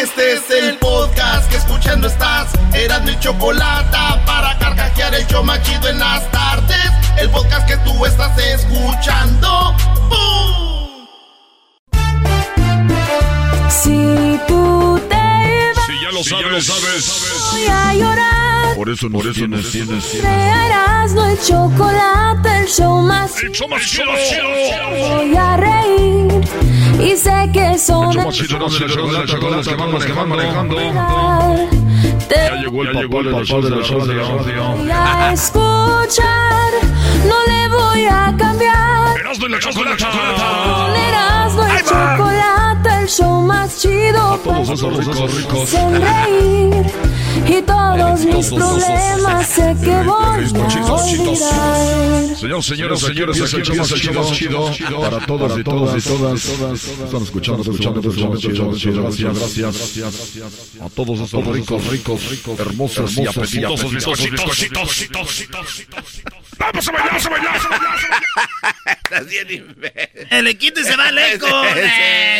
Este es el podcast que escuchando estás. Eran mi chocolate para carcajear el show machido en las tardes. El podcast que tú estás escuchando. ¡Bum! Si tú te vas, Si ya lo sabes, sabes. voy a llorar. Por eso, por eso tienes, tienes, no el chocolate, el show más. El show más chido. Voy a reír y sé que son El show más chido, no, la chocolate, chocolate, que van, manejando. Te Ya llegó el papá de la show de la show de la voy a escuchar, no le voy a cambiar. Erasmo y la chocolate. El chocolate, el show más chido Todos esos ricos, ricos. sonreír y todos mis problemas sé que voy a olvidar. Señor, señores, señores, aquí empieza el show más chido para todos y todas y todas. Están escuchando, escuchando, escuchando, chido, chido, gracias, gracias. A todos esos ricos, ricos, hermosos y apetitosos bizcochitos. Vamos a bailar, vamos a bailar, vamos a bailar. Estás bien imbécil. El equito se va lejos.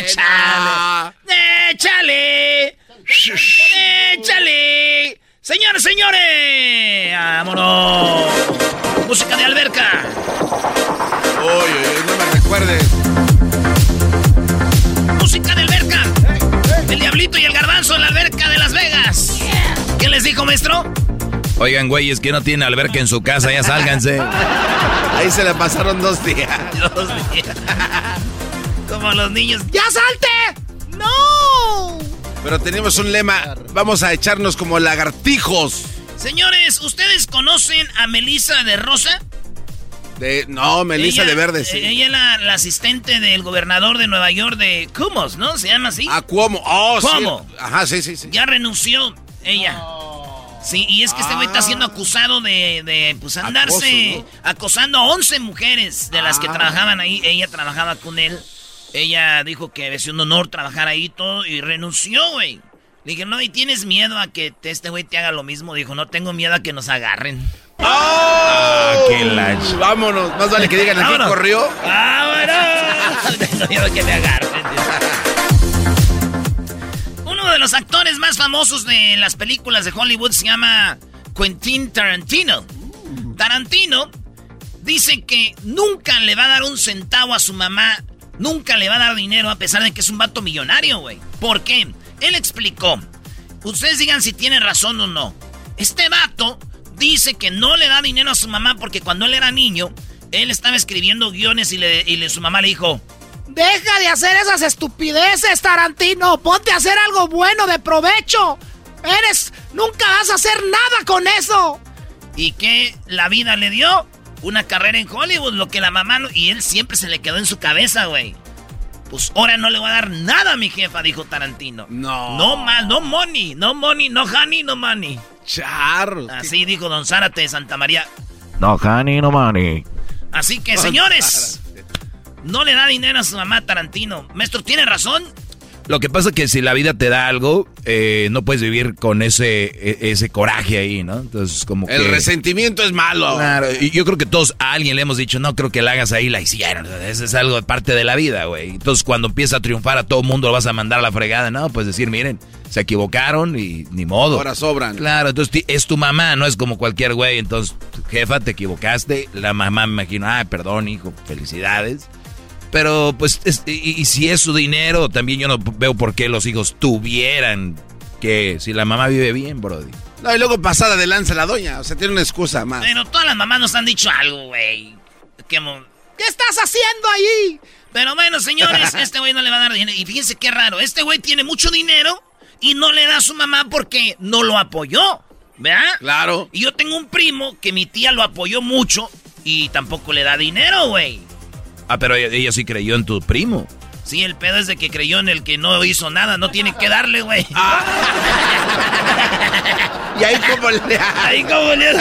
Échale. Échale. Échale. Señores, señores. Vámonos. Música de alberca. Oye, oye, no me recuerdes. Música de alberca. El diablito y el garbanzo en la alberca de Las Vegas. ¿Qué les dijo, maestro? Oigan, güeyes, que no tiene alberca en su casa, ya sálganse. Ahí se le pasaron dos días. Dos días. Como los niños. ¡Ya salte! ¡No! Pero tenemos un lema. Vamos a echarnos como lagartijos. Señores, ¿ustedes conocen a Melissa de Rosa? De, no, Melissa Ella- de Verde, sí. Ella es la, la asistente del gobernador de Nueva York de Cumos, ¿no? Se llama así. Ah, Cuomo. Oh, sí. Cuomo. Ajá, sí, sí, sí. Ya renunció ella. Sí, y es que este güey está siendo acusado de, de, pues, andarse Acoso, acosando a 11 mujeres de las que Ah. trabajaban ahí. Ella trabajaba con él. Ella dijo que es un honor trabajar ahí y todo y renunció, güey. Le dije, no, ¿y tienes miedo a que te- este güey te haga lo mismo? Dijo, no tengo miedo a que nos agarren. ¡Oh! qué la ch- Vámonos. Más vale que digan aquí Vámonos. corrió. ¡Vámonos! Tengo miedo a que me agarren. Uno de los actores más famosos de las películas de Hollywood se llama Quentin Tarantino. Tarantino dice que nunca le va a dar un centavo a su mamá, nunca le va a dar dinero a pesar de que es un vato millonario, güey. ¿Por qué? Él explicó. Ustedes digan si tiene razón o no. Este vato dice que no le da dinero a su mamá porque cuando él era niño, él estaba escribiendo guiones y, le, y le- su mamá le dijo, Deja de hacer esas estupideces, Tarantino. Ponte a hacer algo bueno de provecho. Eres... Nunca vas a hacer nada con eso. ¿Y qué la vida le dio? Una carrera en Hollywood, lo que la mamá... no- Y él siempre se le quedó en su cabeza, güey. Pues ahora no le voy a dar nada a mi jefa, dijo Tarantino. No. No más, no money, no money, no honey, no money. Charros. Así dijo Don Zárate de Santa María. No, honey, no money. Así que, señores, no le da dinero a su mamá Tarantino. Maestro, ¿tiene razón? Lo que pasa es que si la vida te da algo, eh, no puedes vivir con ese, e- ese coraje ahí, ¿no? Entonces, como que... El resentimiento es malo. Claro, y yo creo que todos a alguien le hemos dicho, no creo que la hagas ahí, la hicieron. Eso es algo de parte de la vida, güey. Entonces, cuando empieza a triunfar a todo mundo lo vas a mandar a la fregada, ¿no? Pues decir, miren, se equivocaron y ni modo. Ahora sobran. Claro, entonces es tu mamá, no es como cualquier güey. Entonces, jefa, te equivocaste. La mamá me imagino, ah, perdón, hijo, felicidades. Pero, pues, es- y, y si es su dinero, también yo no veo por qué los hijos tuvieran Que si la mamá vive bien, Brody. No, y luego pasada de lanza la doña. O sea, tiene una excusa más. Pero todas las mamás nos han dicho algo, güey. Que mo- ¿Qué estás haciendo ahí? Pero bueno, señores, este güey no le va a dar dinero. Y fíjense qué raro. Este güey tiene mucho dinero y no le da a su mamá porque no lo apoyó. ¿Verdad? Claro. Y yo tengo un primo que mi tía lo apoyó mucho y tampoco le da dinero, güey. Ah, pero ella, ella sí creyó en tu primo. Sí, el pedo es de que creyó en el que no hizo nada. No tiene que darle, güey. Y ahí como le... Ahí como le...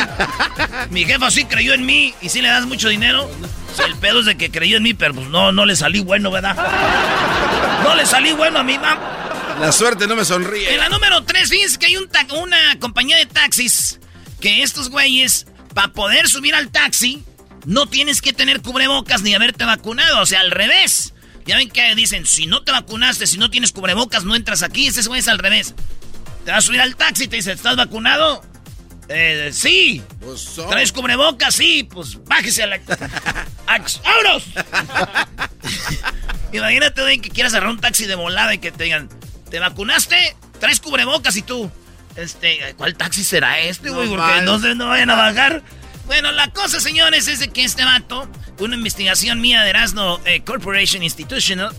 Mi jefa sí creyó en mí y sí le das mucho dinero. Sí, el pedo es de que creyó en mí, pero pues no, no le salí bueno, ¿verdad? No le salí bueno a mi mamá. La suerte no me sonríe. En la número 3, fíjense que hay un ta- una compañía de taxis que estos güeyes, para poder subir al taxi, no tienes que tener cubrebocas ni haberte vacunado. O sea, al revés. Ya ven que dicen, si no te vacunaste, si no tienes cubrebocas, no entras aquí. Ese güey es al revés. Te vas a subir al taxi y te dice, ¿estás vacunado? Eh, sí. Pues ¿Traes cubrebocas? Sí. Pues bájese a la... ¡Ax- ¡Vámonos! Imagínate, güey, que quieras agarrar un taxi de volada y que te digan, ¿te vacunaste? ¿Traes cubrebocas? Y tú, este, ¿cuál taxi será este, güey? No Porque no, se- no vayan a bajar. Bueno, la cosa, señores, es de que este vato, una investigación mía de Erasmo eh, Corporation Institutional,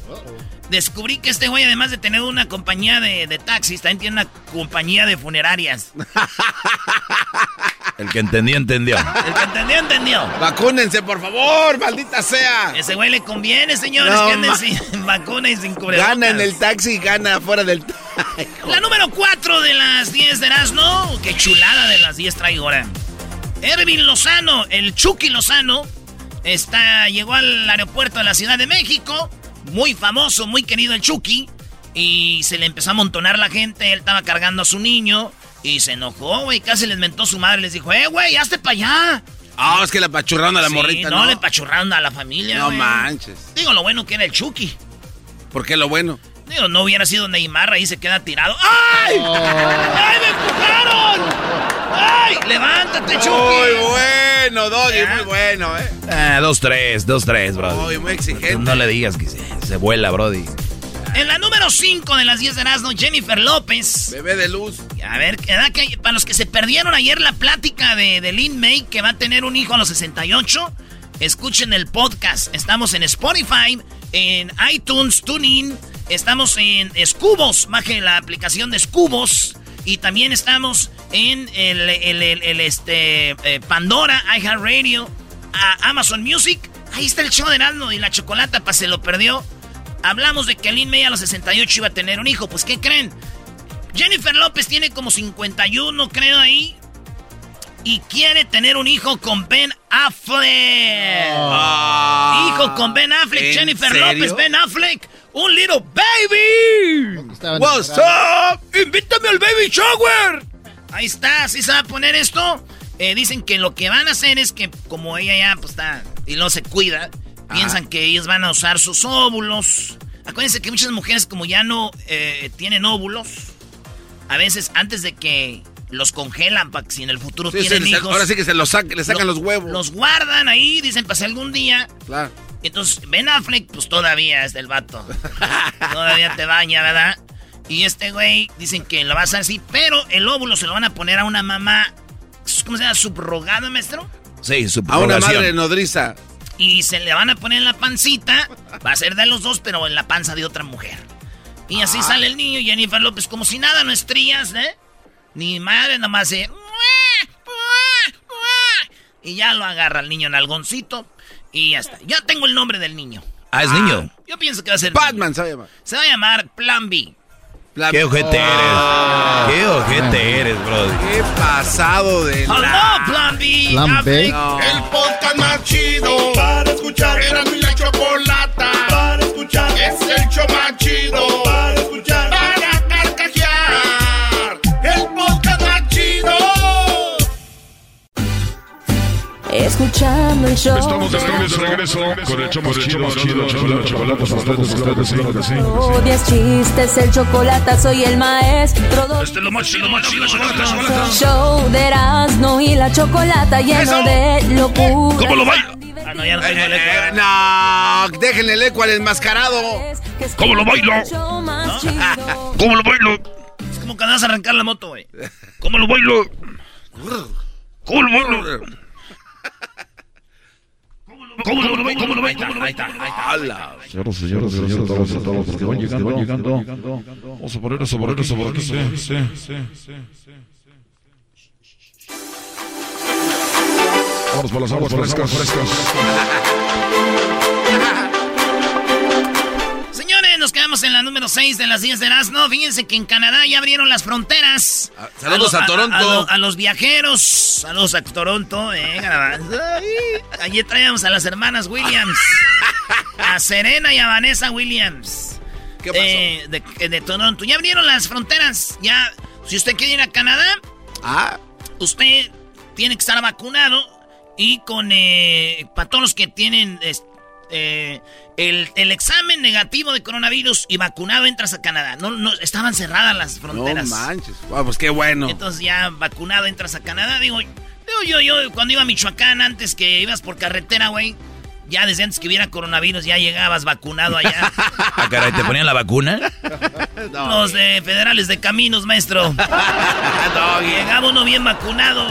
descubrí que este güey, además de tener una compañía de, de taxis, también tiene una compañía de funerarias. El que entendió, entendió. El que entendió, entendió. Vacúnense, por favor, maldita sea. Ese güey le conviene, señores, No, que anden sin vacuna y sin cubrebocas. Gana en el taxi y gana fuera del... La número 4 de las 10 de Erasmo. Qué chulada de las 10 traigo ahora. Ervin Lozano, el Chucky Lozano, está, llegó al aeropuerto de la Ciudad de México. Muy famoso, muy querido el Chucky. Y se le empezó a amontonar la gente. Él estaba cargando a su niño. Y se enojó, güey. Casi les mentó su madre. Les dijo, eh, güey, hazte para allá. Ah, es que la pachurraron a la Sí, morrita, no, ¿no? le pachurraron a la familia. No manches. Digo, lo bueno que era el Chucky. ¿Por qué lo bueno? Digo, no hubiera sido Neymar, ahí se queda tirado. ¡Ay! ¡Ay, me empujaron! ¡Ay! ¡Levántate, Chucky! Muy bueno, Doggy, Ya. muy bueno, ¿eh? Ah, dos, tres, dos, tres, Brody. Muy, muy exigente. No le digas que se, se vuela, Brody. En la número 5 de las 10 de Erasmo, Jennifer López. Bebé de luz. A ver, ¿verdad que para los que se perdieron ayer la plática de, de Lin May, que va a tener un hijo a los 68, escuchen el podcast. Estamos en Spotify, en iTunes, TuneIn, estamos en Scubos, baje la aplicación de Scubos. Y también estamos en el, el- el- el, este, eh, Pandora, iHeartRadio, a Amazon Music. Ahí está el show de Erasmo y la chocolata, para se lo perdió. Hablamos de que Lin May a los 68 iba a tener un hijo. Pues, ¿qué creen? Jennifer López tiene como 51, creo, ahí. Y quiere tener un hijo con Ben Affleck. Ah. hijo con Ben Affleck. ¿En Jennifer serio? López, Ben Affleck. Un little baby. What's up? Invítame al baby shower. Ahí está, así se va a poner esto. Eh, dicen que lo que van a hacer es que como ella ya pues está y no se cuida, piensan que ellos van a usar sus óvulos. Acuérdense que muchas mujeres como ya no eh, tienen óvulos, a veces antes de que los congelan para que si en el futuro Sí, sí, tienen sa- hijos. ahora sí que se los sac- le sacan lo- los huevos. Los guardan ahí, dicen, pasé algún día. Claro. Entonces, Ben Affleck, pues todavía es del vato. todavía te baña, ¿verdad? Y este güey, dicen que lo va a hacer así, pero el óvulo se lo van a poner a una mamá, ¿cómo se llama? ¿Subrogada, maestro? Sí, su A una madre nodriza. Y se le van a poner en la pancita, va a ser de los dos, pero en la panza de otra mujer. Y así sale el niño, Jennifer López, como si nada, no estrías, ¿eh? Ni madre, nomás se... Y ya lo agarra el niño en algoncito y ya está. Ya tengo el nombre del niño. Ah, es niño. Yo pienso que va a ser... Batman se va a llamar. Se va a llamar Plan B. La- Qué ojete Ah. eres. Qué ojete eres, Brody. Qué pasado de ¡Hello, la... Plan B! Plan. B. No. El podcast más chido para escuchar. Era mi la chocolata para escuchar. Es el show más chido Escuchando el show. Estamos de regreso, regreso con el chomo chido, chido, chido, chocolate, chocolate, chocolate, chocolate, sí. Oh, diez chistes, el chocolate, soy el maestro. Este es lo más chido, más chido, chocolate, chocolate. Show de Erasmo y la chocolata lleno de locura. ¿Cómo lo bailo? Ah, no, ya no tengo el eco. Eh, no, déjenle el eco al enmascarado. ¿Cómo lo bailo? ¿Cómo lo bailo? Es como cuando vas a arrancar la moto, güey. ¿Cómo lo bailo? ¿Cómo lo bailo? ¿Cómo lo bailo? ¿Cómo lo bailo? Ahí está, ahí está. Señoras, señores, señores, todos, todos van llegando, van llegando. Vamos a poner eso, poner eso por aquí. Sí, sí, sí, sí, sí. Vamos por las aguas frescas, frescas. En la número 6 de las 10 de Erasmo. Fíjense que en Canadá ya abrieron las fronteras. Ah, saludos a Toronto. A, lo- a los viajeros. Saludos a Toronto, eh, Ayer traíamos a las hermanas Williams. A Serena y a Vanessa Williams. ¿Qué pasó? Eh, de, de Toronto. Ya abrieron las fronteras. Ya, si usted quiere ir a Canadá, Ah, usted tiene que estar vacunado y con eh, para todos los que tienen eh, el, el examen negativo de coronavirus y vacunado entras a Canadá. No, no estaban cerradas las no fronteras. manches. Ah, pues qué bueno. Entonces ya vacunado entras a Canadá. Digo, digo yo, yo cuando iba a Michoacán antes que ibas por carretera, güey. Ya desde antes que hubiera coronavirus ya llegabas vacunado allá. Ah, caray, ¿te ponían la vacuna? Los de federales de caminos, maestro. Llegaba uno bien vacunado.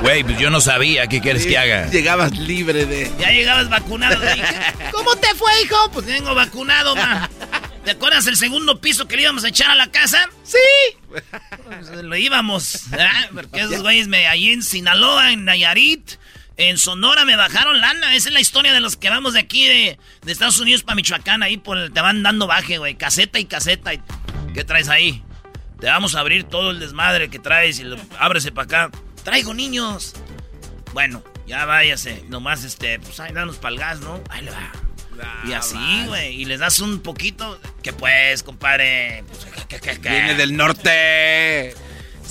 Güey, pues yo no sabía. ¿Qué quieres que haga? Llegabas libre de. Ya llegabas vacunado. Dije, ¿Cómo te fue, hijo? Pues vengo vacunado, ma. ¿Te acuerdas el segundo piso que le íbamos a echar a la casa? Sí. Pues, lo íbamos. ¿verdad? Porque esos güeyes me, allí en Sinaloa, en Nayarit, en Sonora me bajaron lana. Esa es la historia de los que vamos de aquí de, de Estados Unidos para Michoacán. Ahí por el- te van dando baje, güey. Caseta y caseta. Y- ¿Qué traes ahí? Te vamos a abrir todo el desmadre que traes y lo, ábrese para acá. Traigo niños. Bueno, ya váyase. Nomás, este, pues ahí danos pa'l gas, ¿no? Ahí le va. y así, güey. Y les das un poquito. Que pues, compadre. Pues. Viene del norte.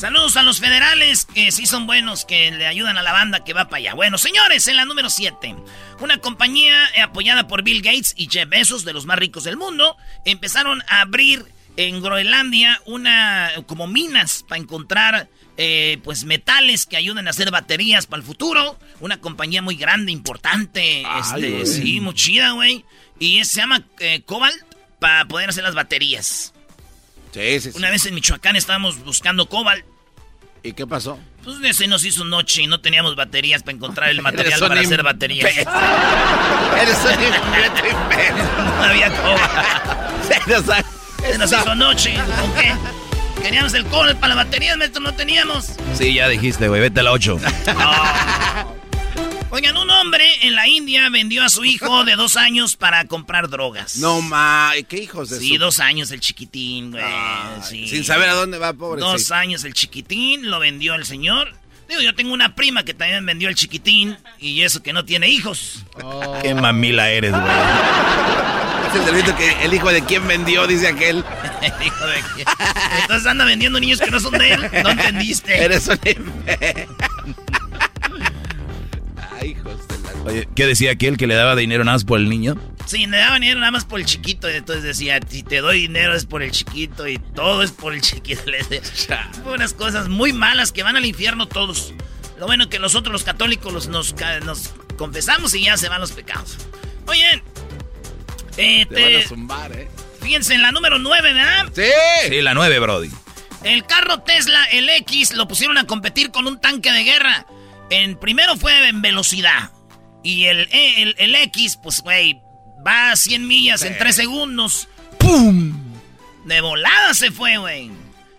Saludos a los federales que sí son buenos, que le ayudan a la banda que va para allá. Bueno, señores, en la número 7, una compañía eh, apoyada por Bill Gates y Jeff Bezos, de los más ricos del mundo, empezaron a abrir en Groenlandia una como minas para encontrar eh, pues metales que ayuden a hacer baterías para el futuro. Una compañía muy grande, importante, este, sí, muy chida, güey. Y se llama eh, Cobalt para poder hacer las baterías. Sí, sí, sí. Una vez en Michoacán estábamos buscando cobalt. ¿Y qué pasó? Pues se nos hizo noche y no teníamos baterías para encontrar el material para hacer baterías. Eres un imbécil. No había cobalt. Se nos hizo noche. ¿Con qué? Queríamos el cobalt para las baterías, maestro, no teníamos. Sí, ya dijiste, güey. Vete a la 8. Oigan, un hombre en la India vendió a su hijo de dos años para comprar drogas. No, ma. ¿Qué hijos de Sí, su- dos años el chiquitín, güey. Sí. Sin saber a dónde va, pobre. Dos años el chiquitín, lo vendió el señor. Digo, yo tengo una prima que también vendió el chiquitín y eso que no tiene hijos. Qué mamila eres, güey. Es el delito que el hijo de quién vendió, dice aquel. El hijo de quién. Entonces anda vendiendo niños que no son de él. No entendiste. Eres un hijos de la... Oye, ¿qué decía aquel que le daba dinero nada más por el niño? Sí, le daban dinero nada más por el chiquito. Y entonces decía, si te doy dinero es por el chiquito y todo es por el chiquito. Le decía, unas cosas muy malas que van al infierno todos. Lo bueno que nosotros los católicos los, nos, nos confesamos y ya se van los pecados. Oye, eh, Te van te- a zumbar, ¿eh? fíjense en la número 9, ¿verdad? ¡Sí! Sí, la 9, Brody. El carro Tesla, el X, lo pusieron a competir con un tanque de guerra. En primero fue en velocidad. Y el, E- el, el X, pues, güey, va a 100 millas en 3 segundos. ¡Pum! De volada se fue, güey.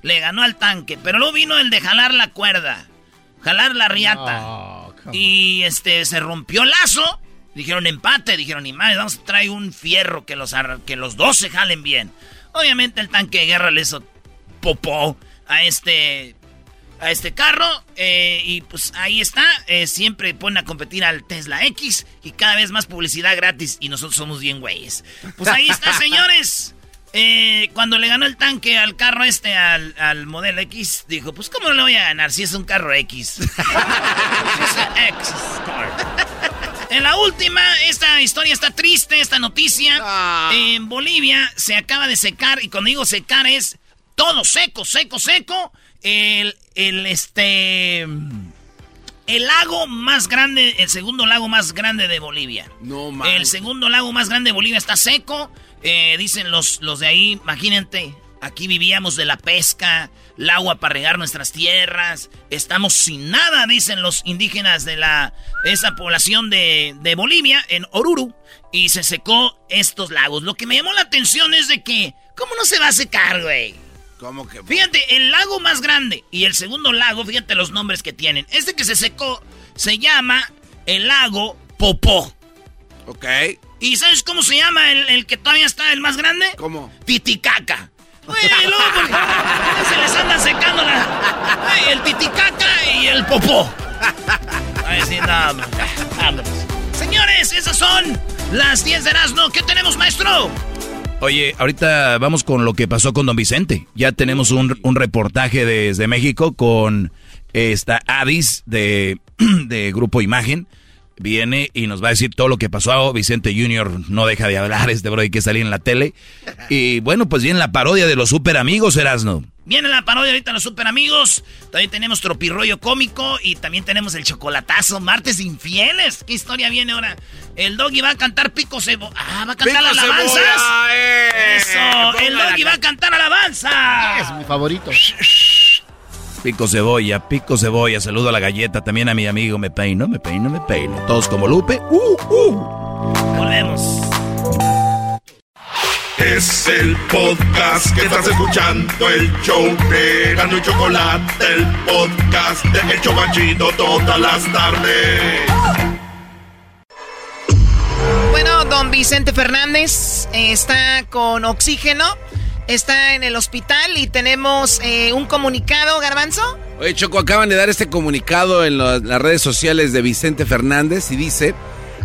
Le ganó al tanque. Pero luego vino el de jalar la cuerda. Jalar la riata. y este, se rompió el lazo. Dijeron empate. Dijeron, ni más, vamos a traer un fierro que los, que los dos se jalen bien. Obviamente el tanque de guerra le hizo popó a este a este carro eh, y pues ahí está eh, siempre ponen a competir al Tesla X y cada vez más publicidad gratis y nosotros somos bien güeyes pues ahí está señores Eh, cuando le ganó el tanque al carro este al, al modelo X dijo pues cómo no le voy a ganar si es un carro X Si es un X car. En la última, esta historia está triste, esta noticia. Ah. En Bolivia se acaba de secar, y cuando digo secar es todo seco, seco, seco. El, el, este... El lago más grande, el segundo lago más grande de Bolivia. No, El man. segundo lago más grande de Bolivia está seco. Eh, dicen los, los de ahí, imagínate, Aquí vivíamos de la pesca, el agua para regar nuestras tierras. Estamos sin nada, dicen los indígenas de la esa población de, de Bolivia, en Oruro. Y se secó estos lagos. Lo que me llamó la atención es de que, ¿cómo no se va a secar, güey? ¿Cómo que? Fíjate, el lago más grande y el segundo lago, fíjate los nombres que tienen. Este que se secó se llama el lago Popó. Ok. ¿Y sabes cómo se llama el, el que todavía está el más grande? ¿Cómo? Titicaca. Güey, luego, porque se les anda secando la, ay, el titicaca y el popó. Ay, sí, no, hombre. Vámonos. Señores, esas son las 10 de Erasmo. ¿Qué tenemos, maestro? Oye, ahorita vamos con lo que pasó con don Vicente. Ya tenemos un, un reportaje desde México con esta Adis de, de Grupo Imagen. Viene y nos va a decir todo lo que pasó. Vicente Junior no deja de hablar, este bro hay que salir en la tele. Y bueno, pues viene la parodia de los super amigos, Erasno. Viene la parodia ahorita los super amigos. También tenemos tropirroyo cómico y también tenemos el chocolatazo. Martes infieles. ¿Qué historia viene ahora? El doggy va a cantar pico cebo. Ah, va a cantar Pico alabanzas. cebolla, eh. Eso. El doggy va a cantar alabanza. Es mi favorito. Pico cebolla, pico cebolla. Saludo a la galleta, también a mi amigo. Me peino, me peino, me peino. Todos como Lupe. Uh, uh. Volvemos. Es el podcast que estás escuchando, el show de Gano y Chocolate, el podcast de El Chobachito todas las tardes. Bueno, don Vicente Fernández eh, está con oxígeno, está en el hospital y tenemos eh, un comunicado, Garbanzo. Oye, Choco, acaban de dar este comunicado en las redes sociales de Vicente Fernández y dice,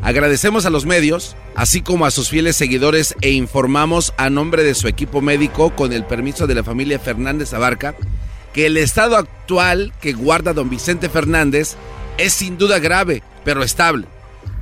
agradecemos a los medios, así como a sus fieles seguidores e informamos a nombre de su equipo médico, con el permiso de la familia Fernández Abarca, que el estado actual que guarda don Vicente Fernández es sin duda grave, pero estable,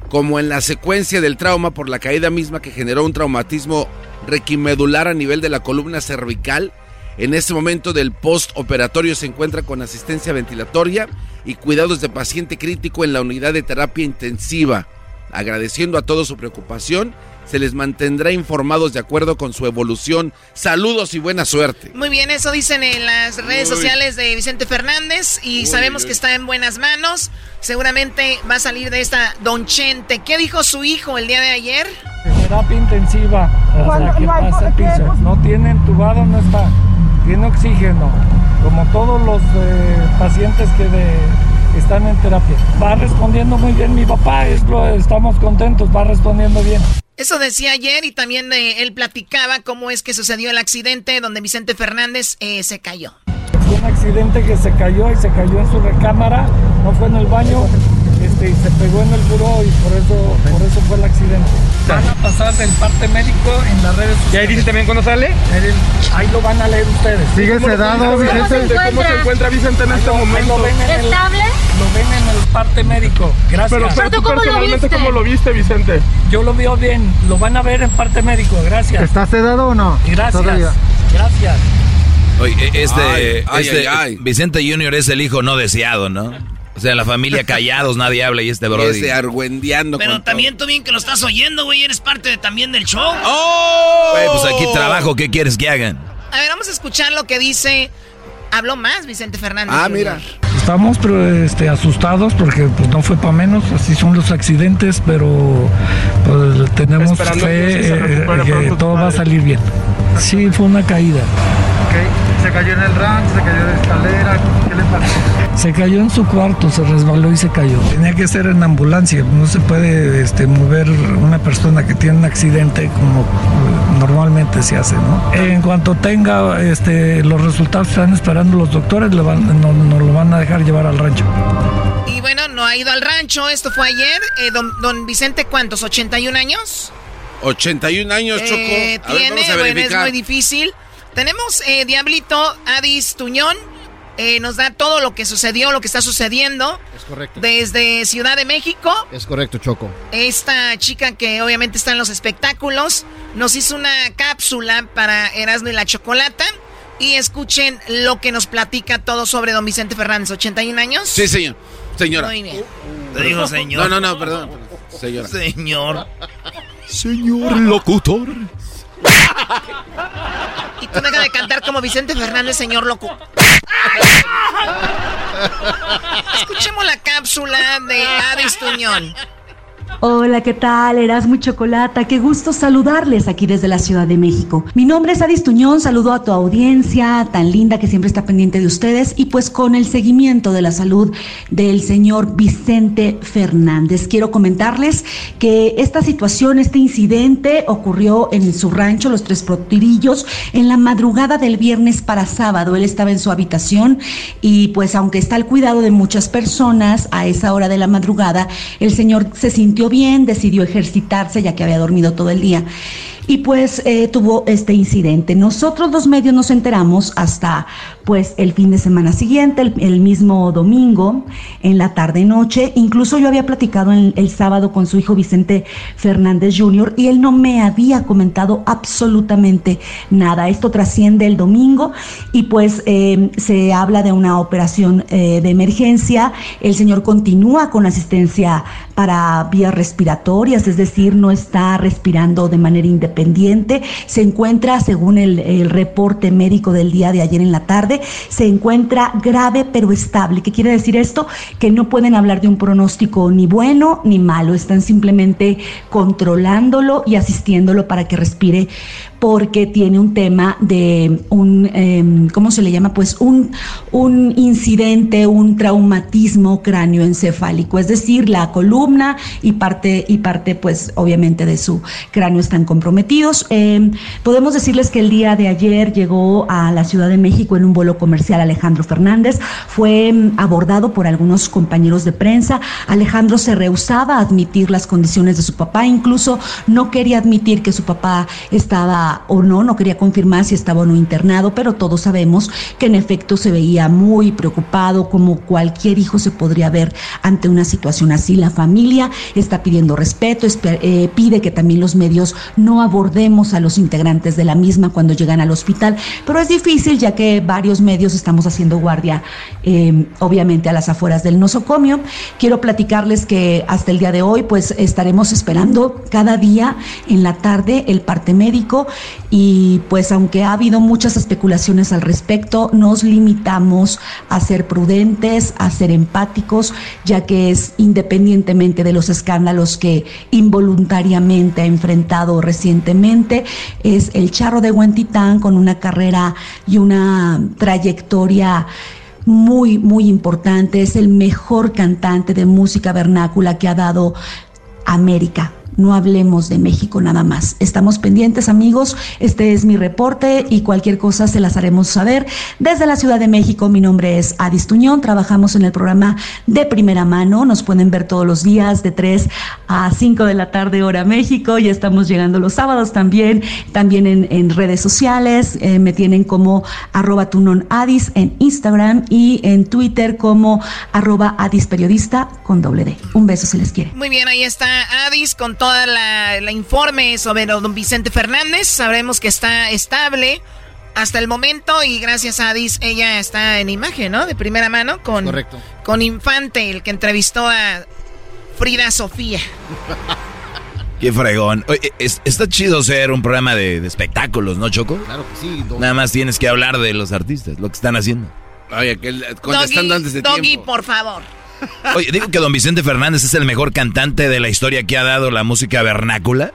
como en la secuencia del trauma por la caída misma que generó un traumatismo requimedular a nivel de la columna cervical. En este momento del postoperatorio se encuentra con asistencia ventilatoria y cuidados de paciente crítico en la unidad de terapia intensiva. Agradeciendo a todos su preocupación, se les mantendrá informados de acuerdo con su evolución. Saludos y buena suerte. Muy bien, eso dicen en las redes Uy. sociales de Vicente Fernández y Uy, sabemos que está en buenas manos. Seguramente va a salir de esta Don Chente. ¿Qué dijo su hijo el día de ayer? Terapia intensiva el piso. No tiene entubado, no está. Tiene oxígeno, como todos los eh, pacientes que de- están en terapia. Va respondiendo muy bien mi papá, es lo- estamos contentos, va respondiendo bien. Eso decía ayer y también eh, él platicaba cómo es que sucedió el accidente donde Vicente Fernández eh, se cayó. Fue un accidente que se cayó y se cayó en su recámara, no fue en el baño, este, y se pegó en el buró y por eso, por eso fue el accidente. Van a pasar del parte médico en las redes sociales. ¿Y ahí dice también cuándo sale? ahí lo van a leer ustedes. ¿Sigue sedado, Vicente? ¿Cómo se encuentra Vicente en este momento? Lo ven en el, ¿Estable? lo ven en el parte médico. Gracias. Pero, pero tú personalmente, ¿cómo lo viste, Vicente? Yo lo veo bien, lo van a ver en parte médico. Gracias. ¿Está sedado o no? Gracias. Todavía. Gracias. Oye, este, Ay, ay, este ay, ay. Vicente Junior es el hijo no deseado, ¿no? O sea, la familia callados, nadie habla y este Y brody. ese argüendeando Pero con también tú bien que lo estás oyendo, güey. Eres parte de- también del show. ¡Oh! Güey, pues aquí trabajo, ¿qué quieres que hagan? A ver, vamos a escuchar lo que dice. Habló más Vicente Fernández. Ah, mira. Estamos pero, este, asustados porque pues, no fue para menos, así son los accidentes, pero pues, tenemos fe eh, que todo va a salir bien. Sí, fue una caída. ¿Se cayó en el rancho? ¿Se cayó de escalera? ¿Qué le pasó? Se cayó en su cuarto, se resbaló y se cayó. Tenía que ser en ambulancia, no se puede este, mover una persona que tiene un accidente como eh, normalmente se hace, ¿no? En cuanto tenga este, los resultados que están esperando los doctores, le van, no- nos lo van a dejar llevar al rancho. Y bueno, no ha ido al rancho. Esto fue ayer. Eh, don, don Vicente, ¿cuántos? ¿81 años? 81 años, Choco. Eh, a ver, tiene, vamos a bueno, es muy difícil. Tenemos eh, Diablito Adis Tuñón. eh, nos da todo lo que sucedió, lo que está sucediendo Es correcto. desde Ciudad de México. Es correcto, Choco. Esta chica que obviamente está en los espectáculos nos hizo una cápsula para Erasmo y la Chocolata. Y escuchen lo que nos platica todo sobre don Vicente Fernández, 81 años. Sí, señor. Señora. Muy bien. Te digo, señor. No, no, no, perdón. Señora. Señor. Señor locutor, y tú deja de cantar como Vicente Fernández, señor loco. Escuchemos la cápsula de Adis Tuñón. Hola, ¿qué tal? Erasmo Chocolata, qué gusto saludarles aquí desde la Ciudad de México. Mi nombre es Adis Tuñón, saludo a tu audiencia tan linda que siempre está pendiente de ustedes y pues con el seguimiento de la salud del señor Vicente Fernández. Quiero comentarles que esta situación, este incidente ocurrió en su rancho, Los Tres Protirillos, en la madrugada del viernes para sábado. Él estaba en su habitación y pues aunque está al cuidado de muchas personas a esa hora de la madrugada, el señor se sintió bien, decidió ejercitarse ya que había dormido todo el día y pues eh, tuvo este incidente. Nosotros los medios nos enteramos hasta pues el fin de semana siguiente, el, mismo domingo, en la tarde noche. Incluso yo había platicado el, sábado con su hijo Vicente Fernández Jr. y él no me había comentado absolutamente nada. Esto trasciende el domingo y pues eh, se habla de una operación eh, de emergencia. El señor continúa con asistencia para vías respiratorias, es decir, no está respirando de manera independiente. Se encuentra, según el, el reporte médico del día de ayer en la tarde, se encuentra grave pero estable. ¿Qué quiere decir esto? Que no pueden hablar de un pronóstico ni bueno ni malo, están simplemente controlándolo y asistiéndolo para que respire porque tiene un tema de un, em, ¿cómo se le llama? Pues un, un incidente, un traumatismo cráneoencefálico, es decir, la columna y parte, y parte pues obviamente de su cráneo están comprometidos. Em, podemos decirles que el día de ayer llegó a la Ciudad de México en un vuelo comercial Alejandro Fernández, fue em, abordado por algunos compañeros de prensa, Alejandro se rehusaba a admitir las condiciones de su papá, incluso no quería admitir que su papá estaba o no, no quería confirmar si estaba o no internado, pero todos sabemos que en efecto se veía muy preocupado, como cualquier hijo se podría ver ante una situación así. La familia está pidiendo respeto, eh, pide que también los medios no abordemos a los integrantes de la misma cuando llegan al hospital, pero es difícil ya que varios medios estamos haciendo guardia, eh, obviamente a las afueras del nosocomio. Quiero platicarles que hasta el día de hoy, pues estaremos esperando cada día en la tarde el parte médico y pues aunque ha habido muchas especulaciones al respecto, nos limitamos a ser prudentes, a ser empáticos, ya que es independientemente de los escándalos que involuntariamente ha enfrentado recientemente, es el charro de Huentitán con una carrera y una trayectoria muy, muy importante. Es el mejor cantante de música vernácula que ha dado América no hablemos de México nada más. Estamos pendientes, amigos. Este es mi reporte y cualquier cosa se las haremos saber. Desde la Ciudad de México, mi nombre es Adis Tuñón. Trabajamos en el programa de primera mano. Nos pueden ver todos los días de 3 a 5 de la tarde, hora México. Ya estamos llegando los sábados también, también en, redes sociales. Eh, me tienen como arroba Tunón Adis en Instagram y en Twitter como arroba Adis Periodista con doble D. Un beso si les quiere. Muy bien, ahí está Adis con todo toda la, informe sobre don Vicente Fernández. Sabremos que está estable hasta el momento y gracias a Adis ella está en imagen, ¿no? De primera mano con, con Infante, el que entrevistó a Frida Sofía. Qué fregón. Oye, está chido ser un programa de, espectáculos, ¿no, Choco? Claro que sí. Nada más tienes que hablar de los artistas, lo que están haciendo. Oye, que contestando antes de Doggy, por favor. Oye, digo que don Vicente Fernández es el mejor cantante de la historia que ha dado la música vernácula.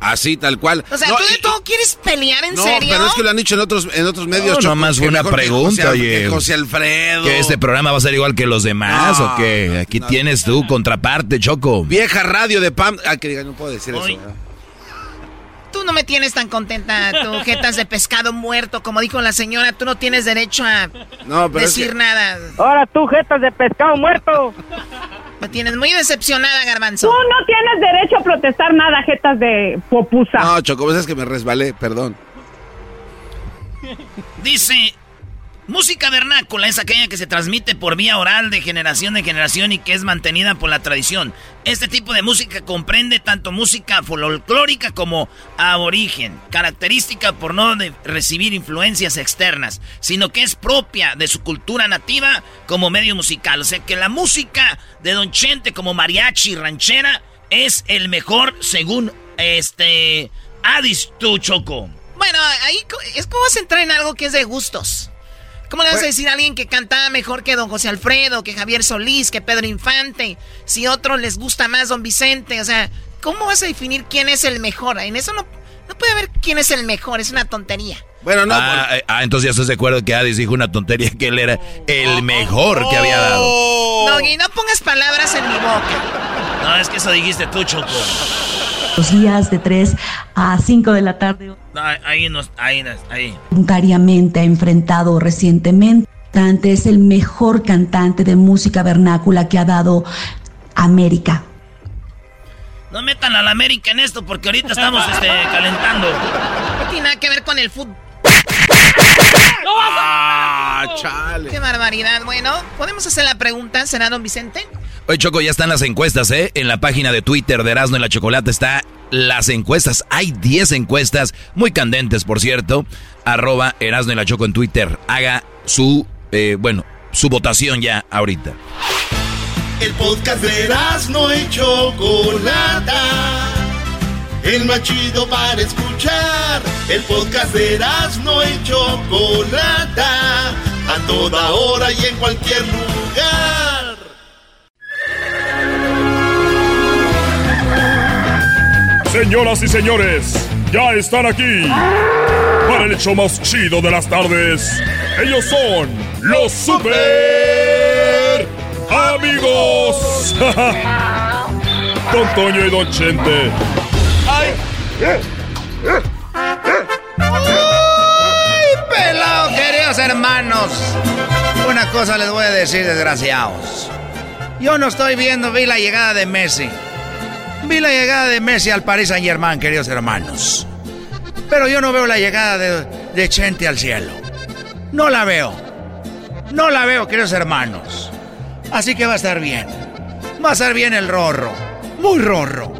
Así, tal cual. O sea, ¿tú de todo quieres pelear en serio? No, pero es que lo han dicho en otros, en otros medios. No, más fue una pregunta, oye. José Alfredo. ¿Que este programa va a ser igual que los demás o qué? Aquí tienes tu contraparte, Choco. Vieja radio de Pam... Ah, que diga, no puedo decir eso. Tú no me tienes tan contenta, tú, jetas de pescado muerto, como dijo la señora, tú no tienes derecho a decir nada. Ahora tú, jetas de pescado muerto. Me tienes muy decepcionada, Garbanzo. Tú no tienes derecho a protestar nada, jetas de popusa. No, Choco, pues es que me resbalé, perdón. Dice Música vernácula es aquella que se transmite por vía oral de generación en generación y que es mantenida por la tradición. Este tipo de música comprende tanto música folclórica como aborigen, característica por no recibir influencias externas, sino que es propia de su cultura nativa como medio musical. O sea que la música de Don Chente como mariachi ranchera es el mejor según este Adis, tú, Choco. Bueno, ahí es como vas a entrar en algo que es de gustos. ¿Cómo le vas a decir a alguien que cantaba mejor que don José Alfredo, que Javier Solís, que Pedro Infante? Si a otros les gusta más don Vicente, o sea, ¿cómo vas a definir quién es el mejor? En eso no, no puede haber quién es el mejor, es una tontería. Bueno, no. Ah, eh, ah, entonces ya estás de acuerdo que Adis dijo una tontería que él era el mejor que había dado. Doggy, no pongas palabras en mi boca. No, es que eso dijiste tú, Choco. Los días de 3 a 5 de la tarde. No, ahí no, ahí no, ahí. voluntariamente ha enfrentado recientemente. Cantante Es el mejor cantante de música vernácula que ha dado América. No metan a la América en esto porque ahorita estamos este, calentando. No tiene nada que ver con el fútbol. Ah, chale. Qué barbaridad. Bueno, ¿podemos hacer la pregunta? ¿Será don Vicente? Oye, Choco, ya están las encuestas, ¿eh? En la página de Twitter de Erasmo y la Chocolate está las encuestas. Hay 10 encuestas, muy candentes, por cierto. Arroba Erasmo y la Choco en Twitter. Haga su, eh, bueno, su votación ya ahorita. El podcast de Erasmo y Chocolata. El más chido para escuchar. El podcast de Erasmo y Chocolata. A toda hora y en cualquier lugar. Señoras y señores, ya están aquí para el hecho más chido de las tardes. Ellos son los super amigos. Don Toño y Don Chente. ¡Ay! ¡Ay, pelado, queridos hermanos! Una cosa les voy a decir, desgraciados. Yo no estoy viendo, vi la llegada de Messi. Vi la llegada de Messi al Paris Saint Germain, queridos hermanos. Pero yo no veo la llegada de, Chente al cielo. No la veo. No la veo, queridos hermanos. Así que va a estar bien. Va a estar bien el rorro. Muy rorro.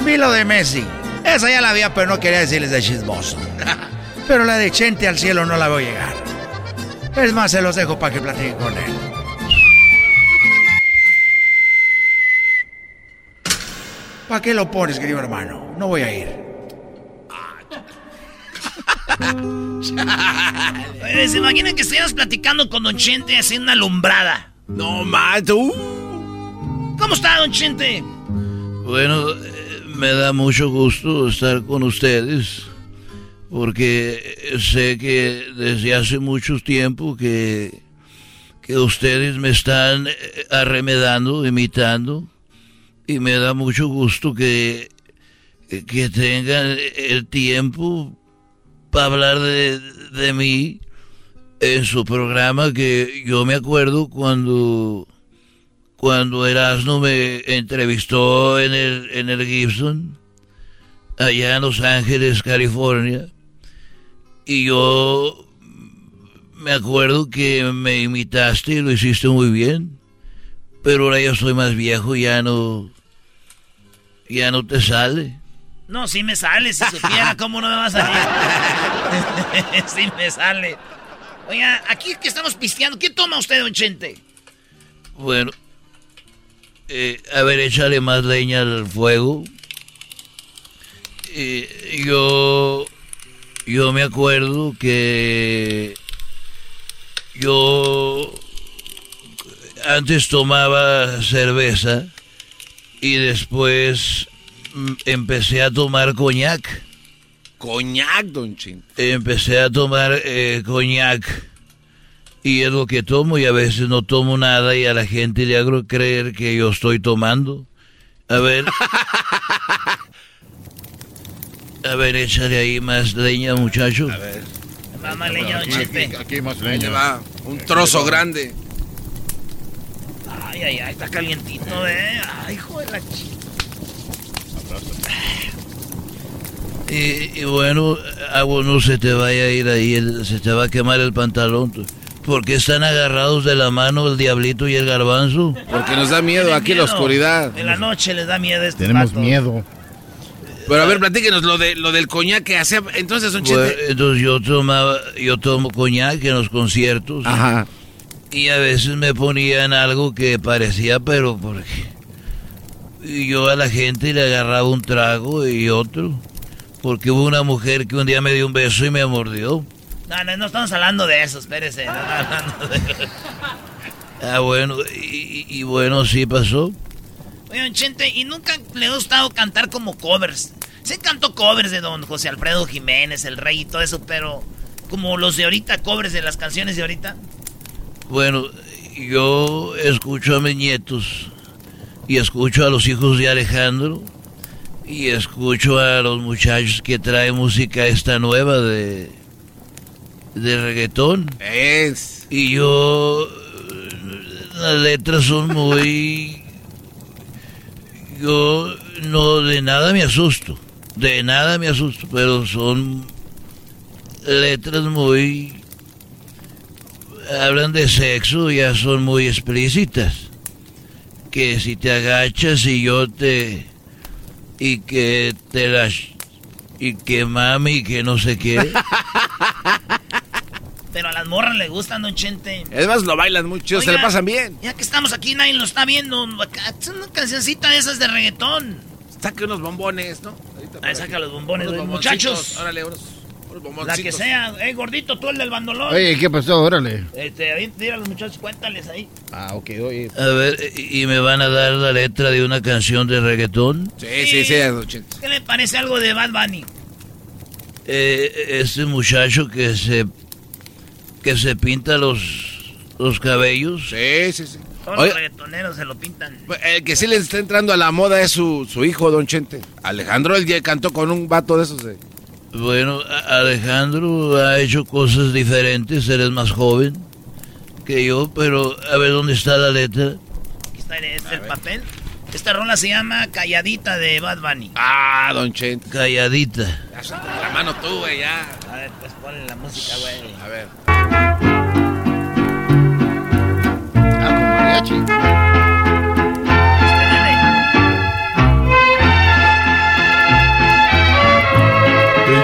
Vi lo de Messi. Esa ya la vi, pero no quería decirles de chismoso. Pero la de Chente al cielo no la veo llegar. Es más, se los dejo para que platiquen con él. ¿Para qué lo pones, querido hermano? No voy a ir. Oye, ¿Se imaginan que estuviéramos platicando con Don Chente haciendo una alumbrada? No, tú. ¿Cómo está, Don Chente? Bueno, eh, me da mucho gusto estar con ustedes porque sé que desde hace mucho tiempo que, que ustedes me están eh, arremedando, imitando y me da mucho gusto que, que tengan el tiempo para hablar de, de mí en su programa que yo me acuerdo cuando cuando Erasmo me entrevistó en el, en el Gibson, allá en Los Ángeles, California, y yo me acuerdo que me imitaste y lo hiciste muy bien, pero ahora ya soy más viejo, ya no, ya no te sale. No, sí me sale, si supiera cómo no me va a salir. sí me sale. Oiga, aquí que estamos pisteando, ¿qué toma usted, Don Chente? Bueno, eh, a ver, échale más leña al fuego. Eh, yo, yo me acuerdo que yo antes tomaba cerveza y después mm, empecé a tomar coñac. Coñac, don Chin. Empecé a tomar eh, coñac y es lo que tomo y a veces no tomo nada y a la gente le hago creer que yo estoy tomando. A ver. A ver, échale ahí más leña, muchacho. A ver. Va más leña, Don. Aquí más Ahí leña. va, un trozo grande. Ay, ay, ay, está calientito, ¿eh? Ay, hijo de la chica. Y, y bueno, a vos no se te vaya a ir ahí, el- se te va a quemar el pantalón. tú. ¿Por qué están agarrados de la mano el diablito y el garbanzo? Porque nos da miedo aquí la Miedo. oscuridad. En la noche les da miedo este Tenemos miedo. Pero a ver, platíquenos lo de lo del coñac que hacía. Entonces, Bueno, Chente. entonces yo tomaba, yo tomo coñac en los conciertos. Ajá. Y a veces me ponían algo que parecía, pero porque y yo a la gente le agarraba un trago y otro. Porque hubo una mujer que un día me dio un beso y me mordió. No, no, no estamos hablando de eso, espérese. No, hablando de... Ah, bueno, y, y, bueno, sí pasó. Oye, Chente, ¿y nunca le ha gustado cantar como covers? Se cantó covers de don José Alfredo Jiménez, el rey y todo eso, pero como los de ahorita, covers de las canciones de ahorita. Bueno, yo escucho a mis nietos y escucho a los hijos de Alejandro y escucho a los muchachos que traen música esta nueva de de reggaetón. Es. Y yo las letras son muy yo no de nada me asusto, de nada me asusto, pero son letras muy hablan de sexo, ya son muy explícitas. Que si te agachas y yo te... Y que te las... Y que mami, que no sé qué. Pero a las morras le gustan, don Chente. Además lo bailan muy chido, se le pasan bien. Ya que estamos aquí, nadie lo está viendo. Es una cancioncita de esas de reggaetón. Saque unos bombones, ¿no? Ahí saca los bombones, muchachos. Órale, unos la que sea. Eh, gordito, tú el del bandolón. Oye, ¿qué pasó? Órale. Este, dile a los muchachos, cuéntales ahí. Ah, ok, oye. A ver, ¿y me van a dar la letra de una canción de reggaetón? Sí, sí, sí. ¿Qué le parece algo de Bad Bunny? Eh, este muchacho que se... Que se pinta los... Los cabellos. Sí, sí, sí. Todos los reggaetoneros se lo pintan. El que sí le está entrando a la moda es su, su hijo, Don Chente. Alejandro, el día cantó con un vato de esos de... Bueno, Alejandro ha hecho cosas diferentes, eres más joven que yo, pero a ver dónde está la letra. Aquí está el papel. Esta rola se llama Calladita de Bad Bunny. Ah, Don Chente. Calladita. Ya la mano tú, güey, ya. A ver, pues ponle la música, güey. A ver. Ah, con mariachi.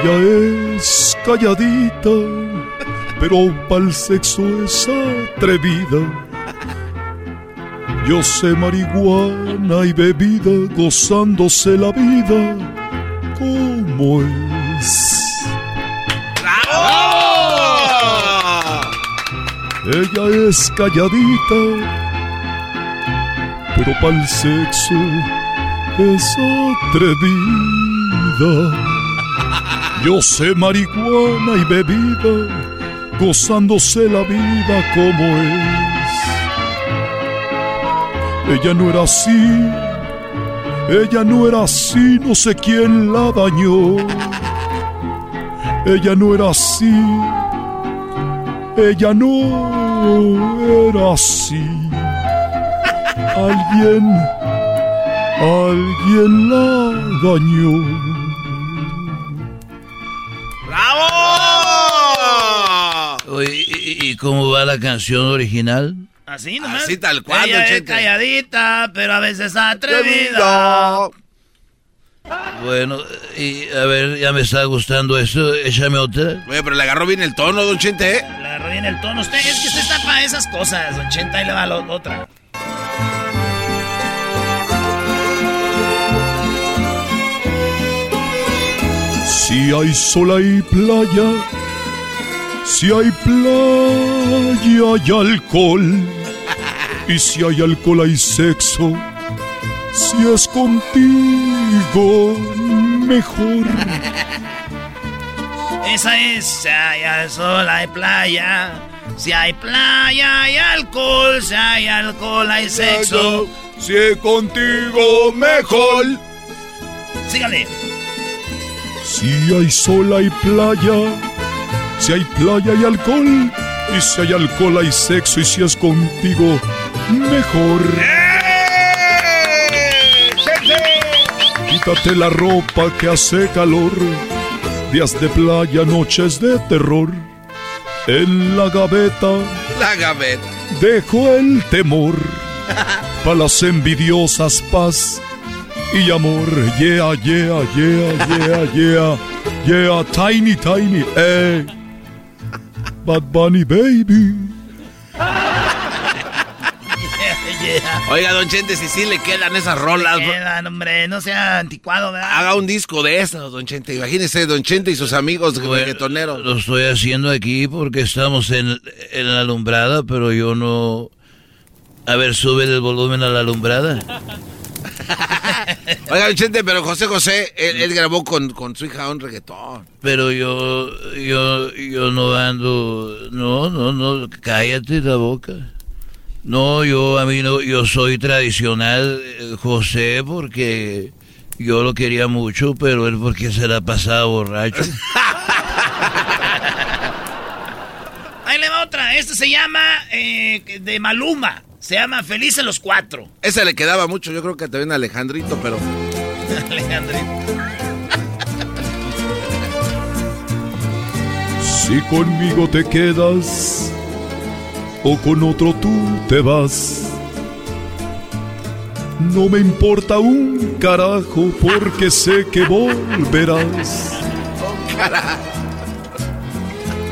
Ella es calladita, pero pa'l sexo es atrevida. Yo sé marihuana y bebida, gozándose la vida como es. Ella es calladita, pero pa'l sexo es atrevida. Yo sé marihuana y bebida, gozándose la vida como es. Ella no era así, ella no era así, no sé quién la dañó. Ella no era así, ella no era así. Alguien, alguien la dañó. ¿Y, cómo va la canción original? Así nomás. Así tal cual, Ella es calladita, pero a veces atrevida. Bueno, y a ver, ya me está gustando eso, échame otra. Oye, pero le agarró bien el tono, Don Chente, ¿eh? Le agarró bien el tono. Usted, es que usted está para esas cosas, Don Chente, ahí le va la otra. Si hay sol y playa, si hay playa hay alcohol. Y si hay alcohol hay sexo. Si es contigo, mejor. Esa es, si hay sol hay playa. Si hay playa hay alcohol. Si hay alcohol hay sexo. Si es contigo, mejor. Sígale. Si hay sol hay playa. Si hay playa y alcohol, y si hay alcohol hay sexo, y si es contigo, mejor. Quítate la ropa que hace calor, días de playa, noches de terror. En la gaveta, la gaveta, dejo el temor, para las envidiosas paz y amor. Yeah, yeah, yeah, yeah, yeah, yeah, tiny, tiny, eh. Bad Bunny Baby. Oiga, Don Chente, si sí le quedan esas rolas. Le quedan, hombre, no sea anticuado, ¿verdad? Haga un disco de esos, Don Chente. Imagínese, Don Chente y sus amigos Bueno, reggaetoneros. Lo estoy haciendo aquí porque estamos en, en la alumbrada, pero yo no... A ver, sube el volumen a la alumbrada. Oiga, Don Chente, pero José José, él, él grabó con, con su hija un reggaetón. Pero yo, yo, yo no ando, no, no, no, cállate la boca. No, yo, a mí no, yo soy tradicional, eh, José, porque yo lo quería mucho, pero él porque se la pasaba borracho. Ahí le va otra. Este se llama eh, de Maluma. Se llama Felices los Cuatro. Ese le quedaba mucho, yo creo que también a Alejandrito, pero... Alejandrito. Si conmigo te quedas o con otro tú te vas. No me importa un carajo porque sé que volverás.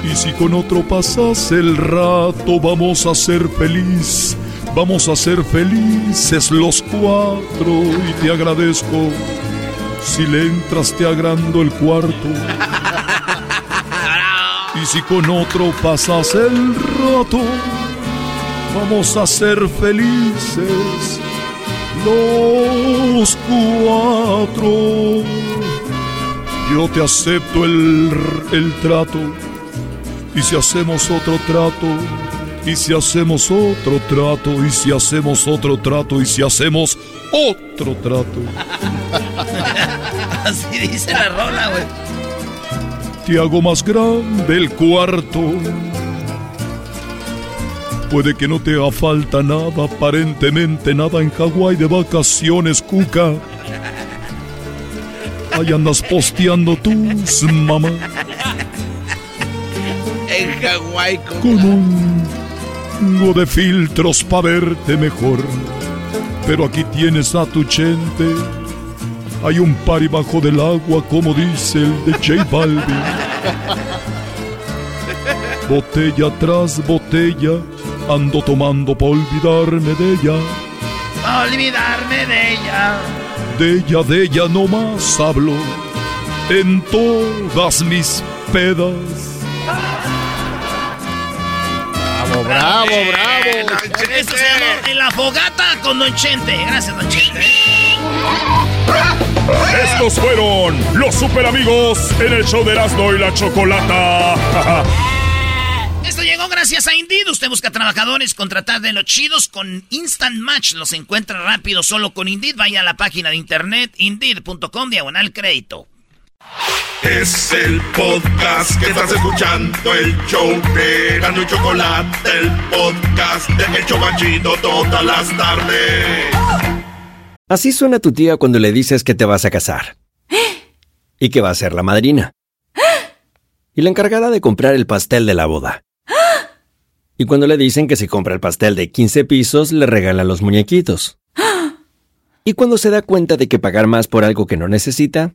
Y si con otro pasas el rato, vamos a ser feliz. Vamos a ser felices los cuatro y te agradezco. Si le entras te agrando el cuarto. Y si con otro pasas el rato, vamos a ser felices los cuatro. Yo te acepto el, el trato. Y si hacemos otro trato, y si hacemos otro trato, y si hacemos otro trato, y si hacemos otro trato. Así dice la rola, güey. Te hago más grande el cuarto. Puede que no te haga falta nada, aparentemente nada en Hawái de vacaciones, Cuca. Ahí andas posteando tus mamá En Hawái, con... con un chingo de filtros para verte mejor. Pero aquí tienes a tu gente. Hay un par bajo del agua, como dice el de J Balvin. Botella tras botella, ando tomando para olvidarme de ella. Olvidarme de ella. De ella, de ella no más hablo en todas mis pedas. Bravo, bravo, bravo. Esto se llama En la fogata con Don Chente. Gracias, Don Chente. Estos fueron los super amigos en el show de Erasmo y la Chocolata. Esto llegó gracias a Indeed. Usted busca trabajadores, contratar de los chidos con Instant Match. Los encuentra rápido solo con Indeed. Vaya a la página de internet indeed.com diagonal crédito. Es el podcast que estás escuchando, el show de Gano y Chocolate, el podcast de El Chobachito todas las tardes. Así suena tu tía cuando le dices que te vas a casar. Y que va a ser la madrina. Y la encargada de comprar el pastel de la boda. Y cuando le dicen que si compra el pastel de 15 pisos, le regalan los muñequitos. Y cuando se da cuenta de que pagar más por algo que no necesita,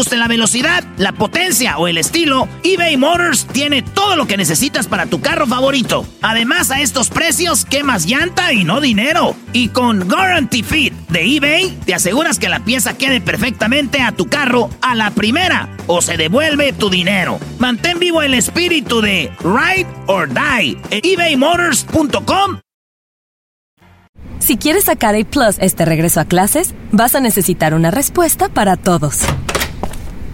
guste la velocidad, la potencia o el estilo, eBay Motors tiene todo lo que necesitas para tu carro favorito. Además, a estos precios, quemas llanta y no dinero. Y con Guarantee Fit de eBay, te aseguras que la pieza quede perfectamente a tu carro a la primera o se devuelve tu dinero. Mantén vivo el espíritu de Ride or Die en ebaymotors.com Si quieres sacar A Plus este regreso a clases, vas a necesitar una respuesta para todos.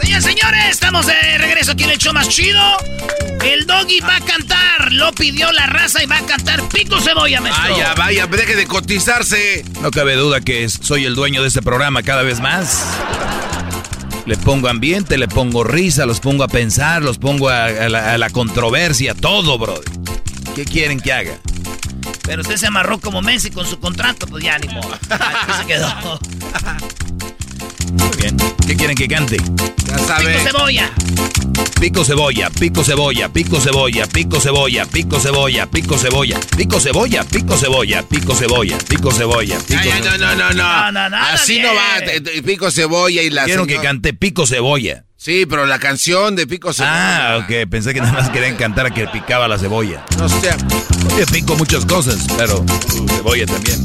Señores, señores, estamos de regreso aquí en el show más chido. El doggy va a cantar, lo pidió la raza y va a cantar Pico Cebolla, maestro. Vaya, vaya, deje de cotizarse. No cabe duda que soy el dueño de este programa cada vez más. Le pongo ambiente, le pongo risa, los pongo a pensar, los pongo a, a la, a la controversia, todo, bro. ¿Qué quieren que haga? Pero usted se amarró como Messi con su contrato, pues ya ni modo. Aquí se quedó. Bien. ¿Qué quieren que cante? Ya Pico Cebolla. Pico cebolla, pico cebolla, pico cebolla, pico cebolla, pico cebolla, pico cebolla, pico cebolla, pico cebolla, pico cebolla, pico cebolla, pico ay, no, no, no, no. Así no va. Pico cebolla y la. Quiero que cante pico cebolla. Sí, pero la canción de Pico cebolla. Ah, ok. Pensé que nada más querían cantar a que picaba la cebolla. No sé. Oye, pico muchas cosas, pero uh, cebolla también.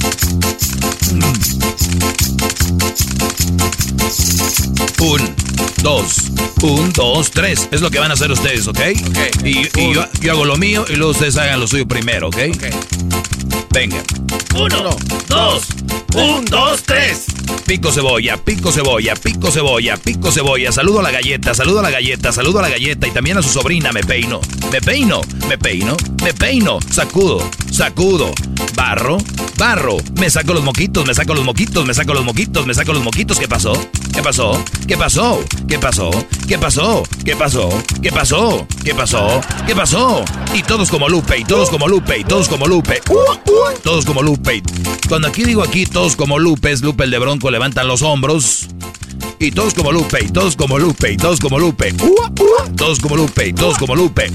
Un, dos, un, dos, tres. Es lo que van a hacer ustedes, ¿ok? Y, y yo, yo hago lo mío y luego ustedes hagan lo suyo primero, ¿ok? Venga. Uno, dos, un, dos, tres. Pico cebolla, pico cebolla, pico cebolla, pico cebolla. Saludo a la saludo a la galleta, saludo a la galleta y también a su sobrina. Me peino, me peino, me peino, me peino. Sacudo, sacudo. Barro, barro. Me saco los moquitos, me saco los moquitos, me saco los moquitos, me saco los moquitos. ¿Qué pasó? ¿Qué pasó? ¿Qué pasó? ¿Qué pasó? ¿Qué pasó? ¿Qué pasó? ¿Qué pasó? ¿Qué pasó? ¿Qué pasó? Y todos como Lupe, y todos como Lupe, y todos como Lupe. Todos como Lupe. Cuando aquí digo aquí todos como Lupe, es Lupe el de Bronco, levantan los hombros. Y todos como Lupe, y todos como Lupe, y todos como Lupe. Todos como Lupe, y todos como Lupe.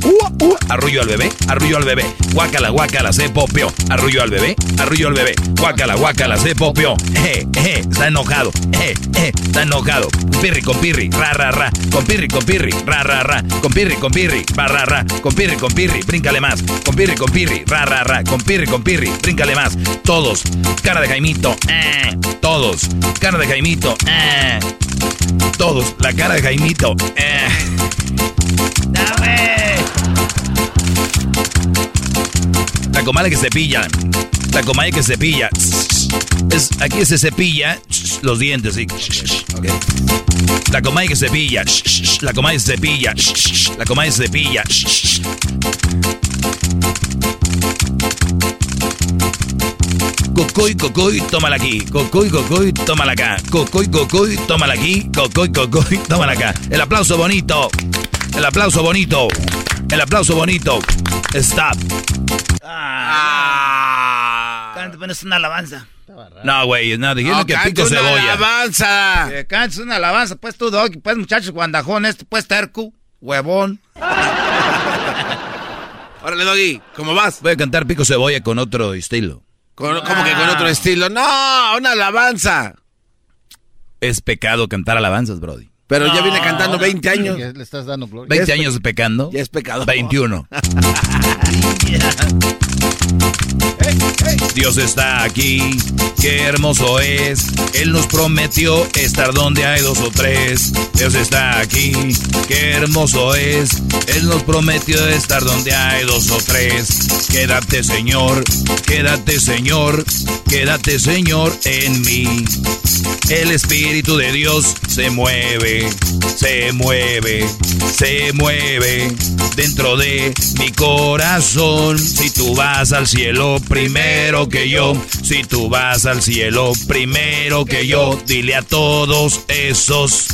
Arrullo al bebé, arrullo al bebé. Guácala, guácala, se popió. Arrullo al bebé, arrullo al bebé. Guácala, guácala, se popió. Está enojado. Está enojado. Pirri con pirri, ra, ra, ra. Con pirri, con pirri, ra, ra, ra. Con pirri, con pirri, ra, ra, ra. Con pirri, con pirri, bríncale más. Con pirri, con pirri, ra, ra, ra. Con pirri, con pirri, bríncale más. Todos, cara de Jaimito. Eh, todos, cara de Jaimito. Eh. Todos, la cara de Jaimito. Eh. Dame. La comadre que cepilla. La comadre que cepilla. Es, aquí se cepilla los dientes, sí. La comadre que cepilla. La comadre que cepilla. La comadre que cepilla. Cocoy, cocoy, tómala aquí. Cocoy, cocoy, tómala acá. Cocoy, cocoy, tómala aquí. Cocoy, cocoy, tómala acá. El aplauso bonito. El aplauso bonito. El aplauso bonito. Stop. Ah. Canta, pones una alabanza. No, güey, no, No, que pico una cebolla. alabanza. Que cantes una alabanza, pues tú, Doggy, pues muchachos, guandajón, este, pues terco, huevón. Órale, Doggy, ¿cómo vas? Voy a cantar pico cebolla con otro estilo. Con- ¿Cómo que con otro estilo? No, una alabanza. Es pecado cantar alabanzas, Brody. Pero ya viene cantando 20 años. Le estás dando gloria. 20 Ya es años pecando. Ya es pecado. 21. Dios está aquí, qué hermoso es. Él nos prometió estar donde hay dos o tres. Dios está aquí, qué hermoso es. Él nos prometió estar donde hay dos o tres. Quédate, Señor, quédate, Señor, quédate, Señor, en mí. El Espíritu de Dios se mueve se mueve, se mueve dentro de mi corazón. Si tú vas al cielo primero que yo, si tú vas al cielo primero que yo, dile a todos esos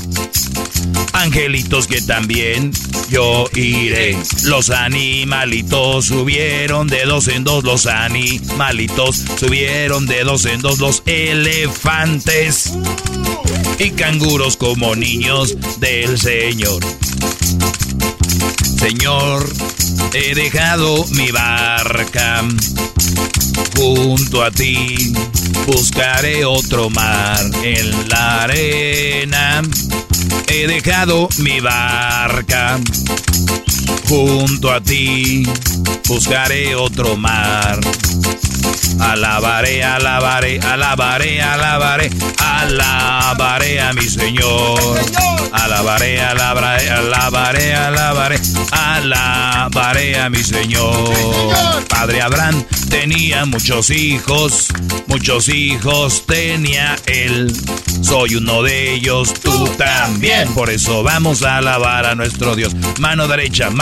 angelitos que también yo iré. Los animalitos subieron de dos en dos, los animalitos subieron de dos en dos, los elefantes y canguros como niños del Señor. Señor, he dejado mi barca junto a ti. Buscaré otro mar en la arena. He dejado mi barca junto a ti. Buscaré otro mar. Alabaré, alabaré, alabaré, alabaré, alabaré a mi Señor. Alabaré, alabaré, alabaré, alabaré, alabaré a mi Señor. Padre Abraham tenía muchos hijos, muchos hijos tenía él. Soy uno de ellos, tú también. Por eso vamos a alabar a nuestro Dios. Mano derecha, mano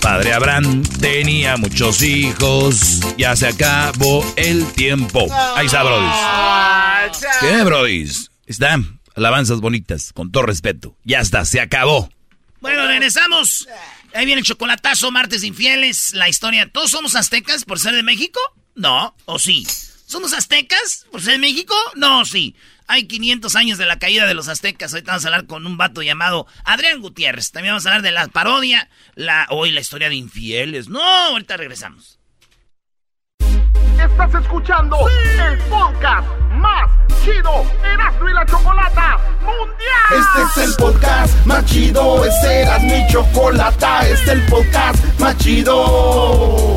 Padre Abraham tenía muchos hijos, ya se acabó el tiempo. Ahí está, Brody. ¿Qué, Brody? Está, alabanzas bonitas, con todo respeto. Ya está, se acabó. Bueno, regresamos. Ahí viene el chocolatazo, martes infieles, la historia. ¿Todos somos aztecas por ser de México? No, o sí. ¿Somos aztecas por ser de México? No, sí. Hay 500 años de la caída de los aztecas. Ahorita vamos a hablar con un vato llamado Adrián Gutiérrez. También vamos a hablar de la parodia, la hoy la historia de infieles. No, ahorita regresamos. Estás escuchando el podcast más chido Erasmo y la Chocolata Mundial. Este es el podcast más chido, es Erasmo y Chocolata, este es el podcast más chido.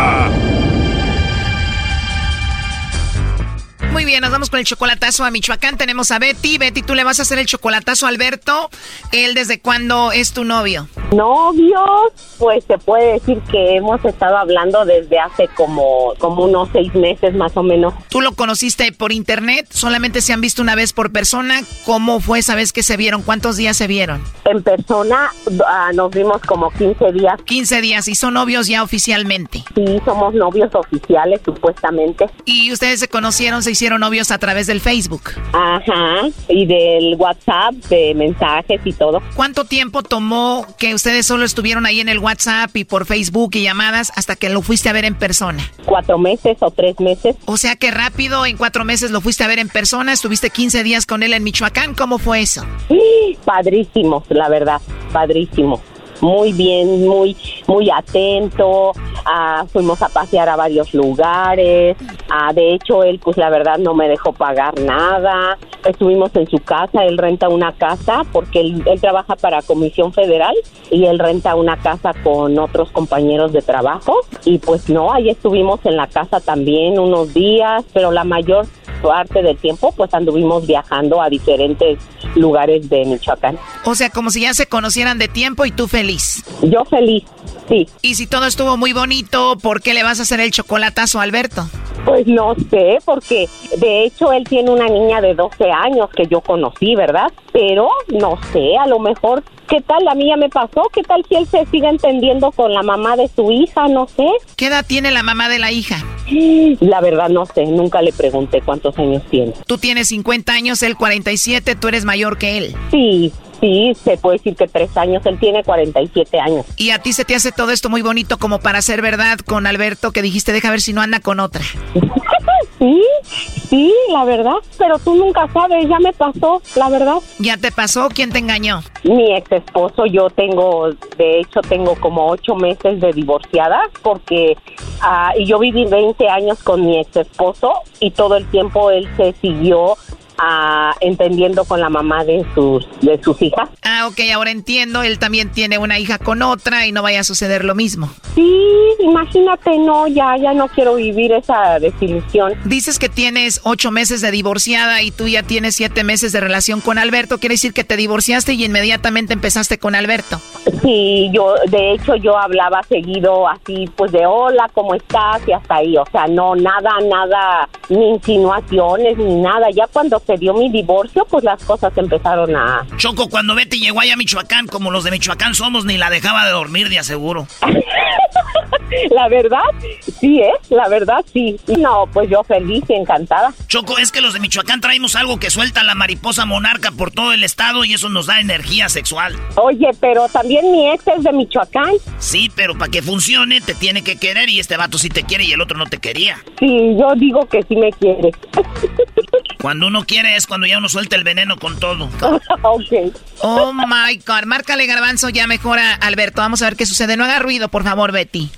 Muy bien, nos vamos con el chocolatazo a Michoacán. Tenemos a Betty. Betty, tú le vas a hacer el chocolatazo a Alberto. ¿Él desde cuándo es tu novio? Novios, pues se puede decir que hemos estado hablando desde hace como, como unos seis meses más o menos. ¿Tú lo conociste por internet? ¿Solamente se han visto una vez por persona? ¿Cómo fue esa vez que se vieron? ¿Cuántos días se vieron? En persona ah, nos vimos como 15 días. 15 días. ¿Y son novios ya oficialmente? Sí, somos novios oficiales supuestamente. ¿Y ustedes se conocieron, se hicieron novios a través del Facebook? Ajá, y del WhatsApp, de mensajes y todo. ¿Cuánto tiempo tomó que ustedes solo estuvieron ahí en el WhatsApp y por Facebook y llamadas hasta que lo fuiste a ver en persona? Cuatro meses o tres meses. O sea que rápido, en cuatro meses lo fuiste a ver en persona, estuviste 15 días con él en Michoacán, ¿cómo fue eso? Sí, padrísimo, la verdad, padrísimo. Muy bien, muy, muy atento. Ah, fuimos a pasear a varios lugares. Ah, de hecho, él, pues la verdad, no me dejó pagar nada. Estuvimos en su casa. Él renta una casa porque él, él trabaja para Comisión Federal y él renta una casa con otros compañeros de trabajo. Y pues no, ahí estuvimos en la casa también unos días, pero la mayor parte del tiempo, pues anduvimos viajando a diferentes lugares de Michoacán. O sea, como si ya se conocieran de tiempo y tú feliz. Yo feliz, sí. Y si todo estuvo muy bonito, ¿por qué le vas a hacer el chocolatazo a Alberto? Pues no sé, porque de hecho él tiene una niña de 12 años que yo conocí, ¿verdad? Pero no sé, a lo mejor, ¿qué tal? La mía me pasó, ¿qué tal si él se sigue entendiendo con la mamá de su hija? No sé. ¿Qué edad tiene la mamá de la hija? La verdad no sé, nunca le pregunté cuántos años tiene. Tú tienes 50 años, él 47, tú eres mayor que él. Sí, sí, se puede decir que tres años, él tiene 47 años. ¿Y a ti se te hace todo esto muy bonito como para ser verdad con Alberto que dijiste deja ver si no anda con otra? Sí, sí, la verdad, pero tú nunca sabes, ya me pasó, la verdad. ¿Ya te pasó? ¿Quién te engañó? Mi ex esposo, yo tengo, de hecho, tengo como ocho meses de divorciada porque y yo viví 20 años con mi ex esposo y todo el tiempo él se siguió entendiendo con la mamá de sus, de sus hijas. Ah, ok, ahora entiendo, él también tiene una hija con otra y no vaya a suceder lo mismo. Sí, imagínate, no, ya, ya no quiero vivir esa desilusión. Dices que tienes ocho meses de divorciada y tú ya tienes siete meses de relación con Alberto. Quiere decir que te divorciaste y inmediatamente empezaste con Alberto. Sí, yo, de hecho, yo hablaba seguido así, pues de hola, ¿cómo estás? Y hasta ahí, o sea, no, nada, nada, ni insinuaciones, ni nada. Ya cuando se dio mi divorcio, pues las cosas empezaron a... Choco, cuando Betty llegó allá a Michoacán, como los de Michoacán somos, ni la dejaba de dormir, de aseguro. la verdad, sí, ¿eh? La verdad, sí. No, pues yo feliz y encantada. Choco, es que los de Michoacán traemos algo que suelta la mariposa monarca por todo el estado y eso nos da energía sexual. Oye, pero también mi ex es de Michoacán. Sí, pero para que funcione te tiene que querer y este vato sí te quiere y el otro no te quería. Sí, yo digo que sí me quiere. Cuando uno quiere es cuando ya uno suelta el veneno con todo. ok. Oh my God, márcale garbanzo ya mejora Alberto. Vamos a ver qué sucede. No haga ruido, por favor, Betty.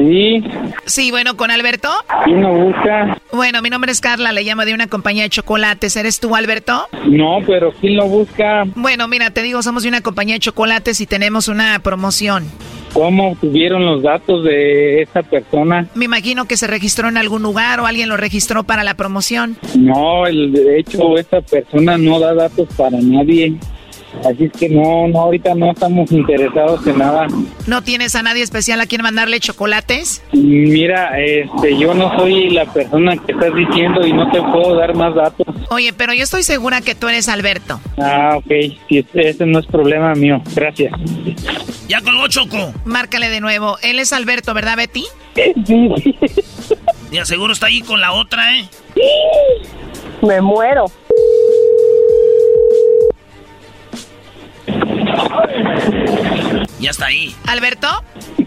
Sí. Sí, bueno, con Alberto. ¿Quién lo busca? Bueno, mi nombre es Carla, le llamo de una compañía de chocolates. ¿Eres tú, Alberto? No, pero ¿quién lo busca? Bueno, mira, te digo, somos de una compañía de chocolates y tenemos una promoción. ¿Cómo obtuvieron los datos de esta persona? Me imagino que se registró en algún lugar o alguien lo registró para la promoción. No, el, de hecho, esta persona no da datos para nadie. Así es que no, no, ahorita no estamos interesados en nada. ¿No tienes a nadie especial a quien mandarle chocolates? Mira, este, yo no soy la persona que estás diciendo y no te puedo dar más datos. Oye, pero yo estoy segura que tú eres Alberto. Ah, ok, sí, ese no es problema mío. Gracias. Ya colgó Choco. Márcale de nuevo. Él es Alberto, ¿verdad, Betty? Sí. Y seguro está ahí con la otra, ¿eh? Me muero. Ya está ahí. ¿Alberto?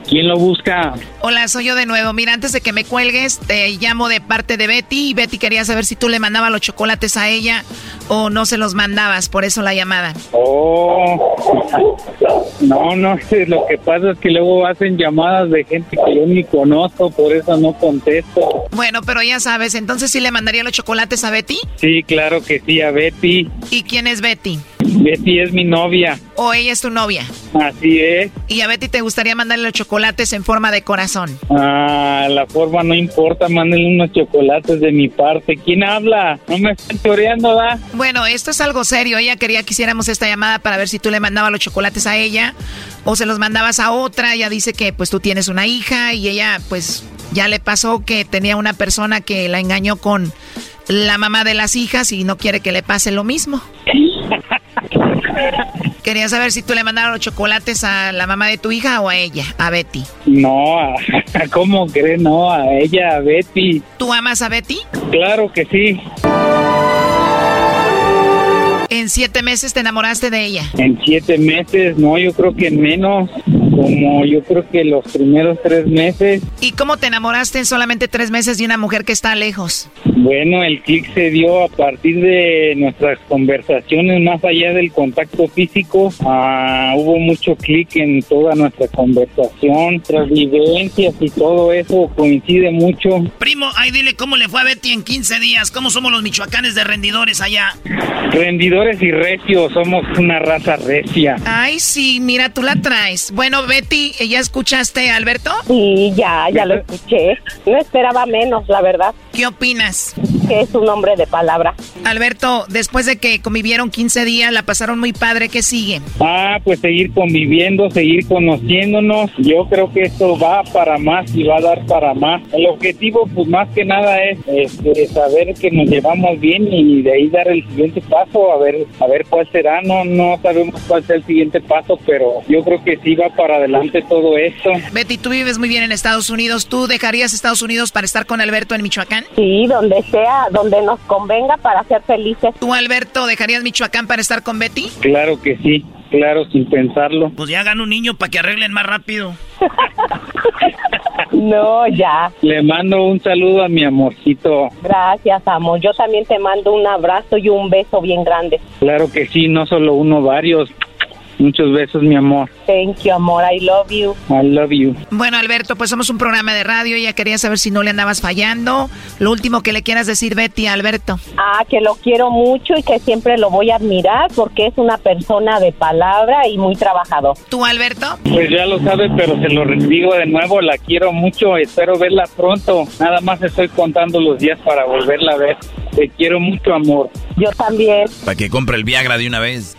¿Quién lo busca? Hola, soy yo de nuevo. Mira, antes de que me cuelgues, te llamo de parte de Betty. Y Betty quería saber si tú le mandabas los chocolates a ella o no se los mandabas, por eso la llamada. Oh, no, no, lo que pasa es que luego hacen llamadas de gente que yo ni conozco, por eso no contesto. Bueno, pero ya sabes, entonces sí le mandaría los chocolates a Betty. Sí, claro que sí, a Betty. ¿Y quién es Betty? Betty es mi novia. ¿O ella es tu novia? Así es. ¿Y a Betty te gustaría mandarle los chocolates en forma de corazón? Ah, la forma no importa, mándenle unos chocolates de mi parte. ¿Quién habla? No me están choreando, ¿da? Bueno, esto es algo serio. Ella quería que hiciéramos esta llamada para ver si tú le mandabas los chocolates a ella o se los mandabas a otra. Ella dice que pues tú tienes una hija y ella pues ya le pasó que tenía una persona que la engañó con la mamá de las hijas y no quiere que le pase lo mismo. Quería saber si tú le mandaron los chocolates a la mamá de tu hija o a ella, a Betty. No, a- ¿cómo crees? No, a ella, a Betty. ¿Tú amas a Betty? Claro que sí. En siete meses te enamoraste de ella. En siete meses, no, yo creo que en menos. Como yo creo que los primeros tres meses. ¿Y cómo te enamoraste en solamente tres meses de una mujer que está lejos? Bueno, el clic se dio a partir de nuestras conversaciones, más allá del contacto físico. Ah, hubo mucho clic en toda nuestra conversación, nuestras vivencias y todo eso coincide mucho. Primo, ahí dile cómo le fue a Betty en 15 días. ¿Cómo somos los michoacanes de rendidores allá? Rendidores y recios, somos una raza recia. Ay, sí, mira, tú la traes. Bueno, Betty, ¿ya escuchaste Alberto? Sí, ya, ya lo escuché. No esperaba menos, la verdad. ¿Qué opinas? que es un hombre de palabra. Alberto, después de que convivieron 15 días, la pasaron muy padre, ¿qué sigue? Ah, pues seguir conviviendo, seguir conociéndonos. Yo creo que esto va para más y va a dar para más. El objetivo, pues más que nada es este, saber que nos llevamos bien y de ahí dar el siguiente paso, a ver, a ver cuál será. No, no sabemos cuál será el siguiente paso, pero yo creo que sí va para adelante todo esto. Betty, tú vives muy bien en Estados Unidos. ¿Tú dejarías Estados Unidos para estar con Alberto en Michoacán? Sí, donde sea, donde nos convenga para ser felices. ¿Tú, Alberto, dejarías Michoacán para estar con Betty? Claro que sí, claro, sin pensarlo. Pues ya hagan un niño para que arreglen más rápido. No, ya. Le mando un saludo a mi amorcito. Gracias, amor. Yo también te mando un abrazo y un beso bien grande. Claro que sí, no solo uno, varios. Muchos besos, mi amor. Thank you, amor. I love you. I love you. Bueno, Alberto, pues somos un programa de radio y ya quería saber si no le andabas fallando. Lo último que le quieras decir, Betty, a Alberto. Ah, que lo quiero mucho y que siempre lo voy a admirar porque es una persona de palabra y muy trabajador. ¿Tú, Alberto? Pues ya lo sabes, pero se lo digo de nuevo, la quiero mucho, espero verla pronto. Nada más estoy contando los días para volverla a ver. Te quiero mucho, amor. Yo también. Para que compre el Viagra de una vez.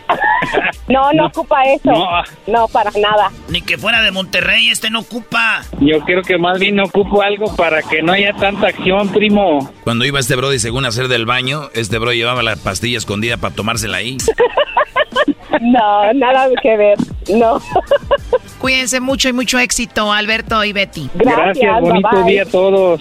No, no, ocupa eso. No. No. para nada. Ni que fuera de Monterrey, este no ocupa. Yo creo que más bien ocupo algo para que no haya tanta acción, primo. Cuando iba este Brody según hacer del baño, este bro llevaba la pastilla escondida para tomársela ahí. No, nada que ver. No. Cuídense mucho y mucho éxito, Alberto y Betty. Gracias, bonito bye-bye. día a todos.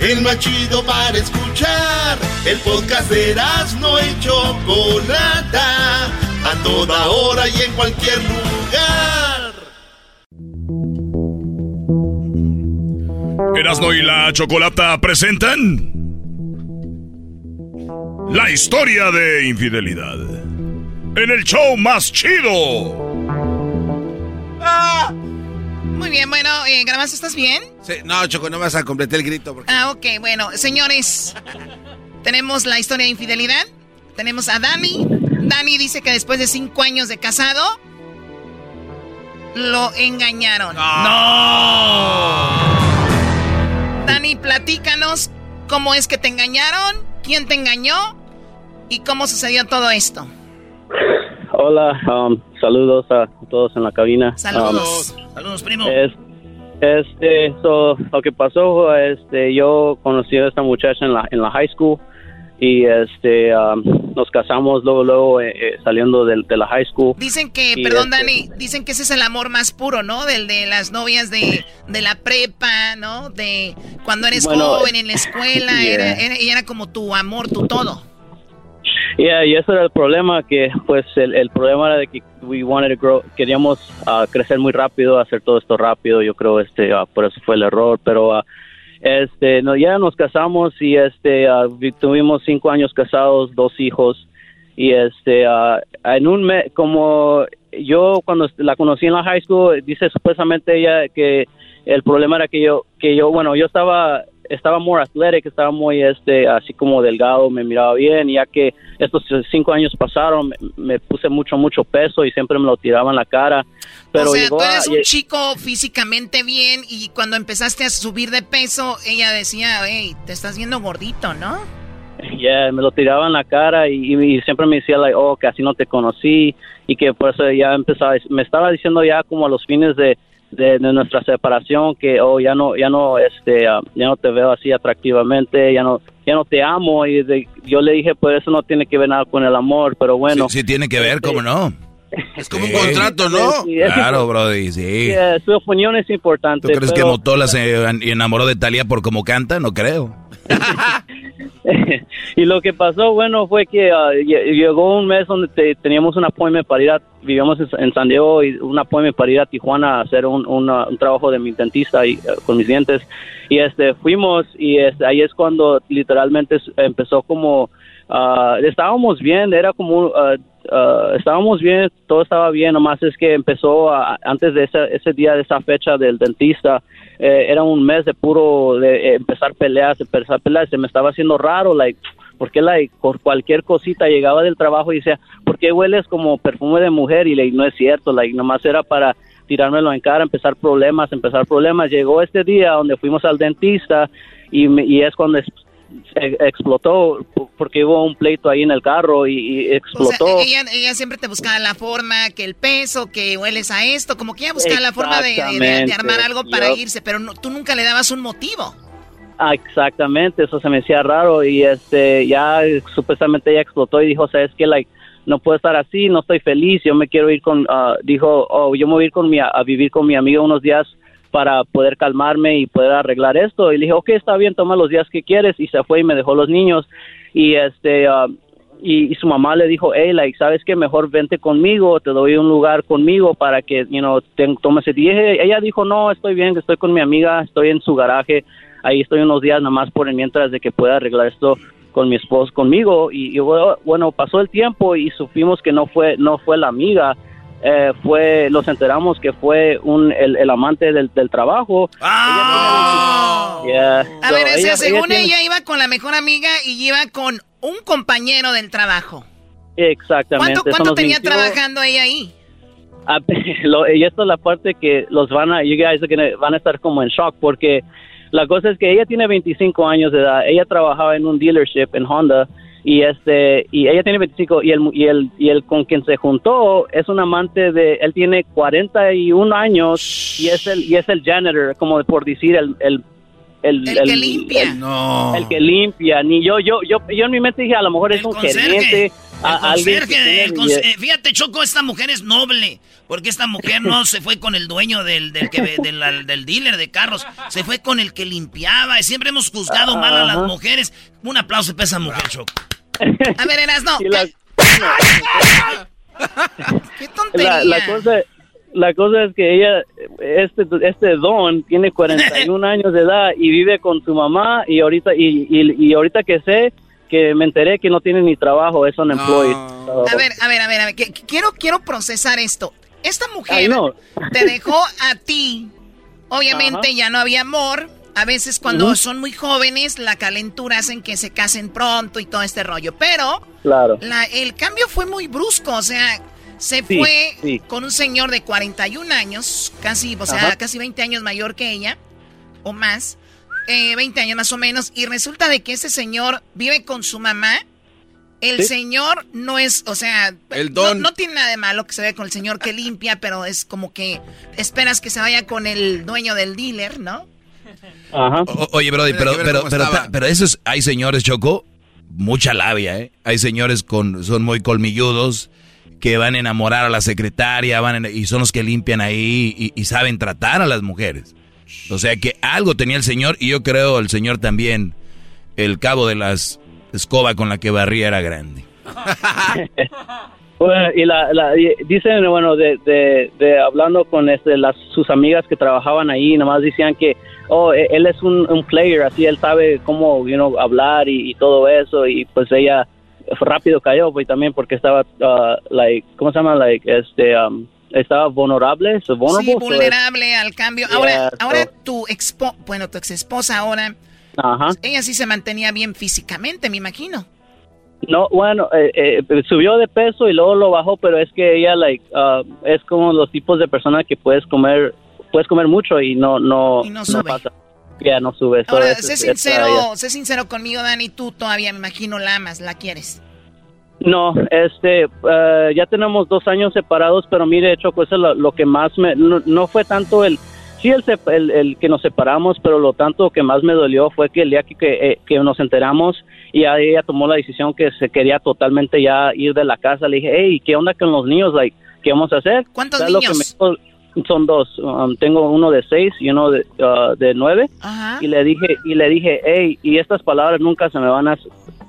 El más chido para escuchar. El podcast de no y Chocolata. A toda hora y en cualquier lugar. Erasno y la chocolata presentan. La historia de infidelidad. En el show más chido. Muy bien, bueno, eh, ¿Grabas, estás bien? Sí, no, Choco, no vas a completar el grito. Porque... Ah, ok, bueno, señores, tenemos la historia de infidelidad. Tenemos a Dani. Dani dice que después de cinco años de casado, lo engañaron. Dani, platícanos cómo es que te engañaron, quién te engañó y cómo sucedió todo esto. Hola, um, saludos a todos en la cabina. Saludos. Saludos, primo. Um, es- este, so, lo que pasó, este, yo conocí a esta muchacha en la, en la high school y este, um, nos casamos luego, luego eh, eh, saliendo de, de la high school. Dicen que, Y, perdón, este, Dani, dicen que ese es el amor más puro, ¿no? Del de las novias de, de la prepa, ¿no? De cuando eres Bueno, joven en la escuela, yeah. era, era- y era como tu amor, tu todo. Yeah, y eso era el problema, que pues el, problema era de que we wanted to grow, queríamos ah, crecer muy rápido, hacer todo esto rápido, yo creo este ah, por eso fue el error, pero ah, este no ya nos casamos y este vi- tuvimos cinco años casados, dos hijos y este en un mes como yo cuando la conocí en la high school dice supuestamente ella que el problema era que yo que yo bueno yo estaba estaba muy athletic, estaba muy este así como delgado, me miraba bien, ya que estos cinco años pasaron, me, me puse mucho mucho peso y siempre me lo tiraba en la cara. Pero o sea, tú a- eres un chico físicamente bien y cuando empezaste a subir de peso, ella decía, hey, te estás viendo gordito, ¿no? Yeah, me lo tiraba en la cara y, y siempre me decía, like, oh, que así no te conocí y que por eso ya empezaba, me estaba diciendo ya como a los fines de, de, de nuestra separación que, oh, ya no, ya no, este, ah, ya no te veo así atractivamente, ya no, ya no te amo y de- yo le dije, pues eso no tiene que ver nada con el amor, pero bueno. Sí, sí tiene que ver, ¿cómo no? Es como un contrato, ¿no? Sí, Claro, Brody, sí. sí, su opinión es importante. ¿Tú crees que pero- Motola se enamoró de Talía por cómo canta? No creo. y lo que pasó, bueno, fue que ah, lle- llegó un mes donde te- teníamos un appointment para ir a, vivíamos en, San Diego y un appointment para ir a Tijuana a hacer un, una- un trabajo de mi dentista y, eh, con mis dientes. Y este, fuimos y este, ahí es cuando literalmente empezó como, ah, estábamos bien, era como, ah, ah, estábamos bien, todo estaba bien, nomás es que empezó antes de ese, ese día, de esa fecha del dentista, eh, era un mes de puro, de eh, empezar peleas, empezar peleas, se me estaba haciendo raro, like, porque like, por cualquier cosita llegaba del trabajo y decía, ¿por qué hueles como perfume de mujer? Y like, no es cierto, like, nomás era para tirármelo en cara, empezar problemas, empezar problemas. Llegó este día donde fuimos al dentista y, es cuando explotó porque hubo un pleito ahí en el carro y, y O sea, explotó. ella, ella siempre te buscaba la forma, que el peso, que hueles a esto, como que ella buscaba la forma de, armar algo para irse, pero no- tú nunca le dabas un motivo. Ah, exactamente, eso se me hacía raro y este ya supuestamente ella explotó y dijo, sabes que like no puedo estar así, no estoy feliz, yo me quiero ir con, ah, dijo, oh, yo me voy a ir con mi, a vivir con mi amigo unos días para poder calmarme y poder arreglar esto y le dije, ok, está bien, toma los días que quieres y se fue y me dejó los niños y este ah, y, su mamá le dijo, hey, like, ¿sabes qué? Mejor vente conmigo, te doy un lugar conmigo para que, you know, te, tomes el día. Ella dijo, no, estoy bien, estoy con mi amiga, estoy en su garaje, ahí estoy unos días nada más por mientras de que pueda arreglar esto con mi esposo, conmigo. Y, y bueno, pasó el tiempo y supimos que no fue, no fue la amiga, eh, fue, nos enteramos que fue un, el, el amante del, del trabajo. Yeah. A So, ver, o sea, ella- según ella tiene- ella iba con la mejor amiga y iba con un compañero del trabajo. Exactamente. ¿Cuánto, cuánto tenía mintió. trabajando ella ahí? Ah, lo- y esta es la parte que los van a, you guys are gonna- van a estar como en shock porque la cosa es que ella tiene 25 años de edad, ella trabajaba en un dealership en Honda y este y ella tiene 25 y el y el y el con quien se juntó es un amante de él tiene 41 años y es el y es el janitor como por decir el el el, El que limpia. el- el que limpia ni yo yo yo yo en mi mente dije a lo mejor es un conserje. gerente a- El conserje, el eh, fíjate, Choco, esta mujer es noble. Porque esta mujer no se fue con el dueño del, del, que, del, del dealer de carros. Se fue con el que limpiaba. Y siempre hemos juzgado mal a las mujeres. Un aplauso para esa mujer, Choco. A ver, eras no. ¿Qué tontería? la, la cosa la cosa es que ella este este don tiene 41 años de edad y vive con su mamá y ahorita y, y, y ahorita que sé que me enteré que no tiene ni trabajo es unemployed So, A ver, a ver, a ver, a ver, que- que quiero, quiero procesar esto. Esta Ay, mujer no. te dejó a ti. Obviamente Ajá. ya no había amor. A veces cuando son muy jóvenes, la calentura hacen que se casen pronto y todo este rollo. Pero claro la- el cambio fue muy brusco, o sea, se Sí, fue sí. con un señor de 41 años, casi, o sea, Ajá. casi 20 años mayor que ella, o más, eh, 20 años más o menos, y resulta de que ese señor vive con su mamá. El Sí. señor no es, o sea, El no- don. No, tiene nada de malo que se vea con el señor que limpia, pero es como que esperas que se vaya con el dueño del dealer, ¿no? Ajá. O- oye, Brody, pero, pero, pero, pero eso es, hay señores, Choco, mucha labia, ¿eh? Hay señores con, son muy colmilludos, que van a enamorar a la secretaria, van en- y son los que limpian ahí y, y saben tratar a las mujeres. O sea que algo tenía el señor y yo creo el señor también, el cabo de las escoba con la que barría era grande. Bueno, y la, la- dicen, bueno, de, de, hablando con este, las, sus amigas que trabajaban ahí, nomás decían que, oh, e- él es un, un player, así él sabe cómo, you hablar y, y todo eso, y pues ella rápido cayó, pues también porque estaba, uh, like, ¿cómo se llama? Like, este, um, estaba vulnerable, so vulnerable, Sí, so vulnerable al cambio. Ahora, Yeah, ahora so- tu expo, bueno, tu ex esposa ahora, ella sí se mantenía bien físicamente, me imagino. No, bueno, eh, eh, subió de peso y luego lo bajó, pero es que ella, like, uh, es como los tipos de personas que puedes comer, puedes comer mucho y no, no, Y no sube. pasa. Ya no sube. Ahora, sé es- sincero, sé sincero conmigo, Dani, tú todavía me imagino la amas, la quieres. No, este, eh, ya tenemos dos años separados, pero mire, Choco, eso es lo, lo que más me, no, no fue tanto el, sí el, el, el que nos separamos, pero lo tanto que más me dolió fue que el día que, que, eh, que nos enteramos y ella tomó la decisión que se quería totalmente ya ir de la casa, le dije, hey, ¿qué onda con los niños? Like, ¿Qué vamos a hacer? ¿Cuántos ¿Sabes lo que niños? me son dos. Um, tengo uno de seis y uno de, uh, de nueve. Y le dije, y le dije, hey, y estas palabras nunca se me van a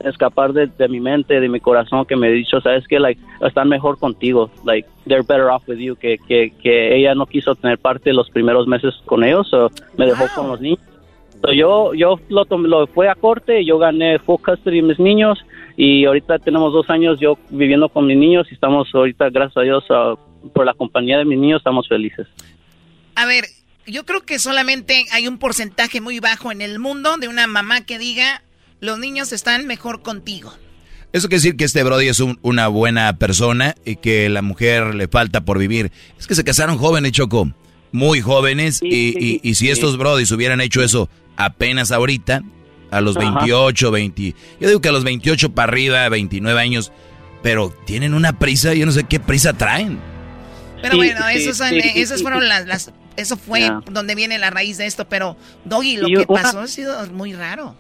escapar de, de mi mente, de mi corazón, que me he dicho, sabes que, like, están mejor contigo, like, they're better off with you, que, que, que ella no quiso tener parte los primeros meses con ellos, o me dejó con los niños. So, yo yo lo, lo fue a corte, yo gané full custody de mis niños y ahorita tenemos dos años yo viviendo con mis niños y estamos ahorita, gracias a Dios, ah, por la compañía de mis niños, estamos felices. A ver, yo creo que solamente hay un porcentaje muy bajo en el mundo de una mamá que diga, los niños están mejor contigo. Eso quiere decir que este Brody es un- una buena persona y que la mujer le falta por vivir. Es que se casaron jóvenes, Choco. Muy jóvenes. y, y- y si estos Brodys hubieran hecho eso apenas ahorita, a los Ajá. 28, 20. Yo digo que a los 28 para arriba, 29 años. Pero tienen una prisa, yo no sé qué prisa traen. Pero Sí, bueno, sí, esos, son- sí, eh, esas fueron las, las- eso fue donde viene la raíz de esto, pero Doggy, lo que una- pasó ha sido muy raro.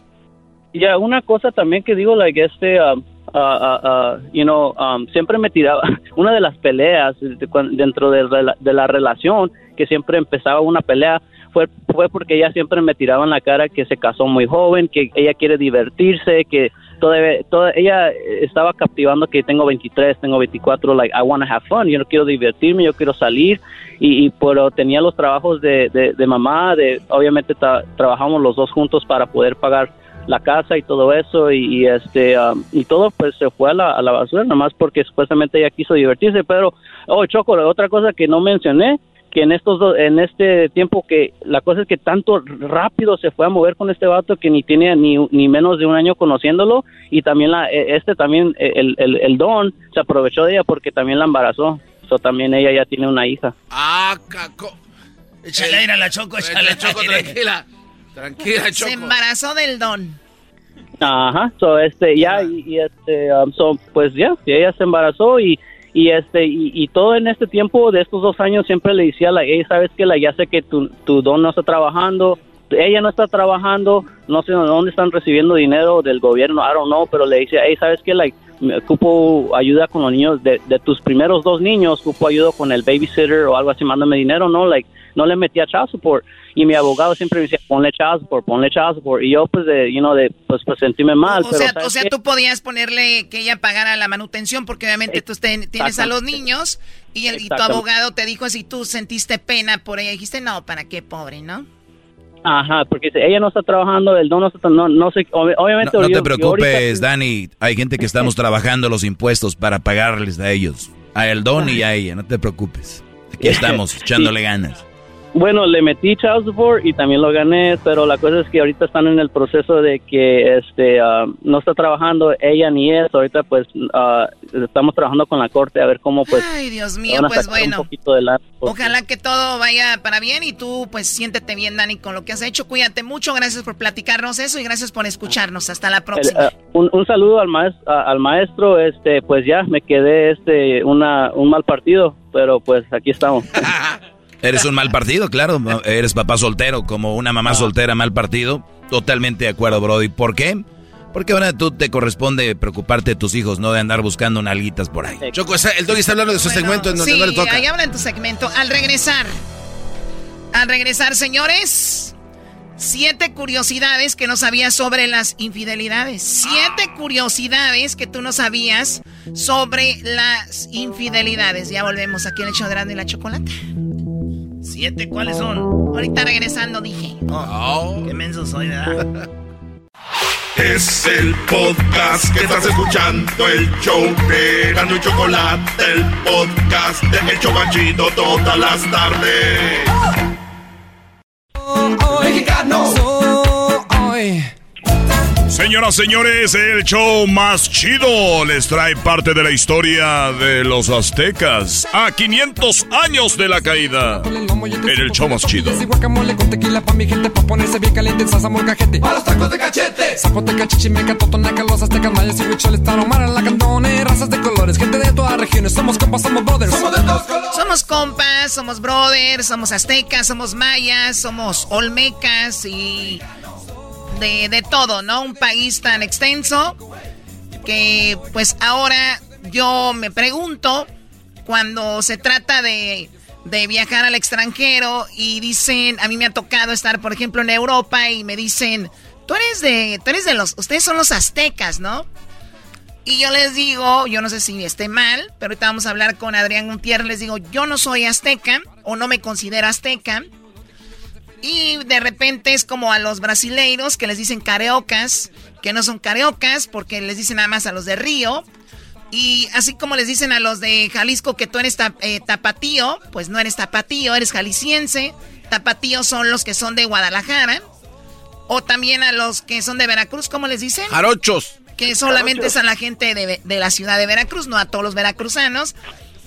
Ya, una cosa también que digo, like, este, um, uh, uh, uh, you know, um, siempre me tiraba, una de las peleas dentro de, de la relación, que siempre empezaba una pelea, fue, fue porque ella siempre me tiraba en la cara que se casó muy joven, que ella quiere divertirse, que todavía, toda, ella estaba captivando que tengo 23, tengo 24, like, I want to have fun, yo no quiero divertirme, yo quiero salir, y, y pero tenía los trabajos de, de, mamá, de, obviamente tra- trabajamos los dos juntos para poder pagar la casa y todo eso y, y, este um, y todo pues se fue a la, a la basura nomás porque supuestamente ella quiso divertirse pero oh Choco otra cosa que no mencioné que en estos do- en este tiempo que la cosa es que tanto rápido se fue a mover con este vato que ni tiene ni, ni menos de un año conociéndolo y también la eh, este también eh, el, el, el don se aprovechó de ella porque también la embarazó so también ella ya tiene una hija Ah, caco. Échale aire a la Choco, échale Choco, aire. Tranquila. Tranquila, Se Choco. embarazó del don. Ajá, so este ya y, y, este um, so, pues ya, y ella se embarazó y y este y, y todo en este tiempo de estos dos años siempre le decía a la hey, sabes que la ya sé que tu, tu don no está trabajando ella no está trabajando no sé de dónde están recibiendo dinero del gobierno I don't know pero le decía hey sabes que like me ocupo ayuda con los niños de, de tus primeros dos niños ocupo ayuda con el babysitter o algo así mándame dinero no like no le metía child support y mi abogado siempre me decía ponle child support ponle child support y yo pues de you know de pues pues sentirme mal O pero sea, ¿sabes o sea tú podías ponerle que ella pagara la manutención porque obviamente tú ten- tienes a los niños y, el, y tu abogado te dijo si tú sentiste pena por ella, dijiste no, ¿para qué pobre, no? Ajá, porque si ella no está trabajando, el don no está, no, no sé, ob- obviamente. No, no yo- te preocupes, ahorita- Dani. Hay gente que estamos trabajando los impuestos para pagarles a ellos. A el don y a ella, no te preocupes. Aquí estamos, echándole ganas. Bueno, le metí child support y también lo gané, pero la cosa es que ahorita están en el proceso de que este ah, no está trabajando ella ni él. Ahorita pues ah, estamos trabajando con la corte a ver cómo pues. Ay, Dios mío, van a pues bueno. Un poquito de lana, porque- Ojalá que todo vaya para bien y tú pues siéntete bien, Dani, con lo que has hecho. Cuídate mucho, gracias por platicarnos eso y gracias por escucharnos. Hasta la El, próxima. ah, un, un saludo al maestro, al maestro, este, pues ya me quedé este una un mal partido, pero pues aquí estamos. Eres un mal partido, claro. Eres papá soltero, como una mamá soltera mal partido. Totalmente de acuerdo, Brody. ¿Por qué? Porque ahora tú te corresponde preocuparte de tus hijos, no de andar buscando nalguitas por ahí. Choco, el Doggy está hablando de su segmento en donde sí, no le toca. ahí habla en tu segmento. Al regresar, al regresar, señores, siete curiosidades que no sabías sobre las infidelidades. Siete curiosidades que tú no sabías sobre las infidelidades. Ya volvemos aquí en el Grande y la Chocolata. ¿Siete cuáles son? Ahorita regresando dije. Oh, qué menso soy, ¿verdad? Es el podcast que estás escuchando, el show de Gano y Chocolate, el podcast de El Chocachito todas las tardes. Mexicano soy. Señoras, señores, el show más chido les trae parte de la historia de los aztecas a 500 años de la caída. En el show más chido. Y guacamole con tequila pa' mi gente, pa' ponerse bien caliente en salsa molcajete. ¡A los tacos de cachete! Zapoteca, chichimeca, totonaca, los aztecas, mayas y huicholes, tarahumara, lacandone, razas de colores, gente de todas regiones, somos compas, somos brothers. Somos de todos colores. Somos compas, somos brothers, somos aztecas, somos mayas, somos olmecas y de, de todo, ¿no? Un país tan extenso que pues ahora yo me pregunto cuando se trata de de viajar al extranjero y dicen, a mí me ha tocado estar, por ejemplo, en Europa y me dicen, tú eres de, tú eres de los, ustedes son los aztecas, ¿no? Y yo les digo, yo no sé si esté mal, pero ahorita vamos a hablar con Adrián Gutiérrez, les digo, yo no soy azteca o no me considero azteca. Y de repente es como a los brasileiros que les dicen careocas, que no son careocas porque les dicen nada más a los de Río. Y así como les dicen a los de Jalisco que tú eres eh, tapatío, pues no eres tapatío, eres jalisciense. Tapatío son los que son de Guadalajara. O también a los que son de Veracruz, ¿cómo les dicen? Jarochos. Que solamente es a la gente de, de la ciudad de Veracruz, no a todos los veracruzanos.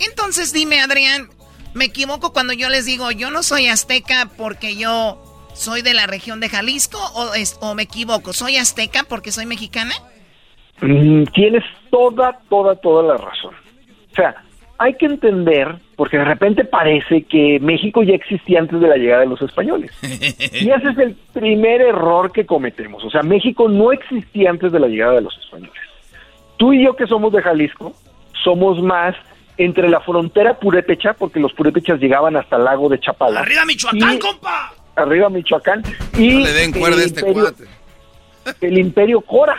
Entonces dime, Adrián, ¿me equivoco cuando yo les digo, yo no soy azteca porque yo soy de la región de Jalisco? ¿O, es, o me equivoco? ¿Soy azteca porque soy mexicana? Mm, tienes toda, toda, toda la razón. O sea, hay que entender, porque de repente parece que México ya existía antes de la llegada de los españoles. Y ese es el primer error que cometemos. O sea, México no existía antes de la llegada de los españoles. Tú y yo que somos de Jalisco, somos más entre la frontera purépecha, porque los purépechas llegaban hasta el lago de Chapala. ¡Arriba Michoacán, compa! Arriba Michoacán. Y le den cuerda a este cuate. El imperio Cora,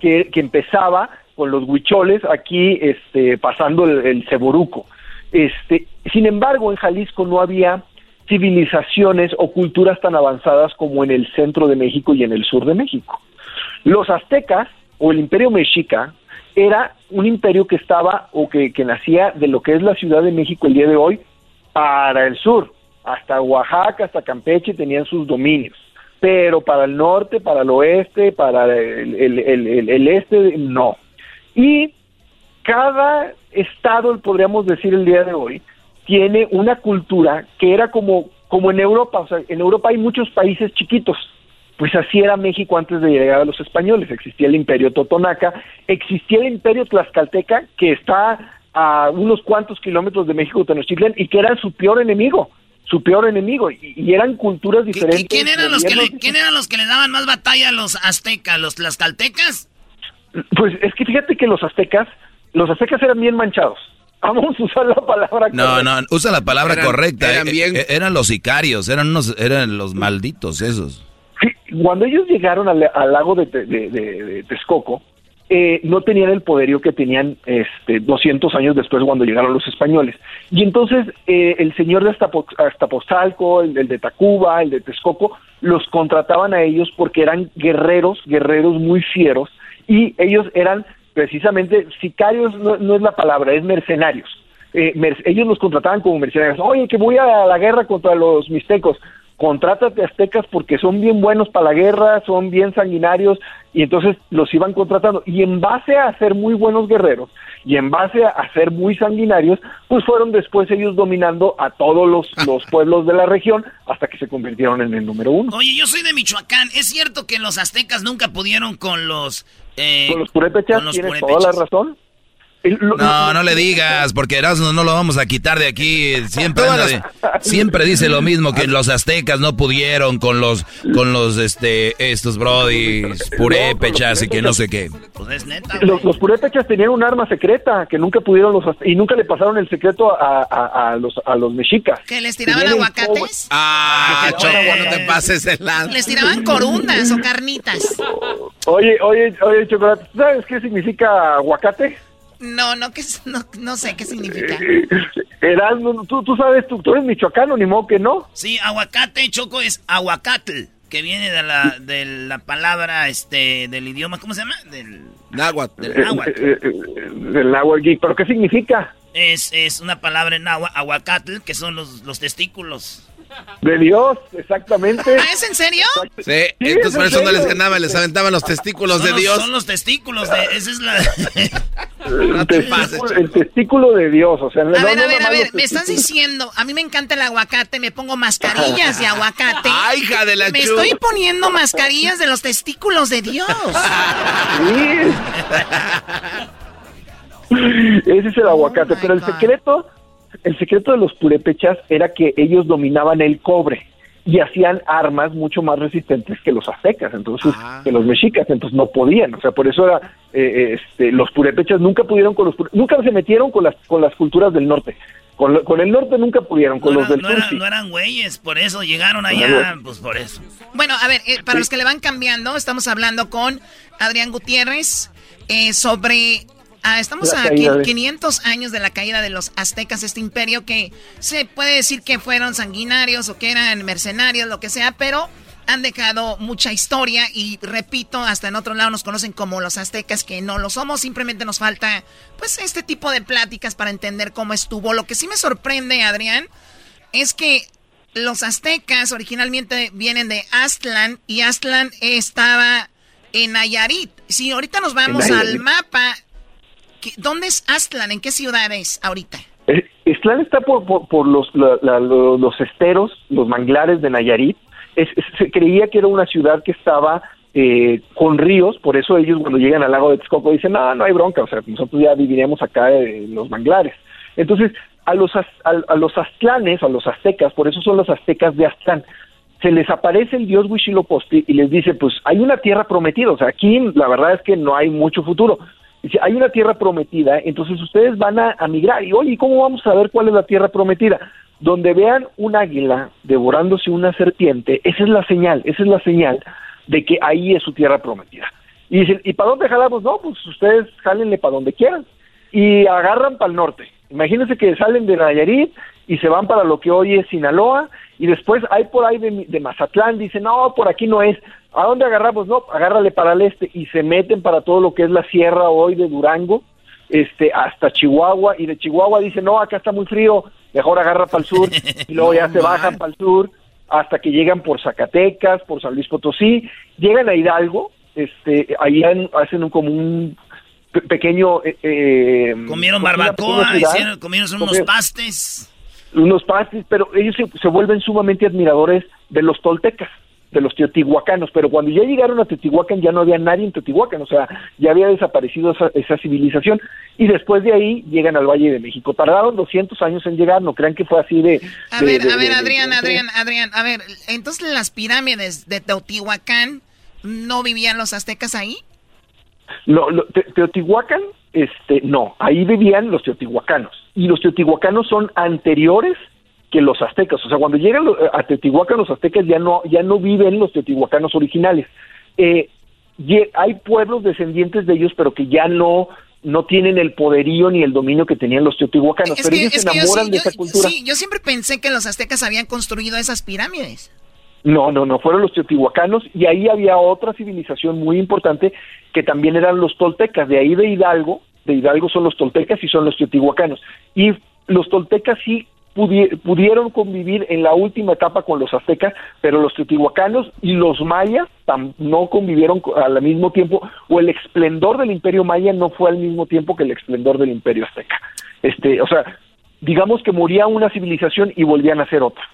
que, que empezaba con los huicholes aquí este, pasando el, el Ceboruco. Este, sin embargo, en Jalisco no había civilizaciones o culturas tan avanzadas como en el centro de México y en el sur de México. Los aztecas o el imperio mexica era un imperio que estaba o que, que nacía de lo que es la Ciudad de México el día de hoy para el sur, hasta Oaxaca, hasta Campeche tenían sus dominios. Pero para el norte, para el oeste, para el, el, el, el, este, no. Y cada estado, podríamos decir el día de hoy, tiene una cultura que era como, como en Europa, o sea, en Europa hay muchos países chiquitos, pues así era México antes de llegar a los españoles, existía el imperio totonaca, existía el imperio tlaxcalteca, que está a unos cuantos kilómetros de México, Tenochtitlan, y que era su peor enemigo, su peor enemigo, y, eran culturas diferentes. ¿Quién eran, los que le, ¿Quién eran los que le daban más batalla a los aztecas, los tlaxcaltecas? Pues es que fíjate que los aztecas, los aztecas eran bien manchados. Vamos a usar la palabra No, no, usa la palabra correcta. Eran, eh, eran, los sicarios, eran, unos, eran los malditos esos. Cuando ellos llegaron al, lago de, de, de, de Texcoco, eh, no tenían el poderío que tenían este, 200 años después cuando llegaron los españoles. Y entonces eh, el señor de Aztapotzalco, el, el, de Tacuba, el de Texcoco, los contrataban a ellos porque eran guerreros, guerreros muy fieros, y ellos eran precisamente, sicarios no, no es la palabra, es mercenarios. Eh, ellos los contrataban como mercenarios. Oye, que voy a la guerra contra los mixtecos contrátate aztecas porque son bien buenos para la guerra, son bien sanguinarios y entonces los iban contratando y en base a ser muy buenos guerreros y en base a, ser muy sanguinarios, pues fueron después ellos dominando a todos los, los pueblos de la región hasta que se convirtieron en el número uno. Oye, yo soy de Michoacán, ¿es cierto que los aztecas nunca pudieron con los... Eh, con los purépechas, tienes toda la razón. No, no le digas, porque Erasmo no lo vamos a quitar de aquí. Siempre, siempre dice lo mismo que los aztecas no pudieron con los, con los, este, estos brodis, purépechas y que no sé qué. Pues los, purépechas tenían un arma secreta que nunca pudieron los y nunca le pasaron el secreto a, a, los, a los mexicas. ¿Que les tiraban aguacates? Ah, no te pases el lado. Les tiraban corundas o carnitas. Oye, oye, oye, chocolate, ¿sabes qué significa aguacate? No, no, que, no, no sé qué significa. Erasmo, tú, tú sabes, tú, tú, eres michoacano, ni modo que no. Sí, aguacate, Choco, es aguacatl, que viene de la, de la palabra, este, del idioma, ¿cómo se llama? Del náhuatl. Del náhuatl. Eh, eh, eh, del náhuatl, ¿pero qué significa? Es, es una palabra en náhuatl, aguacatl, que son los, los testículos. De Dios, exactamente. ¿Ah, es en serio? Sí, sí entonces por eso no les ganaba, les aventaban los testículos de los, Dios. Son los testículos de, esa es la... el, testículo, el, testículo, de Dios, o sea... A no, ver, a ver, a ver, me estás diciendo, a mí me encanta el aguacate, me pongo mascarillas de aguacate. ¡Ay, hija de la Me estoy poniendo mascarillas de los testículos de Dios. Sí. Ese es el aguacate, oh pero el secreto el secreto de los purépechas era que ellos dominaban el cobre y hacían armas mucho más resistentes que los aztecas, entonces ah. que los mexicas, entonces no podían, o sea, por eso era eh, este, los purépechas nunca pudieron con los nunca se metieron con las con las culturas del norte. Con, con el norte nunca pudieron, con no los del no sur sí. no eran güeyes, por eso llegaron allá, pues por eso. Bueno, a ver, eh, para los que le van cambiando, estamos hablando con Adrián Gutiérrez eh, sobre... ah, estamos La a caída qui- de- 500 años de la caída de los aztecas, este imperio que se puede decir que fueron sanguinarios o que eran mercenarios, lo que sea, pero han dejado mucha historia y repito, hasta en otro lado nos conocen como los aztecas, que no lo somos, simplemente nos falta pues este tipo de pláticas para entender cómo estuvo. Lo que sí me sorprende, Adrián, es que los aztecas originalmente vienen de Aztlán y Aztlán estaba en Nayarit. Si ahorita nos vamos al mapa, ¿qué- ¿dónde es Aztlán? ¿En qué ciudad es ahorita? Eh, Ixtlán está por, por, los, esteros, los manglares de Nayarit. Se creía que era una ciudad que estaba eh, con ríos, por eso ellos cuando llegan al lago de Texcoco dicen, no, no hay bronca, o sea, nosotros ya viviremos acá en los manglares. Entonces, a los, a los aztlanes, a los aztecas, por eso son los aztecas de Aztlán, se les aparece el dios Huitzilopochtli y les dice, pues hay una tierra prometida, o sea, aquí la verdad es que no hay mucho futuro. Dice, hay una tierra prometida, entonces ustedes van a, migrar. Y oye, ¿y ¿cómo vamos a saber cuál es la tierra prometida? Donde vean un águila devorándose una serpiente, esa es la señal, esa es la señal de que ahí es su tierra prometida. Y dicen, ¿y para dónde jalamos? No, pues ustedes jálenle para donde quieran. Y agarran para el norte. Imagínense que salen de Nayarit y se van para lo que hoy es Sinaloa y después hay por ahí de, de Mazatlán, dicen, no, por aquí no es. ¿A dónde agarramos? No, agárrale para el este y se meten para todo lo que es la sierra hoy de Durango, este, hasta Chihuahua y de Chihuahua dicen, no, acá está muy frío, mejor agarra para el sur y luego ya se bajan para el sur hasta que llegan por Zacatecas, por San Luis Potosí, llegan a Hidalgo, este, ahí hacen un, como un pe- pequeño... eh, eh, Comieron barbacoa, hicieron, comieron unos Comieron- pastes. unos pastis, pero ellos se, se vuelven sumamente admiradores de los toltecas, de los teotihuacanos, pero cuando ya llegaron a Teotihuacán ya no había nadie en Teotihuacán, o sea, ya había desaparecido esa, esa civilización, y después de ahí llegan al Valle de México. Tardaron 200 años en llegar, no crean que fue así de... A de- ver, de- a ver, de- Adrián, Adrián, Adrián, a ver, entonces las pirámides de Teotihuacán, ¿no vivían los aztecas ahí? No, lo- Te- Teotihuacán, este, no, ahí vivían los teotihuacanos, y los teotihuacanos son anteriores que los aztecas, o sea, cuando llegan a Teotihuacán los aztecas ya no, ya no viven los teotihuacanos originales. Eh, hay pueblos descendientes de ellos, pero que ya no no tienen el poderío ni el dominio que tenían los teotihuacanos, pero ellos se es enamoran sí- de yo- esa cultura. sí, yo siempre pensé que los aztecas habían construido esas pirámides. No, no, no, fueron los teotihuacanos y ahí había otra civilización muy importante que también eran los toltecas, de ahí de Hidalgo, de Hidalgo son los toltecas y son los teotihuacanos. Y los toltecas sí pudi- pudieron convivir en la última etapa con los aztecas, pero los teotihuacanos y los mayas no convivieron co- al mismo tiempo, o el esplendor del imperio maya no fue al mismo tiempo que el esplendor del imperio azteca. Este, o sea, digamos que moría una civilización y volvían a ser otra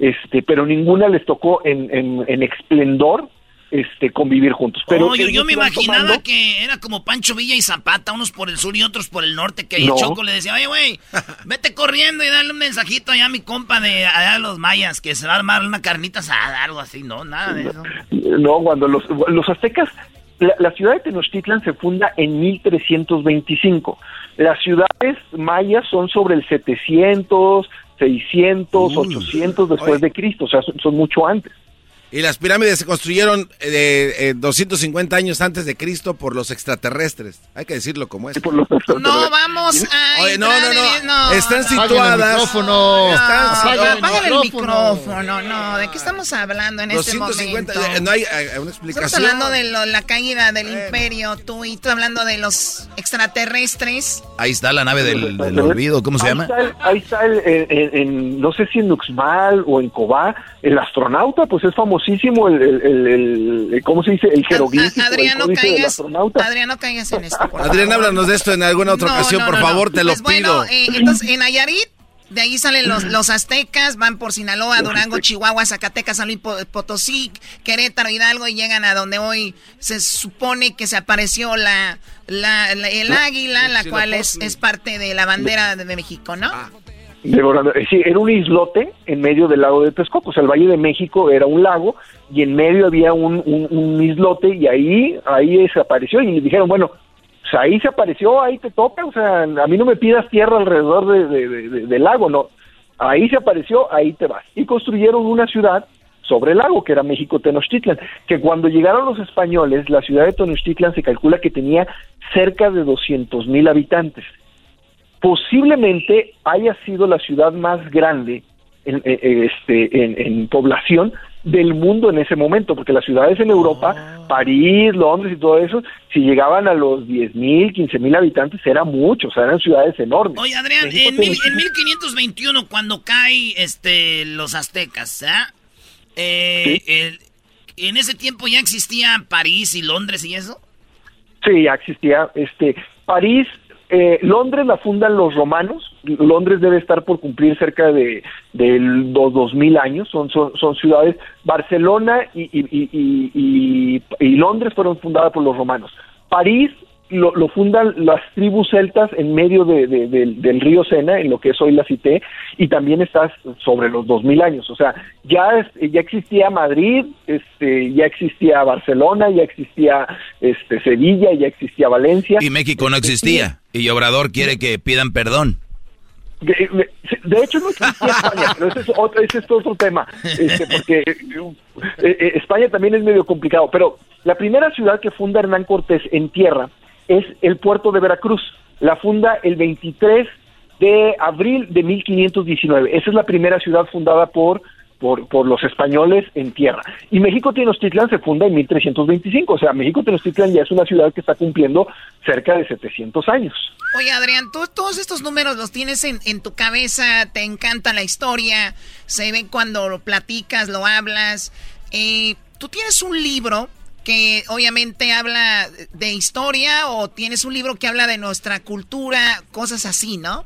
este pero ninguna les tocó en, en, en esplendor este convivir juntos. Pero Oh, yo, yo me imaginaba tomando- que era como Pancho Villa y Zapata, unos por el sur y otros por el norte, que No. el Choco le decía, oye, güey, vete corriendo y dale un mensajito allá a mi compa de allá a los mayas, que se va a armar una carnita asada, algo así, no, nada de eso. no cuando los, los aztecas la, la ciudad de Tenochtitlan se funda en 1325 las ciudades mayas son sobre el 700 600 800 después de Cristo o sea son, son mucho antes Y las pirámides se construyeron eh, eh, 250 años antes de Cristo por los extraterrestres. Hay que decirlo como es. No vamos a. Oye, no, no, no. no, Están situadas. micrófono. Están No, situadas- apágale el micrófono, no. ¿De qué estamos hablando en este 250, momento? eh, no hay eh, una Estamos explicación. hablando de lo- la caída del imperio, tú y tú hablando de los extraterrestres. Ahí está la nave del, del olvido, ¿cómo se ahí llama? Está el- ahí está el, en, en- en- no sé si en Uxmal o en Cobá, el astronauta, pues es famosísimo, el, el, el- el- el- ¿cómo se dice? El jeroglífico, el Adrián, no códice del caigas, astronauta. Adrián, no caigas en esto. por Adrián, háblanos de esto en alguna otra No, ocasión, no, por no, favor, no. te lo Pues bueno, pido. eh, entonces en Nayarit, de ahí salen los, los aztecas, van por Sinaloa, Durango, Chihuahua, Zacatecas, San Luis Po- Potosí, Querétaro, Hidalgo y llegan a donde hoy se supone que se apareció la, la- la- el águila, la cual es, es parte de la bandera de, de México, ¿no? Devorando- Sí, era un islote en medio del lago de Texcoco. O sea, el Valle de México era un lago y en medio había un, un- islote y ahí, ahí desapareció y le dijeron, bueno, sea, ahí se apareció, ahí te toca, o sea, a mí no me pidas tierra alrededor de, de- de- de- del lago, no. Ahí se apareció, ahí te vas. Y construyeron una ciudad sobre el lago, que era México Tenochtitlan, que cuando llegaron los españoles, la ciudad de Tenochtitlan se calcula que tenía cerca de 200 mil habitantes. Posiblemente haya sido la ciudad más grande en, eh, eh, este, en, en población del mundo en ese momento, porque las ciudades en Europa, París, Londres y todo eso, si llegaban a los 10 mil, 15 mil habitantes, era mucho, o sea, eran ciudades enormes. Oye, Adrián, en, mil- en 1521, cuando caen este, los aztecas, ¿ah? Eh, el- ¿en ese tiempo ya existía París y Londres y eso? Sí, ya existía. Este, París, eh, Londres la fundan los romanos. Londres debe estar por cumplir cerca de, de los 2000 años. Son, son, son ciudades. Barcelona y, y, y, y- Londres fueron fundadas por los romanos. París lo, lo fundan las tribus celtas en medio de- de- del- del río Sena, en lo que es hoy la Cité, y también está sobre los 2000 años. O sea, ya, es- ya existía Madrid, este, ya existía Barcelona, ya existía este, Sevilla, ya existía Valencia. Y México no existía. Y Obrador quiere que pidan perdón. De, de hecho, no existía España, pero ese es otro, ese es otro tema, este, porque eh, eh, España también es medio complicado. Pero la primera ciudad que funda Hernán Cortés en tierra es el puerto de Veracruz. La funda el 23 de abril de 1519. Esa es la primera ciudad fundada por, por, por los españoles en tierra. Y México Tenochtitlan se funda en 1325. O sea, México Tenochtitlan ya es una ciudad que está cumpliendo cerca de 700 años. Oye, Adrián, tú todos estos números los tienes en, en tu cabeza, te encanta la historia, se ve cuando lo platicas, lo hablas. Eh, ¿Tú tienes un libro que obviamente habla de historia o tienes un libro que habla de nuestra cultura, cosas así, ¿no?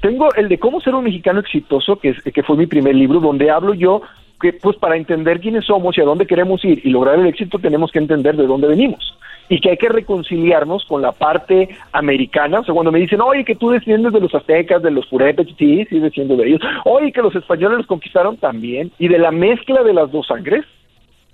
Tengo el de cómo ser un mexicano exitoso, que, que fue mi primer libro, donde hablo yo que pues para entender quiénes somos y a dónde queremos ir y lograr el éxito tenemos que entender de dónde venimos. Y que hay que reconciliarnos con la parte americana, o sea, cuando me dicen, oye, que tú desciendes de los aztecas, de los purépechas, sí, sí, desciendo de ellos, oye, que los españoles los conquistaron también, y de la mezcla de las dos sangres,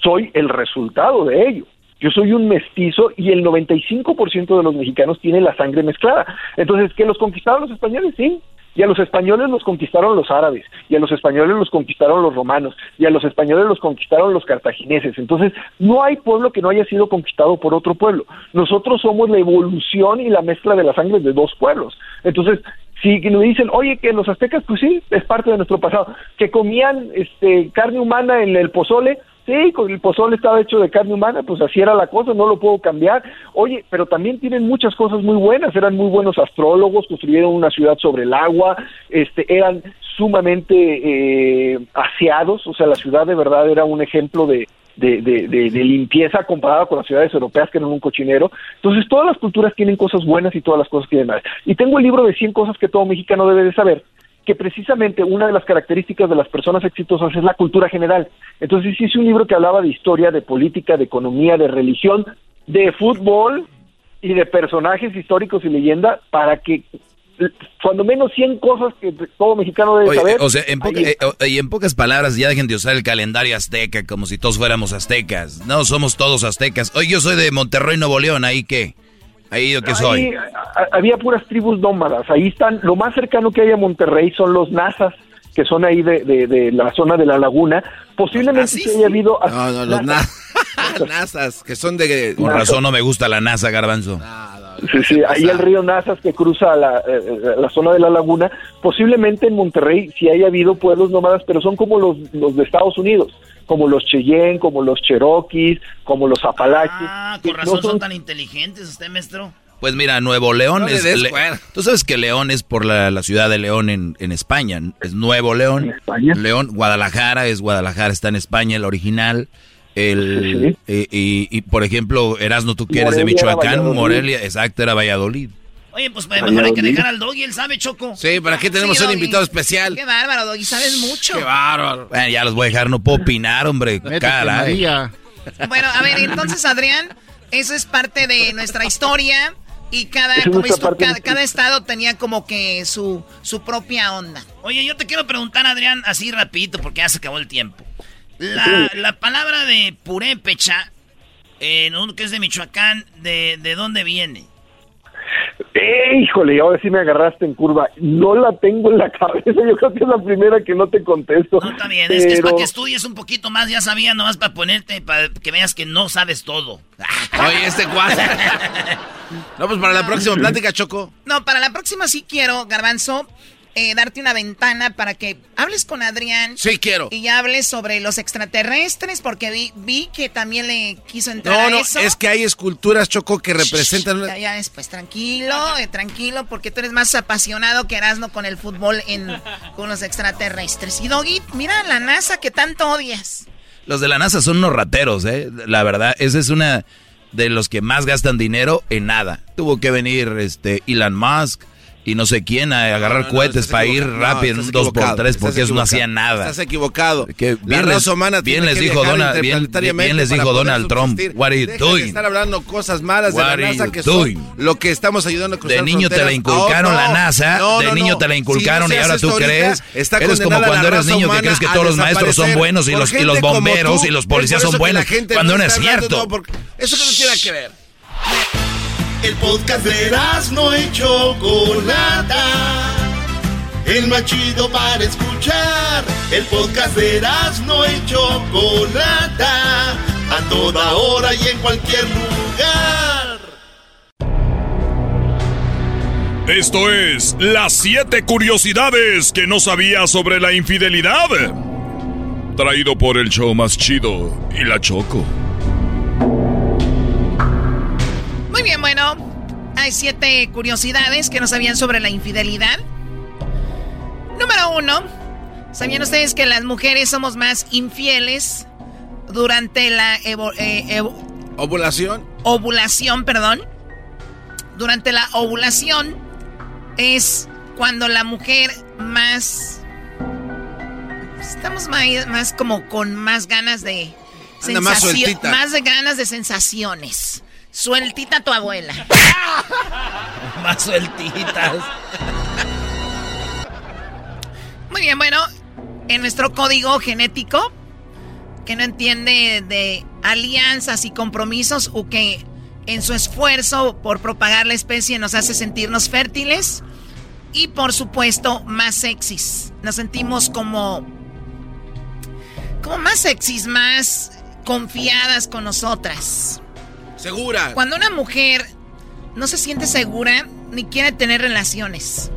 soy el resultado de ello. Yo soy un mestizo y el 95% de los mexicanos tiene la sangre mezclada. Entonces, ¿que los conquistaron los españoles? Sí. Y a los españoles los conquistaron los árabes, y a los españoles los conquistaron los romanos, y a los españoles los conquistaron los cartagineses. Entonces, no hay pueblo que no haya sido conquistado por otro pueblo. Nosotros somos la evolución y la mezcla de la sangre de dos pueblos. Entonces, si nos dicen, oye, que los aztecas, pues sí, es parte de nuestro pasado, que comían este, carne humana en el pozole, Sí, el pozole estaba hecho de carne humana, pues así era la cosa, no lo puedo cambiar. Oye, pero también tienen muchas cosas muy buenas, eran muy buenos astrólogos, construyeron una ciudad sobre el agua, este, eran sumamente eh, aseados, o sea, la ciudad de verdad era un ejemplo de, de, de, de, de limpieza comparada con las ciudades europeas que eran un cochinero. Entonces, todas las culturas tienen cosas buenas y todas las cosas tienen malas. Y tengo el libro de 100 cosas que todo mexicano debe de saber que precisamente una de las características de las personas exitosas es la cultura general. Entonces hice un libro que hablaba de historia, de política, de economía, de religión, de fútbol y de personajes históricos y leyenda para que cuando menos 100 cosas que todo mexicano debe Oye, saber. o sea, en, poca- eh, y en pocas palabras, ya dejen de usar el calendario azteca como si todos fuéramos aztecas. No, somos todos aztecas. Oye, yo soy de Monterrey, Nuevo León, ¿ahí qué? ¿Ahí yo qué soy? Había puras tribus nómadas. Ahí están, lo más cercano que hay a Monterrey son los nazas, que son ahí de, de- de la zona de la laguna. Posiblemente haya habido... No, no, los na- nazas, que son de... Con razón no me gusta la NASA, garbanzo. Sí, sí, ahí el río Nazas que cruza la, eh, la zona de la laguna. Posiblemente en Monterrey sí haya habido pueblos nómadas, pero son como los, los de Estados Unidos, como los Cheyenne, como los Cherokees, como los Apalaches. Ah, con razón no son son- tan inteligentes usted, maestro. Pues mira, Nuevo León No le es... des Le-. Tú sabes que León es por la, la ciudad de León en, en España. Es Nuevo León. León, Guadalajara es Guadalajara, está en España, el original. El, eh, y, y, por ejemplo, Erasno, tú que eres de Michoacán. Morelia, exacto, era Valladolid. Oye, pues mejor hay que dejar al doggy, él sabe, Choco. Sí, ¿para qué tenemos Sí, un Doggy. invitado especial? Qué bárbaro, Doggy, sabes mucho. Qué bárbaro. Bueno, ya los voy a dejar, no puedo opinar, hombre. Caray. Bueno, a ver, entonces, Adrián, eso es parte de nuestra historia y cada, como de cada, cada estado tenía como que su, su propia onda. Oye, yo te quiero preguntar, Adrián, así rapidito, porque ya se acabó el tiempo. La, la palabra de purépecha, en uno que es de Michoacán, ¿de, de dónde viene? Eh, híjole, ahora sí me agarraste en curva. No la tengo en la cabeza. Yo creo que es la primera que no te contesto. No, está bien. Es que es para que estudies un poquito más. Ya sabía, nomás para ponerte, para que veas que no sabes todo. Oye, este cuate. no, pues para la próxima plática, Choco. No, para la próxima sí quiero, Garbanzo, eh, darte una ventana para que hables con Adrián. Sí, quiero. Y hables sobre los extraterrestres, porque vi, vi que también le quiso entrar No, a no, eso. es que hay esculturas, Choco, que representan... Ya, ya después, tranquilo, eh, tranquilo, porque tú eres más apasionado que Erasmo con el fútbol en, con los extraterrestres. Y Doggy, mira la NASA que tanto odias. Los de la NASA son unos rateros, ¿eh? La verdad, esa es una de los que más gastan dinero en nada. Tuvo que venir este Elon Musk y no sé quién a agarrar no, cohetes para ir rápido en un estás 2 por equivocado. 3 porque eso no hacía nada. Estás equivocado. Que La bien raza humana bien les dijo Donald, bien, les dijo Donald Trump, what are you Deja de doing? estar hablando cosas malas de What la are NASA you que doing? son lo que estamos ayudando a cruzar De niño te la inculcaron Oh, la. NASA, de niño te la inculcaron y ahora tú crees, está eres como cuando la eres niño que crees que todos los maestros son buenos y los, y los bomberos y los policías son la buenos, cuando no es cierto. Eso que no tiene que ver. El podcast de no y Chocolata. El más chido para escuchar. El podcast de no y Chocolata. A toda hora y en cualquier lugar. Esto es las siete curiosidades que no sabía sobre la infidelidad. Traído por el show más chido y la Choco. Muy bien, bueno, hay siete curiosidades que no sabían sobre la infidelidad. Número uno, ¿sabían ustedes que las mujeres somos más infieles durante la evo- eh, evo- ¿Ovulación? ovulación, perdón? Durante la ovulación es cuando la mujer más... Estamos más, más como con más ganas de... Anda más sensacio- sueltita. más de ganas de sensaciones. Sueltita tu abuela. Más sueltitas. Muy bien, bueno, en nuestro código genético, que no entiende de alianzas y compromisos, o que en su esfuerzo por propagar la especie nos hace sentirnos fértiles y, por supuesto, más sexys. Nos sentimos como. como más sexys, más confiadas con nosotras. Segura. Cuando una mujer no se siente segura ni quiere tener relaciones,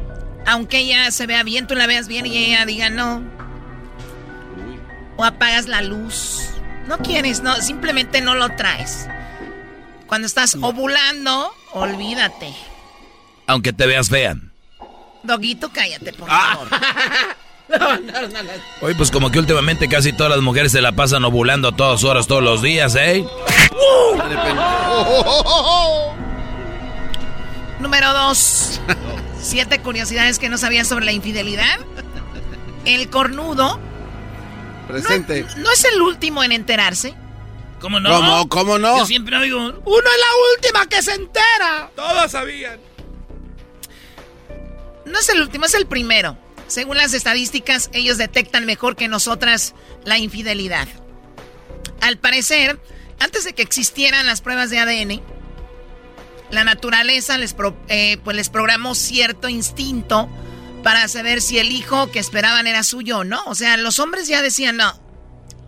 aunque ella se vea bien, tú la veas bien y ella diga no, o apagas la luz, no quieres, no, simplemente no lo traes. Cuando estás ovulando, olvídate. Aunque te veas fea. Doguito, cállate, por favor. Oye, pues como que últimamente casi todas las mujeres se la pasan ovulando a todas horas, todos los días, ¿eh? Número dos. Siete curiosidades que no sabías sobre la infidelidad. El cornudo Presente. no es el último en enterarse. ¿Cómo no? ¿Cómo, cómo no? Yo siempre oigo. Uno es la última que se entera. Todos sabían. No es el último, es el primero. Según las estadísticas, ellos detectan mejor que nosotras la infidelidad. Al parecer, antes de que existieran las pruebas de ADN, la naturaleza les, eh, pues les programó cierto instinto para saber si el hijo que esperaban era suyo o no. O sea, los hombres ya decían, no,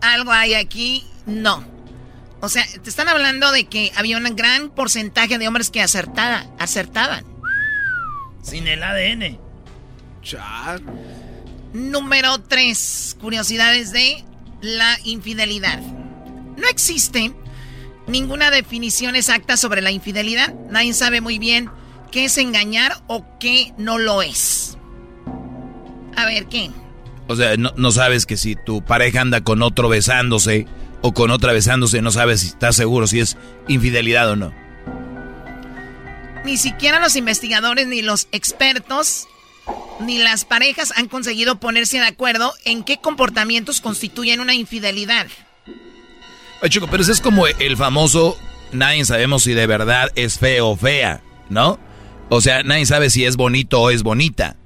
algo hay aquí, no. O sea, te están hablando de que había un gran porcentaje de hombres que acertada, acertaban. Sin el ADN. Número 3. Curiosidades de la infidelidad. No existe ninguna definición exacta sobre la infidelidad. Nadie sabe muy bien qué es engañar o qué no lo es. A ver, ¿qué? O sea, no, no sabes que si tu pareja anda con otro besándose o con otra besándose, no sabes si estás seguro si es infidelidad o no. Ni siquiera los investigadores ni los expertos ni las parejas han conseguido ponerse de acuerdo en qué comportamientos constituyen una infidelidad. Oye, chico, pero ese es como el famoso, nadie sabemos si de verdad es feo o fea, ¿no? O sea, nadie sabe si es bonito o es bonita.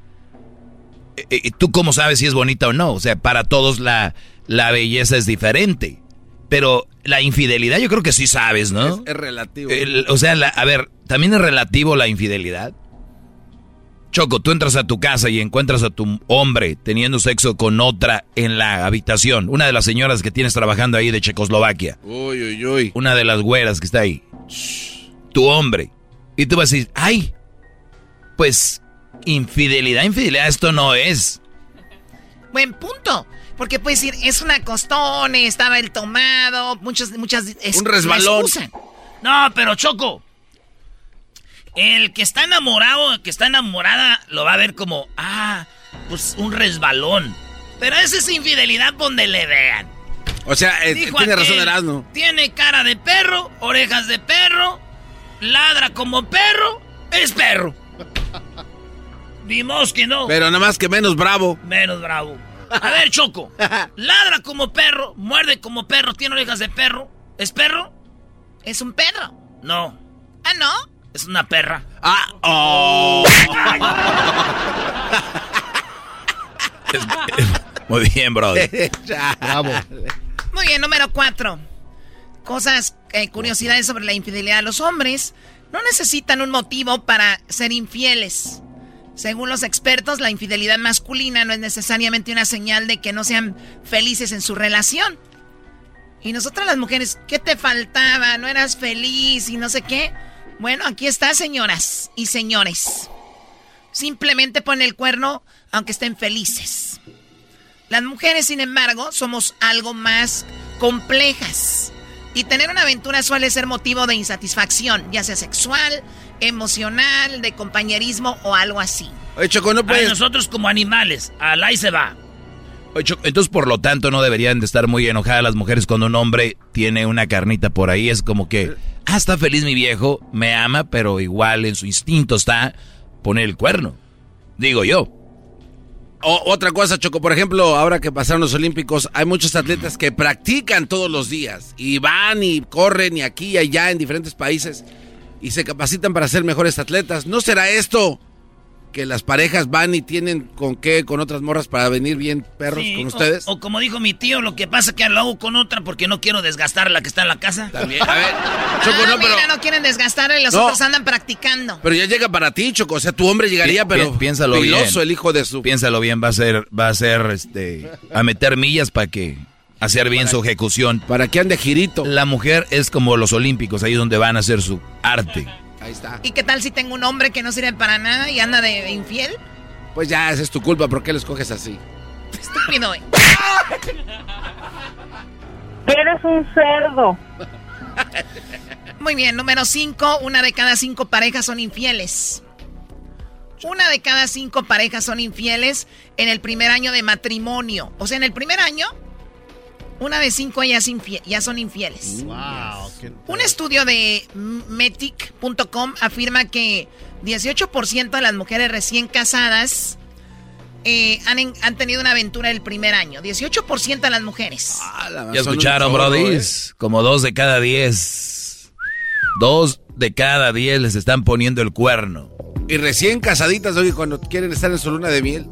Eh, eh, ¿Tú cómo sabes si es bonita o no? O sea, para todos la, la belleza es diferente. Pero la infidelidad yo creo que sí sabes, ¿no? Es, relativo. o sea, a ver, también es relativo la infidelidad. Choco, tú entras a tu casa y encuentras a tu hombre teniendo sexo con otra en la habitación. Una de las señoras que tienes trabajando ahí de Checoslovaquia. Uy, uy, uy. Una de las güeras que está ahí. Tu hombre. Y tú vas a decir, ay, pues infidelidad, infidelidad, esto no es. Buen punto. Porque puedes decir, es una costón, estaba el tomado, muchas, muchas... Un resbalón. No, pero Choco, el que está enamorado, el que está enamorada, lo va a ver como, ah, pues un resbalón. Pero esa es infidelidad donde le vean. O sea, eh, tiene razón Erasmo. Tiene cara de perro, orejas de perro, ladra como perro, es perro. Vimos que no. Pero nada más que menos bravo. Menos bravo. A ver, Choco. Ladra como perro, muerde como perro, tiene orejas de perro. ¿Es perro? Es un perro. No. Ah, ¿no? Es una perra. Ah, oh. Muy bien, brother. Bravo. Muy bien, número cuatro. Cosas, eh, curiosidades sobre la infidelidad. Los hombres no necesitan un motivo para ser infieles. Según los expertos, la infidelidad masculina no es necesariamente una señal de que no sean felices en su relación. Y nosotras las mujeres, ¿qué te faltaba? ¿No eras feliz y no sé qué? Bueno, aquí está, señoras y señores. Simplemente pon el cuerno aunque estén felices. Las mujeres, sin embargo, somos algo más complejas. Y tener una aventura suele ser motivo de insatisfacción, ya sea sexual, emocional, de compañerismo o algo así. Oye, Choco, no puedes... nosotros como animales, al ahí se va. Entonces, por lo tanto, no deberían de estar muy enojadas las mujeres cuando un hombre tiene una carnita por ahí. Es como que ah, está feliz mi viejo, me ama, pero igual en su instinto está poner el cuerno. Digo yo. otra cosa, Choco, por ejemplo, ahora que pasaron los Olímpicos, hay muchos atletas que practican todos los días y van y corren y aquí y allá en diferentes países y se capacitan para ser mejores atletas. ¿No será esto que las parejas van y tienen con qué, con otras morras para venir bien perros con ustedes. O, como dijo mi tío, lo que pasa es que lo hago con otra porque no quiero desgastar la que está en la casa. También, a ver. Choco, ah, no, mira, no quieren desgastar y los otros andan practicando. Pero ya llega para ti, Choco. O sea, tu hombre llegaría, pero piénsalo piloso, el hijo de su. Piénsalo bien, va a ser, va a ser, este, a meter millas para que hacer bien su ejecución. Para que ande girito. La mujer es como los olímpicos, ahí donde van a hacer su arte. ¿Y qué tal si tengo un hombre que no sirve para nada y anda de infiel? Pues ya, esa es tu culpa. ¿Por qué lo escoges así? Estúpido, eh. Eres un cerdo. Muy bien, número 5. Una de cada cinco parejas son infieles. Una de cada cinco parejas son infieles en el primer año de matrimonio. O sea, en el primer año una de cinco ya, ya son infieles. Un estudio de Metic.com afirma que 18% de las mujeres recién casadas eh, han, tenido una aventura el primer año. 18% de las mujeres. Ah, ya escucharon, Brody. ¿eh? Como dos de cada diez. Dos de cada diez les están poniendo el cuerno. Y recién casaditas, oye, cuando quieren estar en su luna de miel.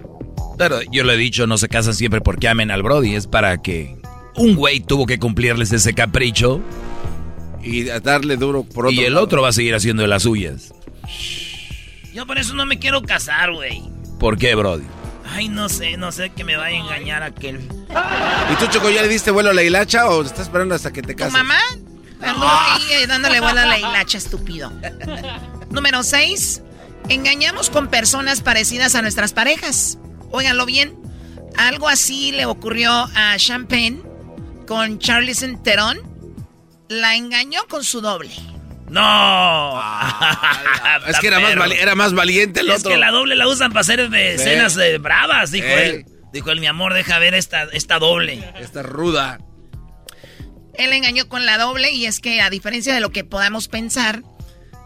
Claro, yo le he dicho, no se casan siempre porque amen al Brody, es para que un güey tuvo que cumplirles ese capricho. Y darle duro por otro Y el otro va a seguir haciendo las suyas. Yo por eso no me quiero casar, güey. ¿Por qué, Brody? Ay, no sé, no sé que me vaya a engañar aquel. ¿Y tú, Choco, ya le diste vuelo a la hilacha o estás esperando hasta que te cases? ¿Tu mamá? ahí eh, dándole vuelo a la hilacha, estúpido. Número 6. Engañamos con personas parecidas a nuestras parejas. Óiganlo bien. Algo así le ocurrió a Champagne con Charlie Theron, la engañó con su doble. ¡No! Ah, es que era más, valiente el otro. Es que la doble la usan para hacer de escenas de bravas, dijo él. Dijo él, mi amor, deja ver esta, esta doble. Esta ruda. Él engañó con la doble y es que a diferencia de lo que podamos pensar,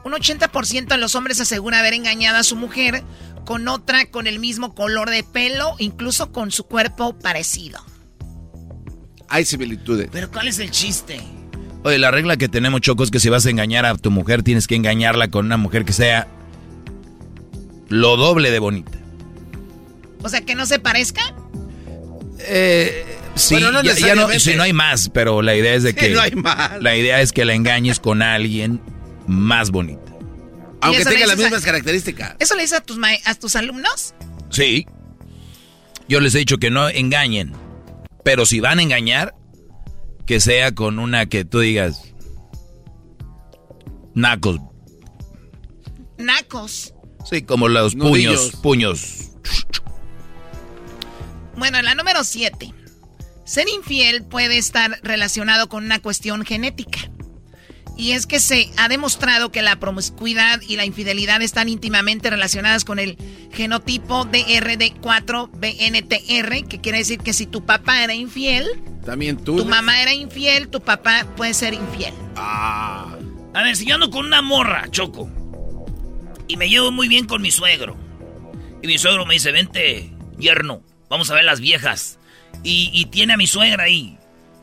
un 80% de los hombres asegura haber engañado a su mujer con otra con el mismo color de pelo, incluso con su cuerpo parecido hay similitudes. Pero ¿cuál es el chiste? Oye, la regla que tenemos, Choco, es que si vas a engañar a tu mujer, tienes que engañarla con una mujer que sea lo doble de bonita. O sea, que no se parezca. Eh, Sí, Bueno, no ya- ya no, sí, no hay más, pero la idea es de Sí, que no hay más. la idea es que la engañes con alguien más bonita. Aunque tenga las a- mismas características. ¿Eso le dices a tus, a tus alumnos? Sí. Yo les he dicho que no engañen, pero si van a engañar, que sea con una que tú digas nacos, Nacos. sí, como los Nudillos. puños, puños. Bueno, la número 7. Ser infiel puede estar relacionado con una cuestión genética. Y es que se ha demostrado que la promiscuidad y la infidelidad están íntimamente relacionadas con el genotipo DRD4-BNTR, que quiere decir que si tu papá era infiel, También tú. tu mamá era infiel, tu papá puede ser infiel. Ah. A ver, si yo ando con una morra, Choco, y me llevo muy bien con mi suegro, y mi suegro me dice, vente, yerno, vamos a ver las viejas, y, y tiene a mi suegra ahí,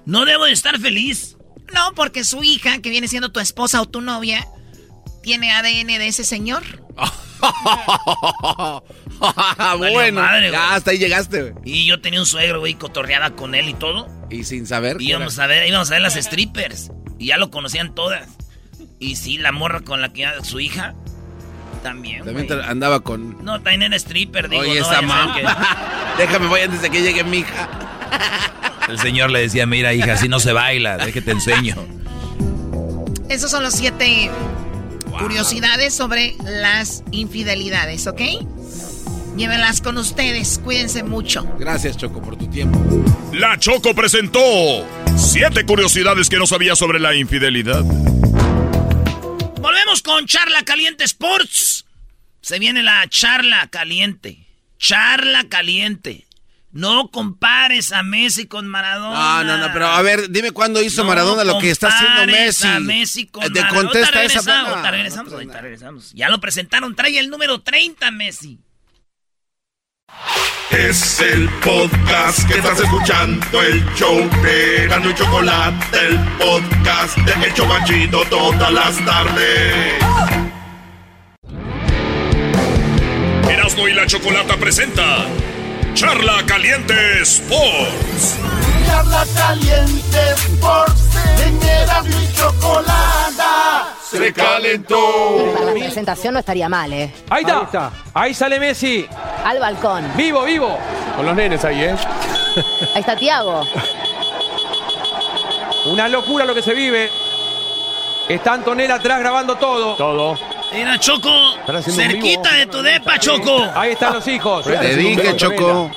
¿no debo de estar feliz? No, porque su hija, que viene siendo tu esposa o tu novia, tiene ADN de ese señor. Bueno, madre, ya hasta ahí llegaste, güey. Y yo tenía un suegro, güey, cotorreada con él y todo. Y sin saber. Y íbamos a ver, íbamos a ver las strippers. Y ya lo conocían todas. Y sí, la morra con la que su hija. También, También andaba con. No, también era stripper, digo. Oye, no esa mamá. Déjame, voy antes de que llegue mi hija. El señor le decía, mira hija, así no se baila, déjate te enseño. Esos son los siete curiosidades sobre las infidelidades, ¿ok? Llévenlas con ustedes, cuídense mucho. Gracias, Choco, por tu tiempo. La Choco presentó siete curiosidades que no sabía sobre la infidelidad. Volvemos con Charla Caliente Sports. Se viene la charla caliente. Charla caliente. No compares a Messi con Maradona. No, no, no, pero a ver, dime cuándo hizo No Maradona lo que está haciendo Messi. a Messi con Eh, Te Maradona. contesta esa regresamos, pena. ahorita regresamos, ahorita regresamos. Ya lo presentaron, trae el número 30, Messi. Es el podcast que estás escuchando, el show de Gano y Chocolate, el podcast de El Chobachito todas las tardes. Erasmo y la Chocolata presenta Charla Caliente Sports. Charla Caliente Sports, en Erasmo y Chocolata se calentó. Para la presentación no estaría mal, ¿eh? Ahí está. Ahí sale Messi. Al balcón. Vivo, vivo. Con los nenes ahí, ¿eh? Ahí está Tiago. Una locura lo que se vive. Está Antonella atrás grabando todo. Todo. Mira, Choco, cerquita de tu depa, Choco. Ahí están los hijos. Te dije, Choco.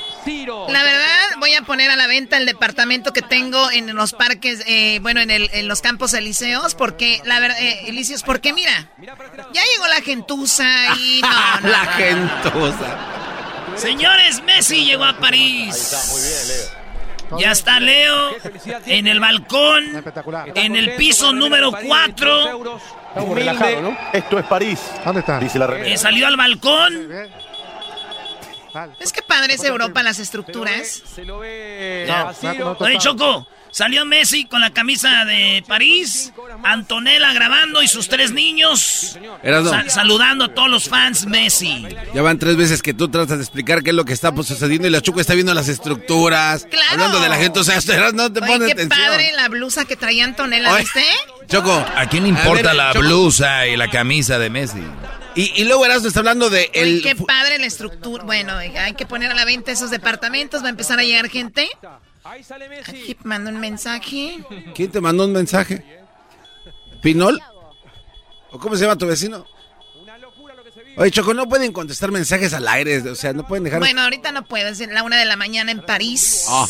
La verdad, voy a poner a la venta el departamento que tengo en los parques, eh, bueno, en, el- en los campos elíseos, porque, la verdad, eh, elíseos, porque mira, ya llegó la gentuza y no, no, La gentuza. Señores, Messi llegó a París. Ya está Leo en el balcón, en el piso número 4. Estamos relajados, ¿no? Esto es París. ¿Dónde está? Dice la remera. salió al balcón. Es que padre es Europa las estructuras. Ya. Oye, Choco, salió Messi con la camisa de París, Antonella grabando y sus tres niños sal- saludando a todos los fans Messi. Ya van tres veces que tú tratas de explicar qué es lo que está pues, sucediendo y la Choco está viendo las estructuras. Claro. Hablando de la gente, o sea, no te Oye, pones qué atención. padre la blusa que traía Antonella, Oye. Choco. ¿A quién le importa ver, la Choco. blusa y la camisa de Messi? Y, y luego Erasmo está hablando de Oye, el... qué padre la estructura. Bueno, hay que poner a la venta esos departamentos. Va a empezar a llegar gente. Aquí manda un mensaje. ¿Quién te mandó un mensaje? ¿Pinol? ¿O cómo se llama tu vecino? Oye, Choco, no pueden contestar mensajes al aire, o sea, no pueden dejar... Bueno, ahorita no puedo. Es la una de la mañana en París. Ah.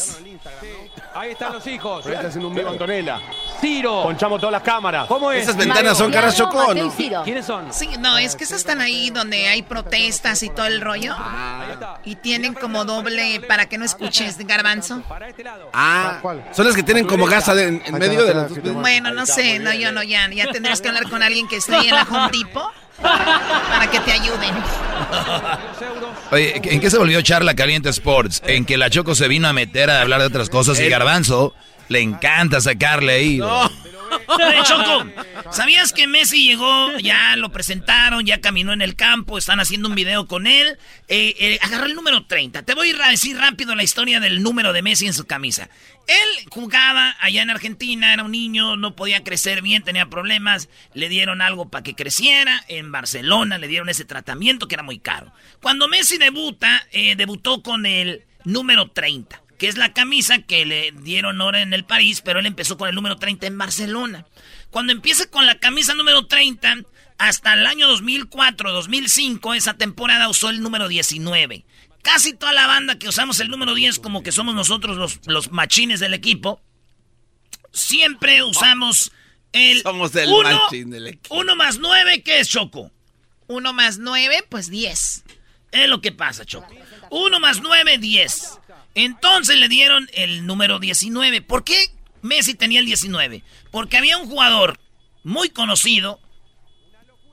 Ahí están los hijos. Ahí está haciendo un vivo Antonella. Ciro. Ponchamos todas las cámaras. ¿Cómo es? ¿Esas ventanas son caras, Choco, o no? ¿Quiénes son? Sí, no, es que esas están ahí donde hay protestas y todo el rollo. Y tienen como doble para que no escuches garbanzo. Ah, son las que tienen como gas en, en medio de las. Bueno, no sé, no, yo no, ya, ya tendrás que hablar con alguien que esté ahí en la Home Depot para que te ayuden. Oye, ¿en qué se volvió Charla Caliente Sports? En que la Choco se vino a meter a hablar de otras cosas y Garbanzo le encanta sacarle ahí. No. Choco, ¿sabías que Messi llegó, ya lo presentaron, ya caminó en el campo, están haciendo un video con él? Eh, eh, agarró el número 30. Te voy a decir rápido la historia del número de Messi en su camisa. Él jugaba allá en Argentina, era un niño, no podía crecer bien, tenía problemas, le dieron algo para que creciera, en Barcelona le dieron ese tratamiento que era muy caro. Cuando Messi debuta, eh, debutó con el número 30 que es la camisa que le dieron ahora en el París, pero él empezó con el número 30 en Barcelona. Cuando empieza con la camisa número 30, hasta el año 2004-2005, esa temporada usó el número 19. Casi toda la banda que usamos el número 10, como que somos nosotros los, los machines del equipo, siempre usamos el Somos el uno, machín del equipo. uno más 9, ¿qué es Choco? Uno más nueve, pues diez. Es lo que pasa, Choco. 1 más 9, 10. Entonces le dieron el número 19. ¿Por qué Messi tenía el 19? Porque había un jugador muy conocido,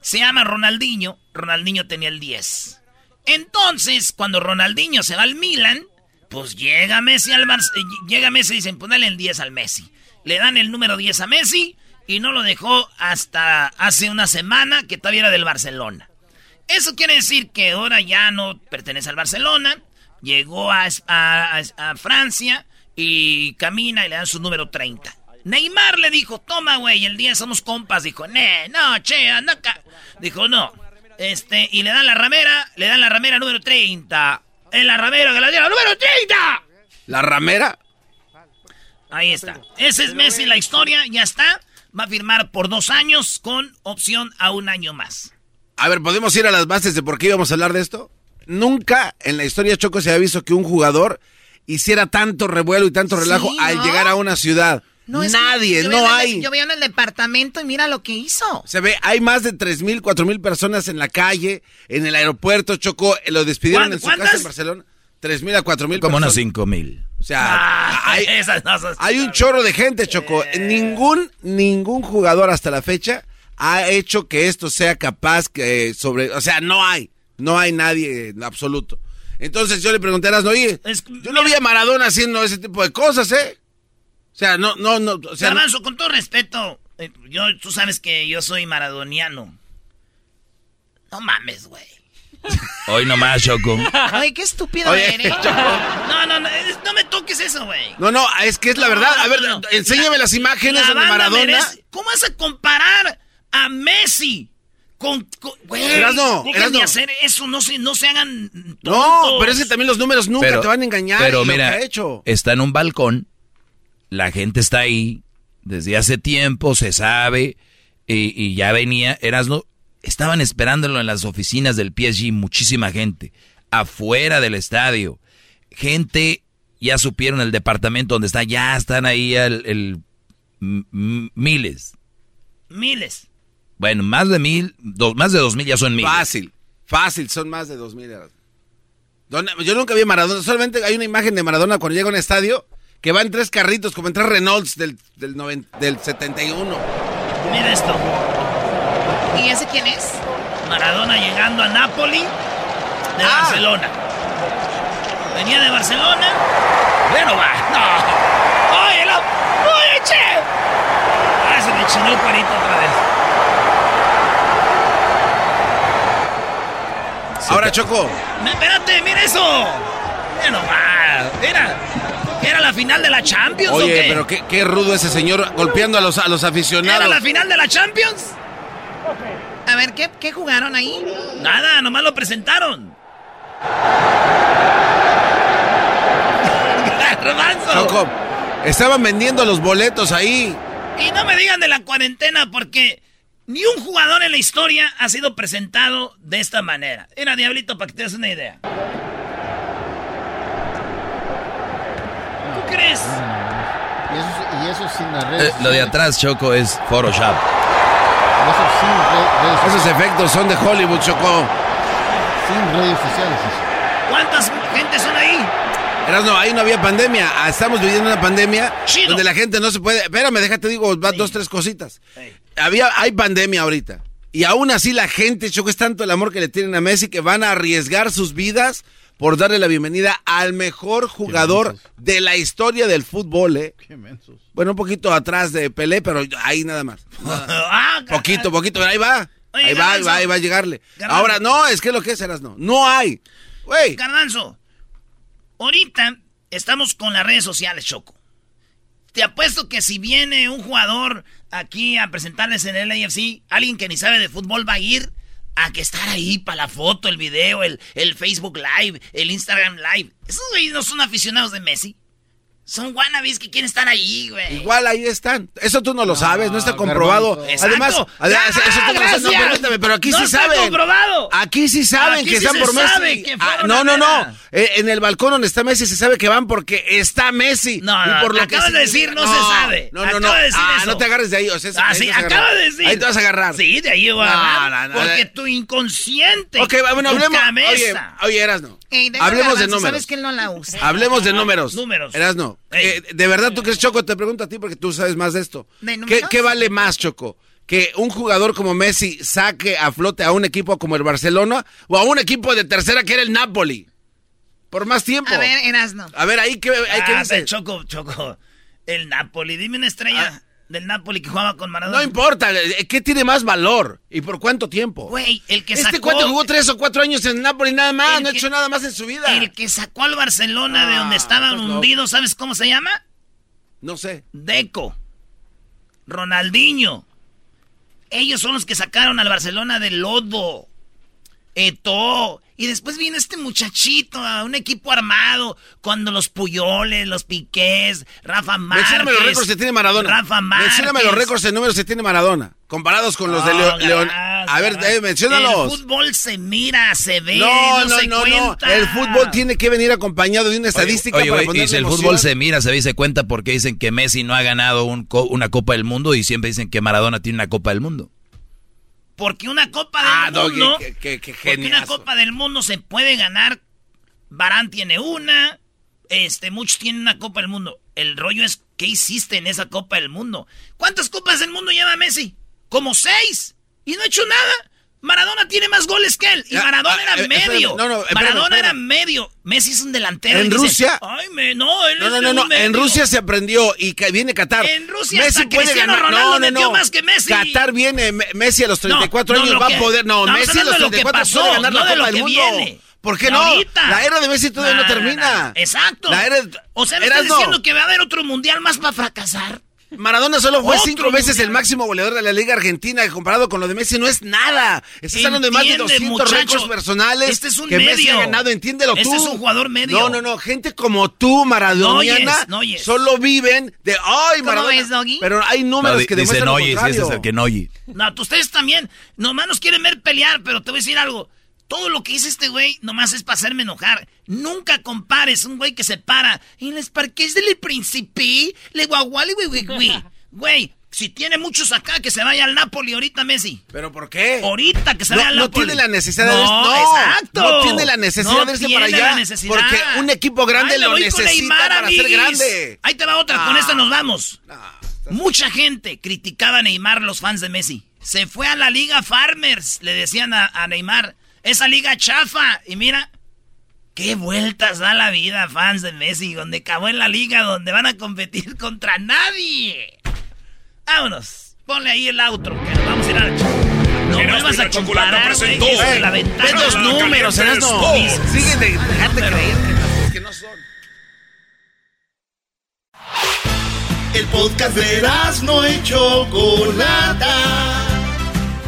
se llama Ronaldinho. Ronaldinho tenía el 10. Entonces, cuando Ronaldinho se va al Milan, pues llega Messi al Bar- eh, llega Messi y dicen, ponle el 10 al Messi. Le dan el número 10 a Messi y no lo dejó hasta hace una semana que todavía era del Barcelona. Eso quiere decir que ahora ya no pertenece al Barcelona, llegó a, a- a Francia y camina y le dan su número 30. Neymar le dijo, toma, güey, el día somos compas. Dijo, ne, no, che, anda acá. Dijo, no. Este, y le dan la ramera, le dan la ramera número 30. En la ramera que la dieron, número 30. ¿La ramera? Ahí está. Ese es Messi, la historia, ya está. Va a firmar por dos años con opción a un año más. A ver, ¿podemos ir a las bases de por qué íbamos a hablar de esto? Nunca en la historia Choco se había visto que un jugador hiciera tanto revuelo y tanto relajo Sí, al ¿no? llegar a una ciudad. No, es- Nadie, no el- hay. yo veo en el departamento y mira lo que hizo. Se ve, hay más de 3.000, 4.000 personas en la calle, en el aeropuerto, Choco, eh, lo despidieron en su ¿Cuántas? casa en Barcelona. 3.000 a 4.000 Como unos personas. 5 mil. O sea, Ah, hay, esas no son- hay un chorro de gente, Choco. Eh. Ningún, ningún jugador hasta la fecha ha hecho que esto sea capaz que sobre, o sea, no hay, no hay nadie en absoluto. Entonces yo le pregunté a Erasmo, oye, yo no vi a Maradona haciendo ese tipo de cosas, ¿eh? O sea, no, no, no, o sea, Garbanzo, con todo respeto, eh, yo, tú sabes que yo soy maradoniano. No mames, güey. Hoy nomás, Choco. Ay, qué estúpido Oye, eres. No, no, no, no me toques eso, güey. no, no, es que es la verdad. A ver, No, no. enséñame las imágenes La banda Maradona. merece- ¿Cómo vas a comparar a Messi con... con güey, Erasno, dejen Erasno. de hacer eso, no se, no se hagan No, pero es que también los números nunca te van a engañar. Pero mira, ha hecho. está en un balcón, la gente está ahí, desde hace tiempo se sabe, y, y ya venía, Erasno, estaban esperándolo en las oficinas del PSG, muchísima gente, afuera del estadio, gente, ya supieron el departamento donde está, ya están ahí el, miles, Miles. Bueno, más de mil, dos, más de dos mil ya son miles. Fácil, fácil, son más de 2.000 Erasmo. Donde- Yo nunca vi a Maradona, solamente hay una imagen de Maradona cuando llega a un estadio que va en tres carritos, como en tres Renaults del, del, noven- del 71. Mira esto. ¿Y ese quién es? Maradona llegando a Napoli de Ah. Barcelona. Venía de Barcelona. Bueno, va. No. Oye, lo... Oye, che. Ah, se me chinó el cuerito otra vez. Ahora, Choco. Espérate, mira eso. Mira nomás. Mira. ¿Qué era la final de la Champions o Oye, qué? pero qué, qué rudo ese señor golpeando a los, a los aficionados. ¿Era la final de la Champions? A ver, ¿qué, qué jugaron ahí? Nada, nomás lo presentaron. Choco, estaban vendiendo los boletos ahí. Y no me digan de la cuarentena porque ni un jugador en la historia ha sido presentado de esta manera. Era Diablito para que te des una idea. ¿Tú crees? Y eso, y eso sin las Eh, redes lo de atrás, Choco, es Photoshop. Eso sin re- redes Esos sociales. efectos son de Hollywood, Choco. Sin redes sociales. ¿Cuántas gente son ahí? Erasno, ahí no había pandemia. Ah, Estamos viviendo una pandemia Chido. donde la gente no se puede. Espérame, déjate digo, va dos, tres cositas. Había, hay pandemia ahorita. Y aún así la gente, Choco, es tanto el amor que le tienen a Messi que van a arriesgar sus vidas por darle la bienvenida al mejor jugador de la historia del fútbol, ¿eh? Qué mensos. Bueno, un poquito atrás de Pelé, pero ahí nada más. Ah, poquito, poquito, pero ahí va. Oye, ahí va, ahí va, ahí va a llegarle. Garbanzo. Ahora, no, es que lo que es, eras no. No hay. Güey. Garbanzo, ahorita estamos con las redes sociales, Choco. Te apuesto que si viene un jugador aquí a presentarles en el AFC, alguien que ni sabe de fútbol va a ir a que estar ahí para la foto, el video, el, el Facebook Live, el Instagram Live. Esos güeyes no son aficionados de Messi. Son wannabes que quieren estar ahí, güey. Igual ahí están. Eso tú no lo sabes, no está comprobado. Además, Ah, eso tú no lo sabes. No, gracias. permítame, pero aquí No sí está saben. comprobado. Aquí sí saben Aquí que sí están se por Messi. sabe que Ah, no, no, no. Eh, en el balcón donde está Messi se sabe que van porque está Messi. No, y no, por lo que acabas de decir, no se sabe. No, no, no. De decir Ah, eso. no te agarres de ahí. O sea, Ah, ahí sí, te vas a acaba agarrar. de decir. Ahí te vas a agarrar. Sí, de ahí voy a No, agarrar. no, no, porque tu inconsciente. Ok, bueno, hablemos. Oye, cabeza. oye, Erasno. Ey, deja Hablemos de números. Sabes que él no la usa. Hablemos de números. Números. Erasno, eh, ¿de verdad tú crees, Choco? Te pregunto a ti porque tú sabes más de esto. ¿De ¿Qué, vale más, Choco? ¿Que un jugador como Messi saque a flote a un equipo como el Barcelona o a un equipo de tercera que era el Napoli? Por más tiempo. A ver, Erasno. A ver, ahí que, ahí que Ah, dice. Choco, Choco. El Napoli. Dime una estrella del Napoli que jugaba con Maradona. No importa, eh, ¿qué tiene más valor? ¿Y por cuánto tiempo? Güey, el que este sacó... cuate jugó tres o cuatro años en Napoli nada más, El no ha hecho nada más en su vida. El que sacó al Barcelona de Ah, donde estaban estás loco. hundidos, ¿sabes cómo se llama? No sé. Deco. Ronaldinho. Ellos son los que sacaron al Barcelona del lodo. Eto. Y después vino este muchachito a un equipo armado. Cuando los Puyoles, los Piqués, Rafa Márquez. Mencióname los récords que tiene Maradona. Rafa Márquez. Mencióname los récords de números que tiene Maradona. Comparados con los de Leo- León. Garbanzo, A ver, eh, menciónalos. El fútbol se mira, se ve, No, no, no, se no, no. cuenta. El fútbol tiene que venir acompañado de una estadística Oye, para güey, y ponerle si el fútbol se mira, se dice cuenta porque dicen que Messi no ha ganado un co- una Copa del Mundo y siempre dicen que Maradona tiene una Copa del Mundo. Porque una Copa del Ah, Mundo. qué- qué- qué porque una. Copa del Mundo se puede ganar. Barán tiene una. Este, muchos tienen una Copa del Mundo. El rollo es, ¿qué hiciste en esa Copa del Mundo? ¿Cuántas Copas del Mundo lleva Messi? Como seis. Y no ha hecho nada. Maradona tiene más goles que él. Y Ah, Maradona ah, era eh, espérame, medio. no, no, espérame, Maradona era medio. Messi es un delantero. En dice, Rusia- Ay, me, no, él No, es no, no, no. En medio". Rusia se aprendió y viene Qatar. En Rusia hasta Cristiano ganar- Ronaldo metió más que Messi. Qatar viene, Me- Messi a los 34 No, no, años va a poder. No, Messi a los hablando de lo que 34 pasó, puede ganar no la de Copa del Mundo. viene. ¿Por qué no? ahorita. La era de Messi todavía No, no, no, termina. no. Exacto. La era O sea, ¿me estás no. diciendo que va a haber otro mundial más para fracasar? Maradona solo fue Otro cinco veces mundial. el máximo goleador de la Liga Argentina, comparado con lo de Messi no es nada. Estás hablando de más de Entiende, 200 muchacho. récords personales Este es un que Messi ha ganado, entiéndelo tú. Este es un jugador medio. No, no, no, gente como tú, maradoniana, No no solo viven de, ay, ¿Cómo Maradona. Pero hay números No, que demuestran lo ese contrario. es el que no oye. No, tú- ustedes también. Nomás nos quieren ver pelear, pero te voy a decir algo. Todo lo que dice este güey nomás es para hacerme enojar. Nunca compares un güey que se para en los parques del Príncipe, le guaguali, güey, güey, güey. Güey, si tiene muchos acá, que se vaya al Napoli ahorita, Messi. ¿Pero por qué? Ahorita que se No, vaya al no Napoli. tiene la necesidad de no, no, exacto. no tiene la necesidad No de irse para allá, porque un equipo grande Ay, lo necesita Neymar, para ser grande. Ahí te va otra, con Ah. esta nos vamos. Mucha gente criticaba a Neymar, los fans de Messi. Se fue a la Liga Farmers, le decían a, a Neymar. Esa liga chafa. Y mira, qué vueltas da la vida, fans de Messi, donde acabó en la liga donde van a competir contra nadie. Vámonos, ponle ahí el outro, que nos vamos a ir a la No Erasmo vuelvas a comparar, güey, de la ventana. Ven los números, Erasmo. Sigue de dejarte creer que que no son. El podcast de no y Chocolata.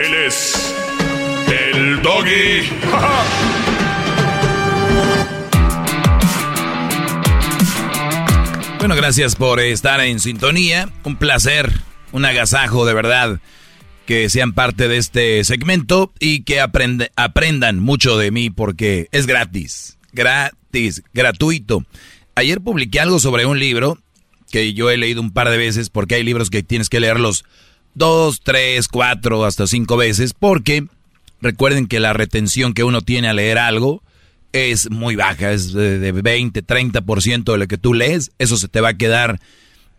Él es. El doggy. Bueno, gracias por estar en sintonía. Un placer, un agasajo de verdad que sean parte de este segmento y que aprendan mucho de mí porque es gratis. gratis, gratuito. Ayer publiqué algo sobre un libro que yo he leído un par de veces porque hay libros que tienes que leerlos dos, tres, cuatro, hasta cinco veces porque recuerden que la retención que uno tiene a leer algo es muy baja, es de 20, 30% de lo que tú lees, eso se te va a quedar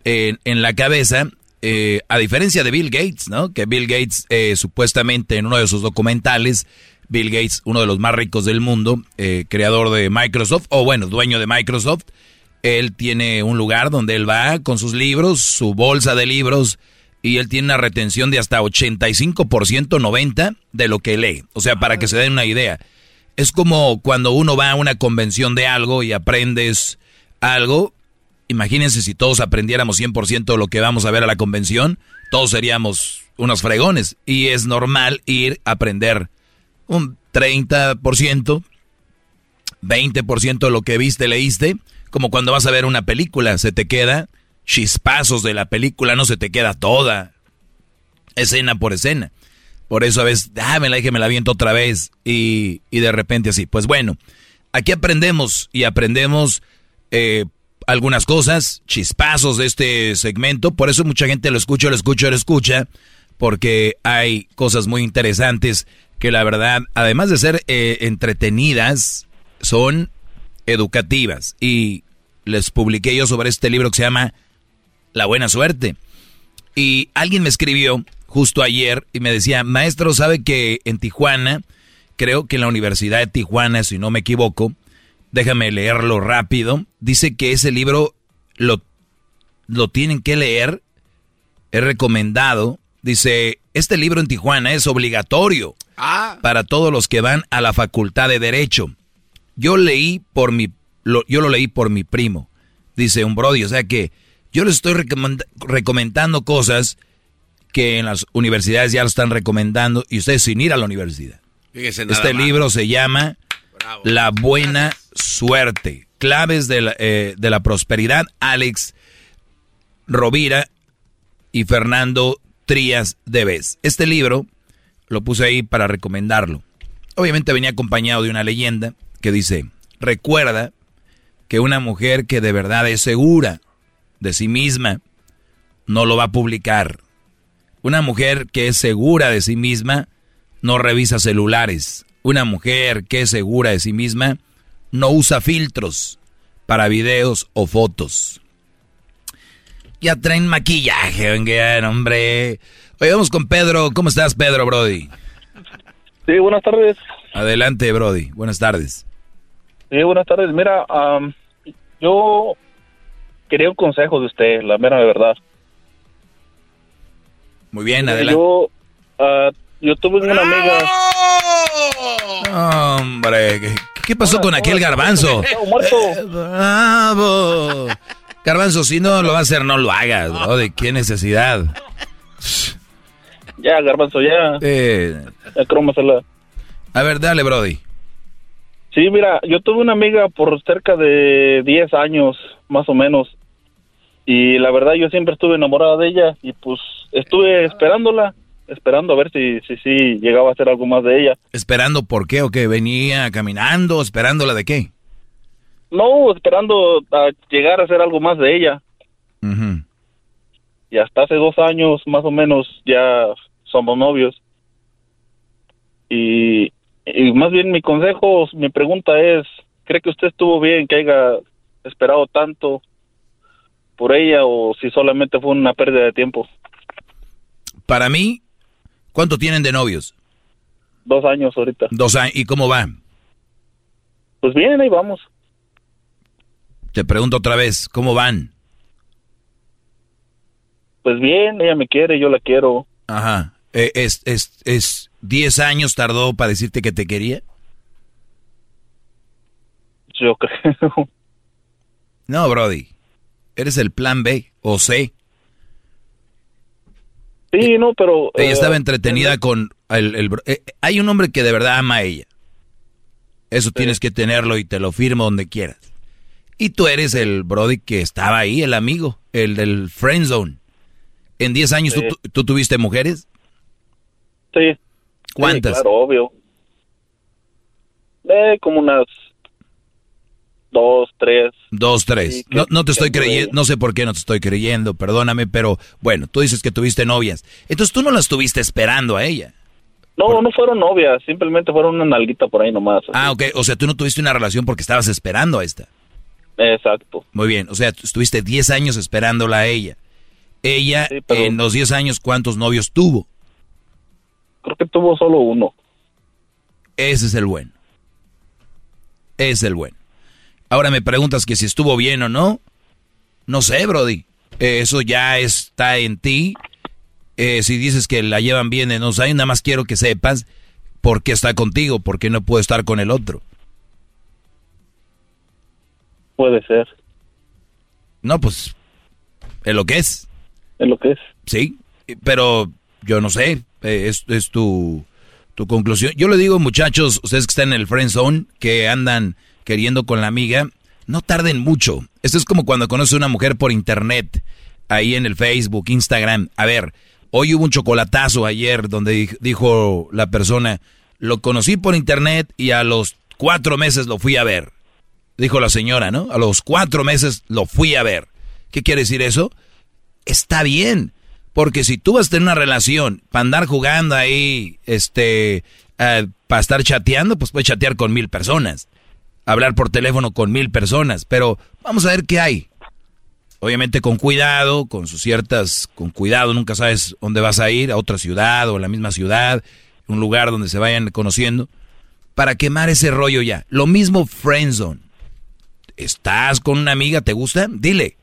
en, en la cabeza. Eh, a diferencia de Bill Gates, ¿no? Que Bill Gates eh, supuestamente en uno de sus documentales, Bill Gates, uno de los más ricos del mundo, eh, creador de Microsoft, o bueno, dueño de Microsoft, él tiene un lugar donde él va con sus libros, su bolsa de libros, y él tiene una retención de hasta 85%, 90% de lo que lee. O sea, para que se den una idea. Es como cuando uno va a una convención de algo y aprendes algo. Imagínense si todos aprendiéramos 100% de lo que vamos a ver a la convención, todos seríamos unos fregones. Y es normal ir a aprender un 30%, 20% de lo que viste, leíste, como cuando vas a ver una película, se te queda chispazos de la película, no se te queda toda, escena por escena. Por eso a veces, ah, la dije, me la viento otra vez y, y de repente así. Pues bueno, aquí aprendemos y aprendemos eh, algunas cosas, chispazos de este segmento. Por eso mucha gente lo escucha, lo escucha, lo escucha, porque hay cosas muy interesantes que la verdad, además de ser eh, entretenidas, son educativas. Y les publiqué yo sobre este libro que se llama La Buena Suerte. Y alguien me escribió justo ayer y me decía, maestro, ¿sabe que en Tijuana, creo que en la Universidad de Tijuana, si no me equivoco, déjame leerlo rápido, dice que ese libro lo, lo tienen que leer, es recomendado, dice, este libro en Tijuana es obligatorio Ah. para todos los que van a la Facultad de Derecho. Yo leí por mi, lo- yo lo leí por mi primo, dice un Brody, o sea que yo les estoy recomend- recomendando cosas que en las universidades ya lo están recomendando y ustedes sin ir a la universidad. Fíjese Este más. libro se llama La Buena Suerte, claves de la, eh, de la prosperidad, Alex Rovira y Fernando Trías Debes. Este libro lo puse ahí para recomendarlo. Obviamente venía acompañado de una leyenda que dice, recuerda que una mujer que de verdad es segura de sí misma no lo va a publicar. Una mujer que es segura de sí misma no revisa celulares. Una mujer que es segura de sí misma no usa filtros para videos o fotos. Ya traen maquillaje, venga, hombre. Oye, vamos con Pedro. ¿Cómo estás, Pedro, Brody? Sí, buenas tardes. Adelante, Brody. Buenas tardes. Sí, buenas tardes. Mira, yo quería un consejo de usted, la mera verdad. Muy bien, adelante. Yo, ah, yo tuve una amiga. Hombre, ¿qué, qué pasó con aquel garbanzo? Eh, bravo. Garbanzo, si no lo va a hacer, no lo hagas, Brody. ¿Qué necesidad? Ya, garbanzo, ya. Eh, a ver, dale, Brody. Sí, mira, yo tuve una amiga por cerca de 10 años, más o menos. Y la verdad, yo siempre estuve enamorada de ella. Y pues estuve esperándola, esperando a ver si, si, si llegaba a hacer algo más de ella. ¿Esperando por qué o qué? ¿Venía caminando? ¿Esperándola de qué? No, esperando a llegar a hacer algo más de ella. Y hasta hace dos años, más o menos, ya somos novios. Y, y más bien mi consejo, mi pregunta es, ¿cree que usted estuvo bien que haya esperado tanto por ella o si solamente fue una pérdida de tiempo? Para mí, ¿cuánto tienen de novios? Dos años ahorita. Dos años. ¿Y cómo va? Pues bien, ahí vamos. Te pregunto otra vez, ¿cómo van? Pues bien, ella me quiere, yo la quiero. Ajá. Eh, es, es, es 10 años tardó para decirte que te quería? Yo creo. No, Brody. Eres el plan B o C. Sí, no, pero... Ella eh, estaba entretenida con el... eh, hay un hombre que de verdad ama a ella. Eso tienes que tenerlo y te lo firmo donde quieras. Y tú eres el Brody que estaba ahí, el amigo, el del friend zone. En 10 años, ¿tú, tuviste mujeres? Sí. ¿Cuántas? Sí, claro, obvio. Eh, como unas dos, tres. Dos, tres. Sí, no, no te estoy creyendo, no sé por qué no te estoy creyendo, perdóname, pero bueno, tú dices que tuviste novias. Entonces tú no la estuviste esperando a ella. No, no fueron novias, simplemente fueron una nalguita por ahí nomás. Ah, ok. O sea, tú no tuviste una relación porque estabas esperando a esta. Exacto. Muy bien. O sea, estuviste 10 años esperándola a ella. Ella, en los 10 años, ¿cuántos novios tuvo? Creo que tuvo solo uno. Ese es el bueno. Ese es el bueno. Ahora me preguntas que si estuvo bien o no. No sé, Brody. Eh, eso ya está en ti. Eh, si dices que la llevan bien en dos años, nada más quiero que sepas por qué está contigo, por qué no puede estar con el otro. Puede ser. No, pues es lo que es. Es lo que es. Sí, pero yo no sé, eh, es, es tu, tu conclusión. Yo le digo, muchachos, ustedes que están en el friend zone, que andan queriendo con la amiga, no tarden mucho. Esto es como cuando conoces a una mujer por internet, ahí en el Facebook, Instagram. A ver, hoy hubo un chocolatazo ayer donde dij- dijo la persona, lo conocí por internet y a los cuatro meses lo fui a ver. Dijo la señora, ¿no? A los cuatro meses lo fui a ver. ¿Qué quiere decir eso? Está bien. Porque si tú vas a tener una relación para andar jugando ahí, este, para estar chateando, pues puedes chatear con mil personas. Hablar por teléfono con mil personas. Pero vamos a ver qué hay. Obviamente con cuidado, con sus ciertas, con cuidado, nunca sabes dónde vas a ir, a otra ciudad o a la misma ciudad, un lugar donde se vayan conociendo, para quemar ese rollo ya. Lo mismo friendzone. ¿Estás con una amiga? ¿Te gusta? Dile.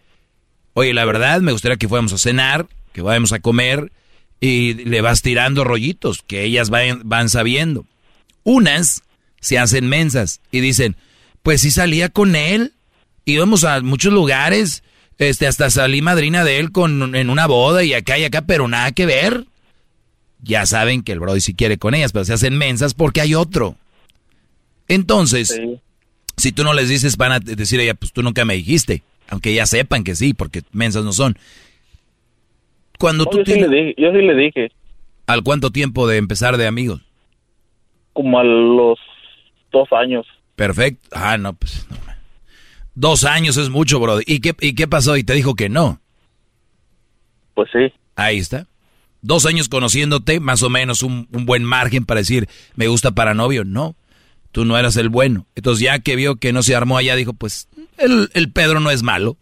Oye, la verdad, me gustaría que fuéramos a cenar, que vayamos a comer, y le vas tirando rollitos, que ellas vayan, van sabiendo. Unas se hacen mensas y dicen, pues sí salía con él, íbamos a muchos lugares, este, hasta salí madrina de él con, en una boda y acá y acá, pero nada que ver. Ya saben que el Brody sí quiere con ellas, pero se hacen mensas porque hay otro. Entonces, si tú no les dices, van a decir a ella, pues tú nunca me dijiste. Aunque ya sepan que sí, porque mensas no son. Cuando No, tú yo, sí le dije, yo sí le dije, ¿Al cuánto tiempo de empezar de amigos? como a los dos años. Perfecto. Ah, no, pues. no. Dos años es mucho, bro. ¿Y qué, ¿Y qué pasó? Y te dijo que no. Pues sí. Ahí está. Dos años conociéndote, más o menos un, un buen margen para decir, me gusta para novio. No, tú no eras el bueno. Entonces ya que vio que no se armó allá, dijo, pues el, el Pedro no es malo.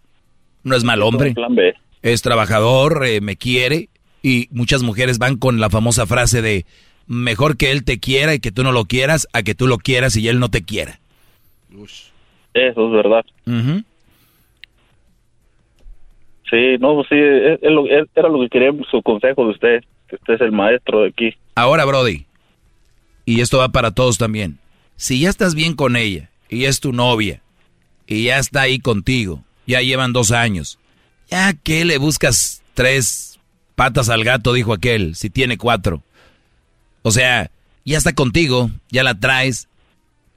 No es mal hombre. Es trabajador, eh, me quiere. Y muchas mujeres van con la famosa frase de, mejor que él te quiera y que tú no lo quieras, a que tú lo quieras y él no te quiera. Eso es verdad. Sí, no, sí, es- es lo- es- era lo que quería su consejo de usted, que usted es el maestro de aquí. Ahora, Brody, y esto va para todos también. Si ya estás bien con ella y es tu novia y ya está ahí contigo, ya llevan dos años, ya que le buscas tres patas al gato, dijo aquel, si tiene cuatro. O sea, ya está contigo, ya la traes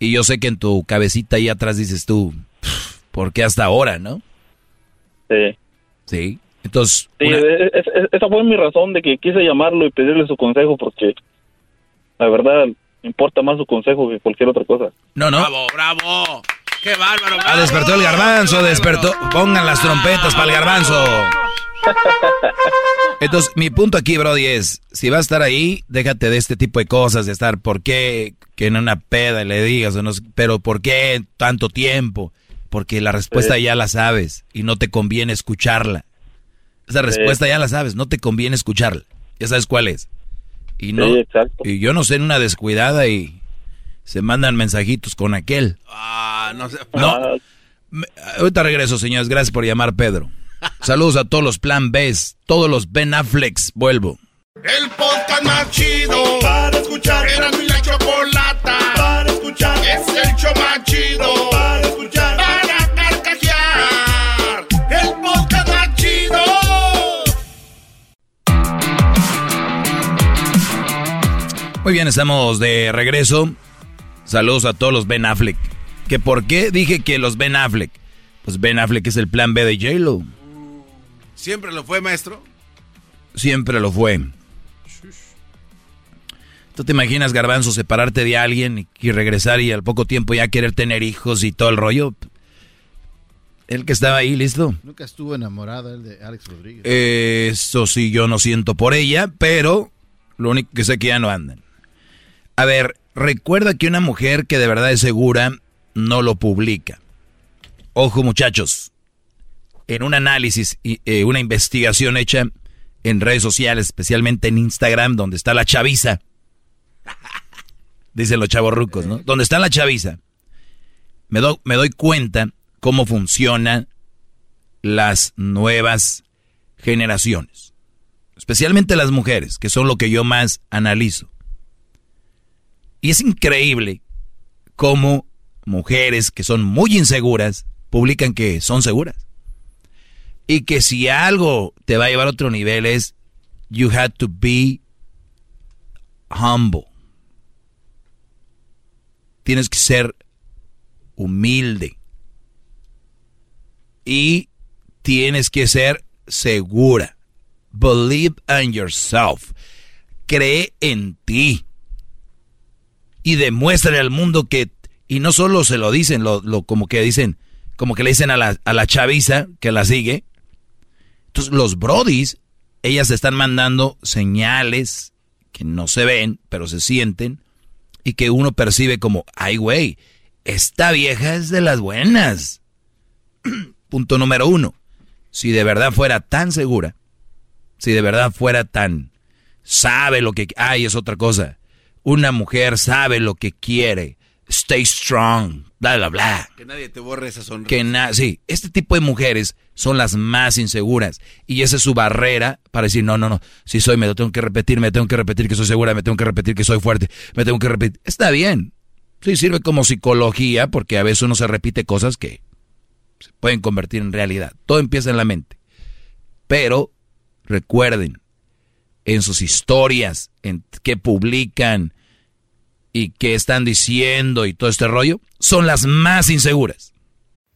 y yo sé que en tu cabecita ahí atrás dices tú, "Pff, ¿por qué hasta ahora, no? Sí. Sí. Entonces, Sí, una- es- es- esa fue mi razón de que quise llamarlo y pedirle su consejo porque la verdad importa más su consejo que cualquier otra cosa. no, no. Bravo, bravo. Qué bárbaro. Ah, despertó el garbanzo, despertó. Pongan las trompetas para el garbanzo. Entonces, mi punto aquí, Brody, es, si vas a estar ahí, déjate de este tipo de cosas, de estar, ¿por qué que en una peda le digas, o no sé, pero por qué tanto tiempo? Porque la respuesta Sí. ya la sabes y no te conviene escucharla. Esa respuesta ya la sabes, no te conviene escucharla. Ya sabes cuál es. Y no, Sí, y yo no sé en una descuidada y se mandan mensajitos con aquel. Ah, no sé. No. Ahorita regreso, señores. Gracias por llamar, Pedro. Saludos a todos los Plan Bs, todos los Ben Afflecks. Vuelvo. El podcast más chido para escuchar. Era mi la chocolata para escuchar. Es el show más chido para escuchar. Para carcajear. El podcast más chido. Muy bien, estamos de regreso. Saludos a todos los Ben Affleck. ¿Que por qué dije que los Ben Affleck? Pues Ben Affleck es el plan B de J-Lo. ¿Siempre lo fue, maestro? Siempre lo fue. ¿Tú te imaginas, Garbanzo, separarte de alguien y, y regresar y al poco tiempo ya querer tener hijos y todo el rollo? El que estaba ahí, listo. Nunca estuvo enamorado él de Alex Rodríguez. Eso sí, yo no siento por ella, pero lo único que sé es que ya no andan. A ver, recuerda que una mujer que de verdad es segura no lo publica. Ojo muchachos, en un análisis y eh, una investigación hecha en redes sociales, especialmente en Instagram, donde está la chaviza, dicen los chavorrucos, ¿no? Donde está la chaviza, me, do- me doy cuenta cómo funcionan las nuevas generaciones. Especialmente las mujeres, que son lo que yo más analizo. Y es increíble cómo mujeres que son muy inseguras publican que son seguras. Y que si algo te va a llevar a otro nivel es, you had to be humble. Tienes que ser humilde. Y tienes que ser segura. Believe in yourself. Cree en ti. Y demuéstrale al mundo que, y no solo se lo dicen, lo, lo- como que dicen, como que le dicen a la, a la chaviza que la sigue. Entonces los brodis, ellas están mandando señales que no se ven, pero se sienten, y que uno percibe como, ay güey, esta vieja es de las buenas. Punto número uno. Si de verdad fuera tan segura, si de verdad fuera tan sabe lo que hay es otra cosa. Una mujer sabe lo que quiere. Stay strong, bla bla bla. Que nadie te borre esa sonrisa. Que na sí, este tipo de mujeres son las más inseguras y esa es su barrera para decir, no, no, no, si soy, me lo tengo que repetir, me tengo que repetir que soy segura, me tengo que repetir que soy fuerte, me tengo que repetir. Está bien. Sí, sirve como psicología porque a veces uno se repite cosas que se pueden convertir en realidad. Todo empieza en la mente. Pero recuerden, en sus historias, en qué publican y qué están diciendo y todo este rollo, son las más inseguras.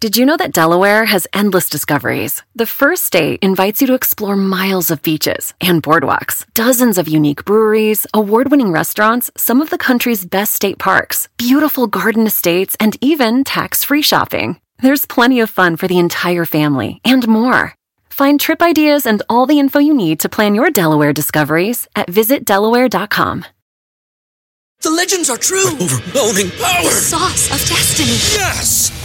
Did you know that Delaware has endless discoveries? The first state invites you to explore miles of beaches and boardwalks, dozens of unique breweries, award winning restaurants, some of the country's best state parks, beautiful garden estates, and even tax free shopping. There's plenty of fun for the entire family and more. Find trip ideas and all the info you need to plan your Delaware discoveries at visitdelaware.com. The legends are true. overwhelming power! The sauce of destiny. Yes!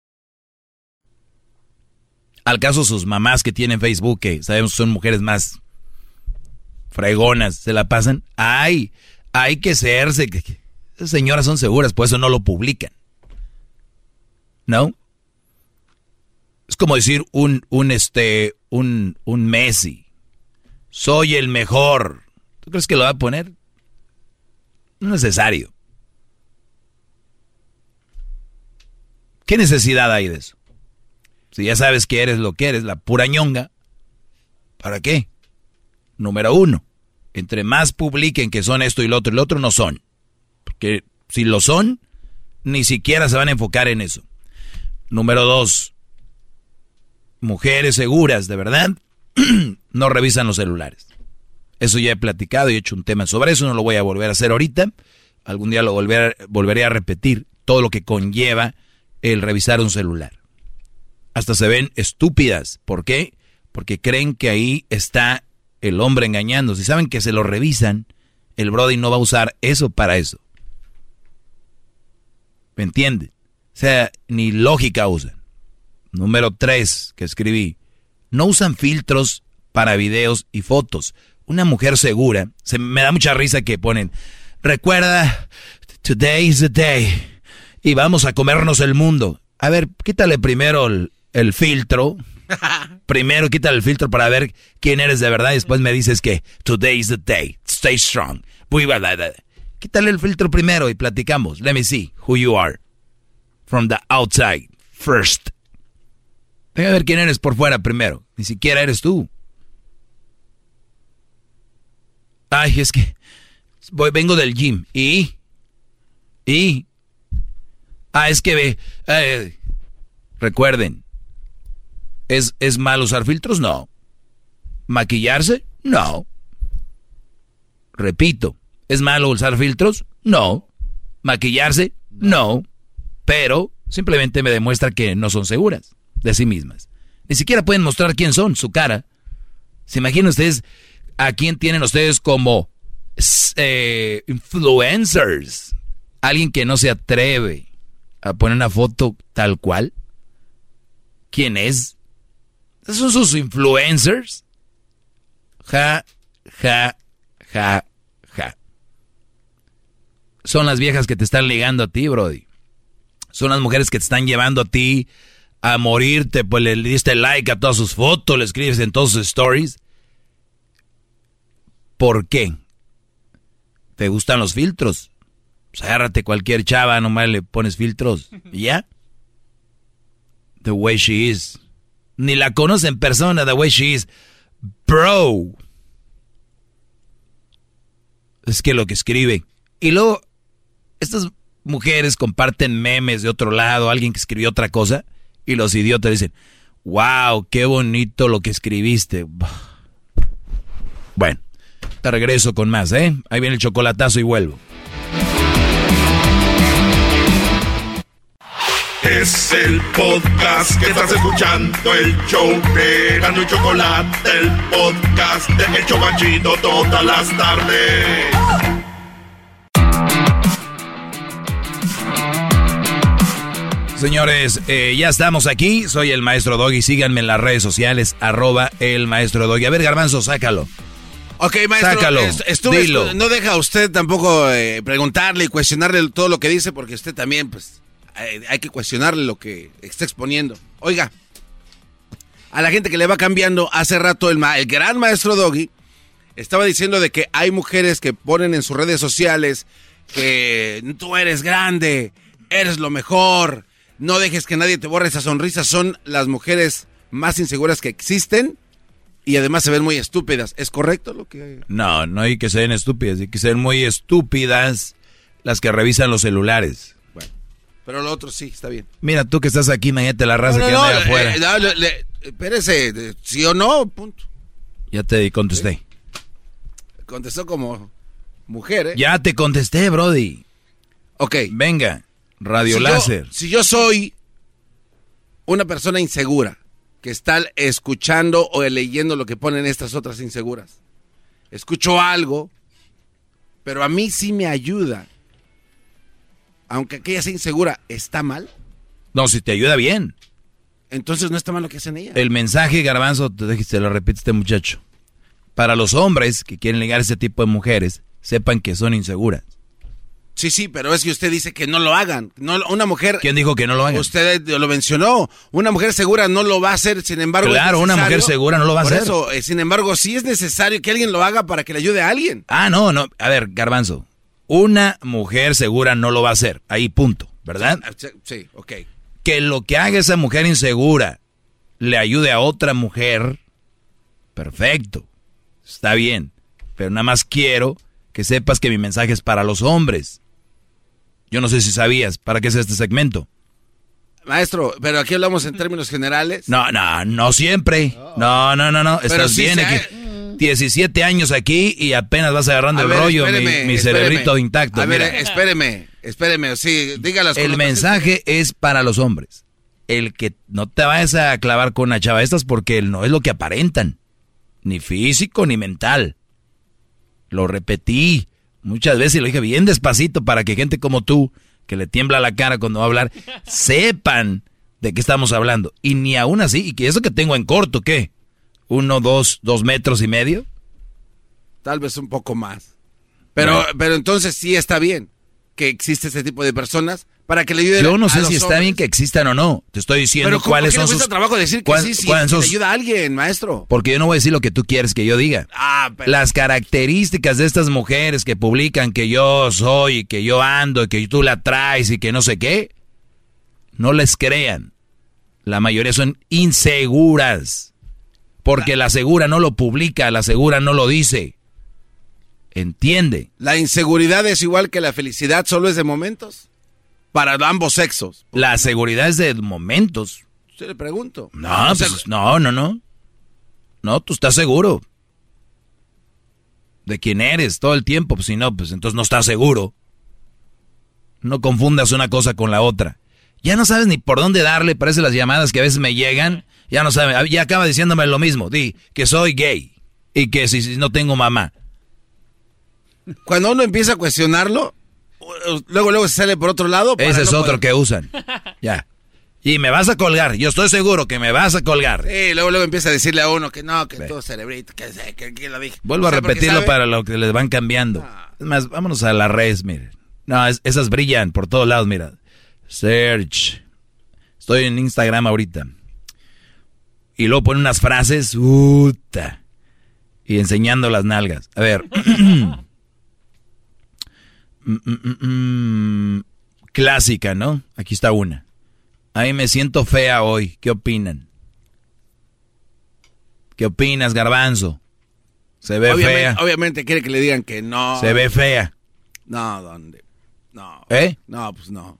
Al caso sus mamás que tienen Facebook, que sabemos son mujeres más fregonas, se la pasan. Ay, hay que serse. Esas señoras son seguras, por eso no lo publican. ¿No? Es como decir un, un, este, un, un Messi. Soy el mejor. ¿Tú crees que lo va a poner? No es necesario. ¿Qué necesidad hay de eso? Si ya sabes que eres lo que eres, la pura ñonga, ¿para qué? Número uno, entre más publiquen que son esto y lo otro y lo otro, no son. Porque si lo son, ni siquiera se van a enfocar en eso. Número dos, mujeres seguras, de verdad, no revisan los celulares. Eso ya he platicado y he hecho un tema sobre eso, no lo voy a volver a hacer ahorita. Algún día lo volver- volveré a repetir, todo lo que conlleva el revisar un celular hasta se ven estúpidas. ¿Por qué? Porque creen que ahí está el hombre engañando. Si saben que se lo revisan, el Brody no va a usar eso para eso. ¿Me entienden? O sea, ni lógica usan. Número tres que escribí. No usan filtros para videos y fotos. Una mujer segura. Se me da mucha risa que ponen. Recuerda, today is the day. Y vamos a comernos el mundo. A ver, quítale primero el, el filtro. Primero quítale el filtro para ver quién eres de verdad. Y después me dices que today is the day. Stay strong. Quítale el filtro primero y platicamos. Let me see who you are. From the outside first. Deja ver quién eres por fuera primero. Ni siquiera eres tú. Ay, es que voy, vengo del gym. ¿Y? ¿Y? Ah, es que ve. eh, recuerden. ¿Es, ¿Es mal usar filtros? No. ¿Maquillarse? No. Repito. ¿Es malo usar filtros? No. ¿Maquillarse? No. Pero simplemente me demuestra que no son seguras de sí mismas. Ni siquiera pueden mostrar quién son, su cara. ¿Se imaginan ustedes a quién tienen ustedes como eh, influencers? Alguien que no se atreve a poner una foto tal cual. ¿Quién es? ¿Esos son sus influencers? Ja, ja, ja, ja. Son las viejas que te están ligando a ti, Brody. Son las mujeres que te están llevando a ti a morirte, pues le diste like a todas sus fotos, le escribes en todos sus stories. ¿Por qué? ¿Te gustan los filtros? Pues agárrate cualquier chava, nomás le pones filtros. ¿Y ya? The way she is. Ni la conoce en persona, the way she is. Bro. Es que lo que escribe. Y luego, estas mujeres comparten memes de otro lado, alguien que escribió otra cosa, y los idiotas dicen, wow, qué bonito lo que escribiste. Bueno, te regreso con más, ¿eh? Ahí viene el chocolatazo y vuelvo. Es el podcast que estás escuchando, el show de Gano y Chocolate, el podcast de El Chocachito todas las tardes. Señores, eh, ya estamos aquí. Soy el maestro Doggy. Síganme en las redes sociales, arroba el maestro Doggy. A ver, Garbanzo, sácalo. Ok, maestro, Sácalo, estuve- dilo. no deja usted tampoco eh, preguntarle y cuestionarle todo lo que dice, porque usted también, pues, hay que cuestionarle lo que está exponiendo. Oiga, a la gente que le va cambiando, hace rato el, ma- el gran maestro Doggy estaba diciendo de que hay mujeres que ponen en sus redes sociales que tú eres grande, eres lo mejor, no dejes que nadie te borre esa sonrisa. Son las mujeres más inseguras que existen y además se ven muy estúpidas. ¿Es correcto lo que...? No, no hay que ser estúpidas, hay que ser muy estúpidas las que revisan los celulares. Pero lo otro sí, está bien. Mira, tú que estás aquí, imagínate la raza No, que anda no, afuera. eh, no, le- le- espérese, sí o no, punto. Ya te contesté. Contestó como mujer, ¿eh? Ya te contesté, Brody. Ok. Venga, radio si yo- si yo soy una persona insegura que está escuchando o leyendo lo que ponen estas otras inseguras, escucho algo, pero a mí sí me ayuda, aunque aquella sea insegura, ¿está mal? No, si te ayuda bien. Entonces no está mal lo que hacen ellas. El mensaje, Garbanzo, te, lo repite este muchacho. Para los hombres que quieren ligar a ese tipo de mujeres, sepan que son inseguras. Sí, sí, pero es que usted dice que no lo hagan. No, una mujer. ¿Quién dijo que no lo hagan? Usted lo mencionó. Una mujer segura no lo va a hacer, sin embargo. Claro, una mujer segura no lo va a Por hacer. eso, eh, sin embargo, sí es necesario que alguien lo haga para que le ayude a alguien. Ah, no, no. A ver, Garbanzo. Una mujer segura no lo va a hacer. Ahí, punto. ¿Verdad? Ah, Sí, sí, ok. Que lo que haga esa mujer insegura le ayude a otra mujer, perfecto. Está bien. Pero nada más quiero que sepas que mi mensaje es para los hombres. Yo no sé si sabías para qué es este segmento. Maestro, pero aquí hablamos en términos generales. No, no, no siempre. No, no, no, no. Pero Estás bien aquí. 17 años aquí y apenas vas agarrando A el ver, rollo, mi, espéreme, mi espéreme. cerebrito intacto. A ver, Mira. espéreme, espéreme, sí, diga las El mensaje es para los hombres. El que no te vayas a clavar con una chava estas porque no es lo que aparentan. Ni físico ni mental. Lo repetí muchas veces y lo dije bien despacito para que gente como tú, que le tiembla la cara cuando va a hablar, sepan de qué estamos hablando. Y ni aún así, y que eso que tengo en corto, ¿qué? ¿Uno, dos, dos metros y medio? Tal vez un poco más. Pero, Bueno. pero entonces sí está bien que existe este tipo de personas para que le ayuden Yo no sé si está hombres. bien que existan o no. Te estoy diciendo Pero ¿cómo- cuáles ¿por qué le son sus... trabajo decir que cuál- sí, si le son- ayuda a alguien, maestro? Porque yo no voy a decir lo que tú quieres que yo diga. Ah, pero- Las características de estas mujeres que publican que yo soy, y que yo ando, y que tú la traes y que no sé qué, no les crean. La mayoría son inseguras. Porque la segura no lo publica, la segura no lo dice. Entiende. La inseguridad es igual que la felicidad, solo es de momentos. Para ambos sexos. La seguridad es de momentos. Se le pregunto. No, pues, no, no, no. No, tú estás seguro. De quién eres todo el tiempo. Pues si no, pues entonces no estás seguro. No confundas una cosa con la otra. Ya no sabes ni por dónde darle, parece las llamadas que a veces me llegan. Ya no sabes, ya acaba diciéndome lo mismo. Di que soy gay y que si, si no tengo mamá. Cuando uno empieza a cuestionarlo, luego luego se sale por otro lado. para Ese es no otro poder- que usan. Ya. Y me vas a colgar. Yo estoy seguro que me vas a colgar. Sí, luego luego empieza a decirle a uno que no, que tú cerebrito, que, sé, que, que lo dije. Vuelvo O a sea, repetirlo sabe- para lo que les van cambiando. Es más, vámonos a la red, miren. No, es- esas brillan por todos lados, mira. Search. Estoy en Instagram ahorita. Y luego pone unas frases. Uta. Y enseñando las nalgas. A ver. Mm, mm, mm. Clásica, ¿no? Aquí está una. Ahí me siento fea hoy. ¿Qué opinan? ¿Qué opinas, garbanzo? Se ve obviamente, fea. Obviamente quiere que le digan que no. Se ve fea. No, ¿dónde? No. ¿Eh? No, pues no.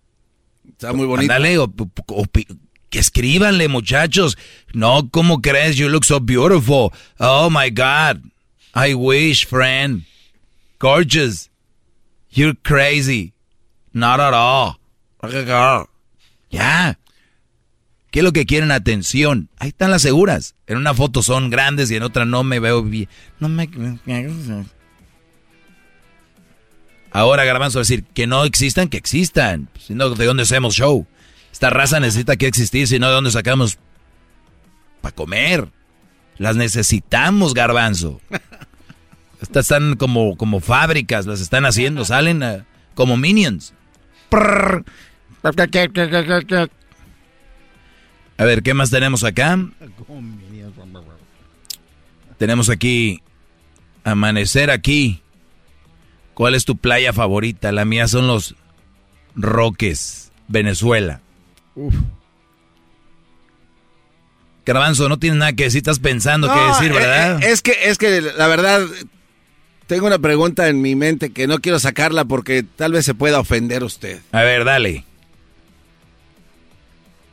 Está muy bonito. Opi- que escríbanle, muchachos. No, ¿cómo crees? You look so beautiful. Oh my God. I wish, friend. Gorgeous. You're crazy. Not at all. Ya. ¿Qué es lo que quieren? Atención. Ahí están las seguras. En una foto son grandes y en otra no me veo bien. No me... Ahora, Garbanzo, decir que no existan, que existan. Si no, ¿de dónde hacemos show? Esta raza necesita que existir, si no, ¿de dónde sacamos para comer? Las necesitamos, Garbanzo. Estas están como, como fábricas, las están haciendo, salen como minions. A ver, ¿qué más tenemos acá? Tenemos aquí Amanecer aquí. ¿Cuál es tu playa favorita? La mía son los Roques, Venezuela. Garbanzo, no tienes nada que decir, estás pensando qué No, decir, eh, ¿verdad? eh, Es que, es que la verdad, tengo una pregunta en mi mente que no quiero sacarla porque tal vez se pueda ofender usted. A ver, dale.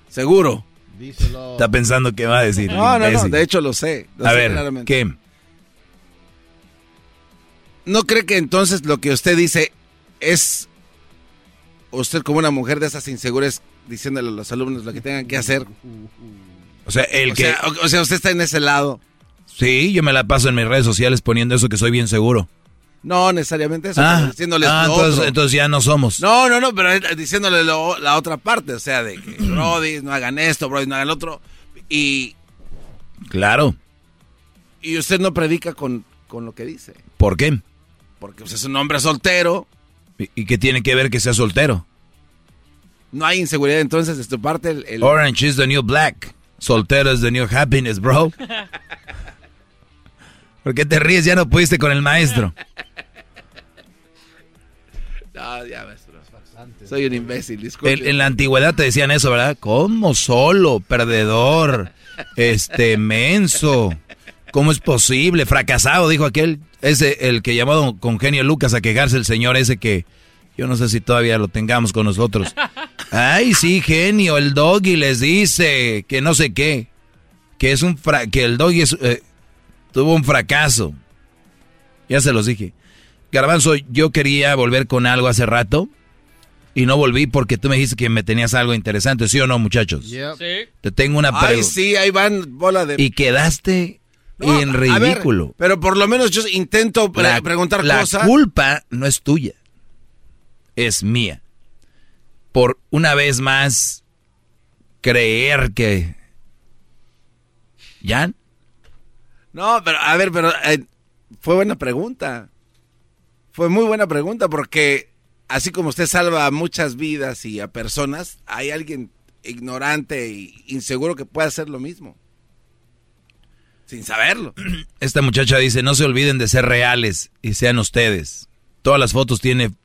Seguro. Está pensando qué va a decir. No, no, no, de hecho lo sé. lo a sé ver, claramente. ¿qué? ¿No cree que entonces lo que usted dice es usted como una mujer de esas inseguras diciéndole a los alumnos lo que tengan que hacer? O sea, el o que... Sea, o, o sea, usted está en ese lado. Sí, yo me la paso en mis redes sociales poniendo eso que soy bien seguro. No necesariamente eso, Ah, diciéndoles ah, lo entonces, otro. entonces ya no somos. No, no, no, pero diciéndole lo- la otra parte, o sea, de que Brody, no hagan esto, Brody, no hagan lo otro. Y, Claro. y usted no predica con, con lo que dice. ¿Por qué? Porque usted es un hombre soltero. ¿Y, qué tiene que ver que sea soltero? No hay inseguridad entonces de tu parte. El, el- Orange is the new black. Soltero is the new happiness, bro. ¿Por qué te ríes? Ya no pudiste con el maestro. No, ya, maestro. Soy un imbécil, disculpe. En, en la antigüedad te decían eso, ¿verdad? ¿Cómo solo? Perdedor. Este, menso. ¿Cómo es posible? Fracasado, dijo aquel. Ese, el que llamó con genio Lucas a quejarse el señor ese que yo no sé si todavía lo tengamos con nosotros. Ay, sí, genio, el doggy les dice que no sé qué. Que es un fra- que el doggy es, eh, tuvo un fracaso. Ya se los dije. Garbanzo, yo quería volver con algo hace rato y no volví porque tú me dijiste que me tenías algo interesante, ¿sí o no, muchachos? Te tengo una Ay, pregunta. sí, ahí van bola de... Y quedaste No, en ver, ridículo. pero por lo menos yo intento pre- la, preguntar la cosas. culpa no es tuya, es mía. Por una vez más creer que... ¿Ya? No, pero a ver, pero eh, fue buena pregunta. Fue muy buena pregunta porque así como usted salva a muchas vidas y a personas, hay alguien ignorante e inseguro que puede hacer lo mismo. Sin saberlo. Esta muchacha dice, no se olviden de ser reales y sean ustedes. Todas las fotos tienen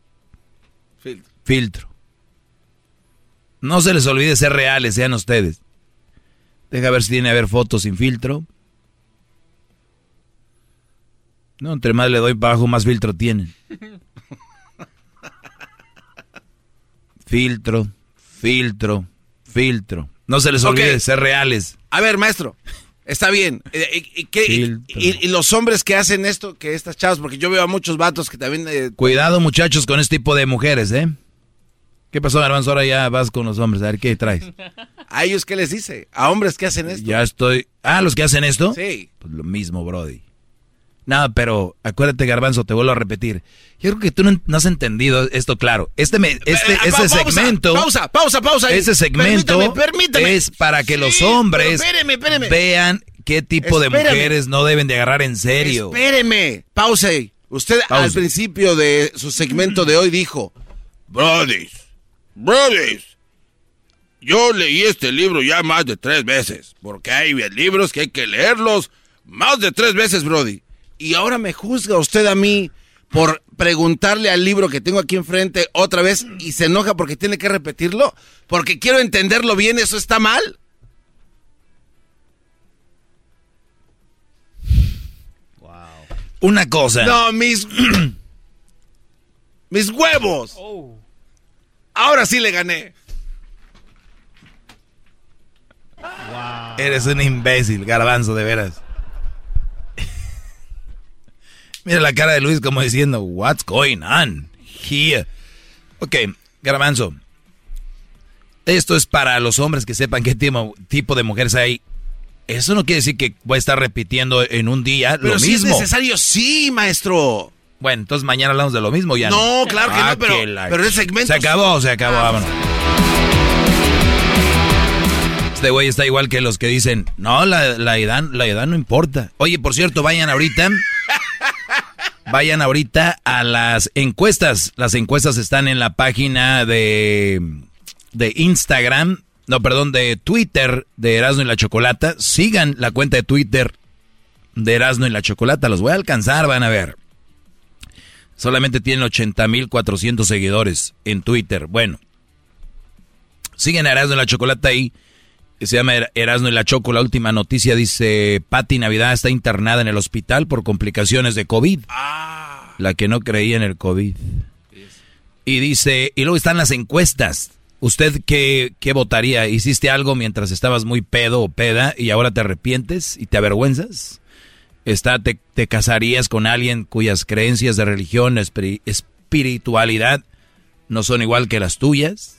Filtro. filtro. No se les olvide ser reales, sean ustedes. Deja ver si tiene a ver fotos sin filtro. No, entre más le doy para abajo, más filtro tienen. filtro, filtro, filtro. No se les olvide ser reales. A ver, maestro, está bien. Eh, ¿Y, qué- y- y los hombres que hacen esto, que estas chavas, porque yo veo a muchos vatos que también... eh, Cuidado, muchachos, con este tipo de mujeres, ¿eh? ¿Qué pasó, Garbanzo? Ahora ya vas con los hombres. A ver, ¿qué traes? ¿A ellos qué les dice? ¿A hombres que hacen esto? Ya estoy... Ah, ¿los que hacen esto? Sí. Pues lo mismo, Brody. Nada, pero acuérdate, Garbanzo, te vuelvo a repetir. Yo creo que tú no, no has entendido esto claro. Este, me- este, Eh, este pausa, segmento... Pausa, pausa, pausa. Ese segmento Permítame, permítame. es para que los hombres pero espéreme, espéreme. vean qué tipo de mujeres no deben de agarrar en serio. Espéreme, pause. Usted al principio de su segmento de hoy dijo, Brodis, Brodis, yo leí este libro ya más de tres veces, porque hay libros que hay que leerlos más de tres veces, Brody. Y ahora me juzga usted a mí por preguntarle al libro que tengo aquí enfrente otra vez y se enoja porque tiene que repetirlo, porque quiero entenderlo bien, ¿eso está mal? Una cosa. No, mis. mis huevos. Ahora sí le gané. Eres un imbécil, Garbanzo, de veras. Mira la cara de Luis como diciendo, what's going on here? Ok, Garbanzo. Esto es para los hombres que sepan qué tipo, tipo de mujeres hay. Eso no quiere decir que voy a estar repitiendo en un día Pero lo si mismo. es necesario, sí, maestro. Bueno, entonces mañana hablamos de lo mismo ya. No, claro que no, pero- que la- pero el segmento- Se acabó, se acabó, vámonos. Este güey está igual que los que dicen, no, la, la edad, la edad no importa. Oye, por cierto, vayan ahorita. Vayan ahorita a las encuestas. Las encuestas están en la página de, de Instagram, no, perdón, de Twitter de Erasmo y la Chocolata. Sigan la cuenta de Twitter de Erasmo y la Chocolata. Los voy a alcanzar, van a ver. Solamente tienen 80.400 seguidores en Twitter. Bueno, siguen a Erasmo y la Chocolata ahí. Se llama Er- Erasmo y la Choco. La última noticia dice: Patti Navidad está internada en el hospital por complicaciones de COVID. La que no creía en el COVID. Y dice: Y luego están las encuestas. ¿Usted qué, qué votaría? ¿Hiciste algo mientras estabas muy pedo o peda y ahora te arrepientes y te avergüenzas? Está, te, te casarías con alguien cuyas creencias de religión, espiri- espiritualidad no son igual que las tuyas?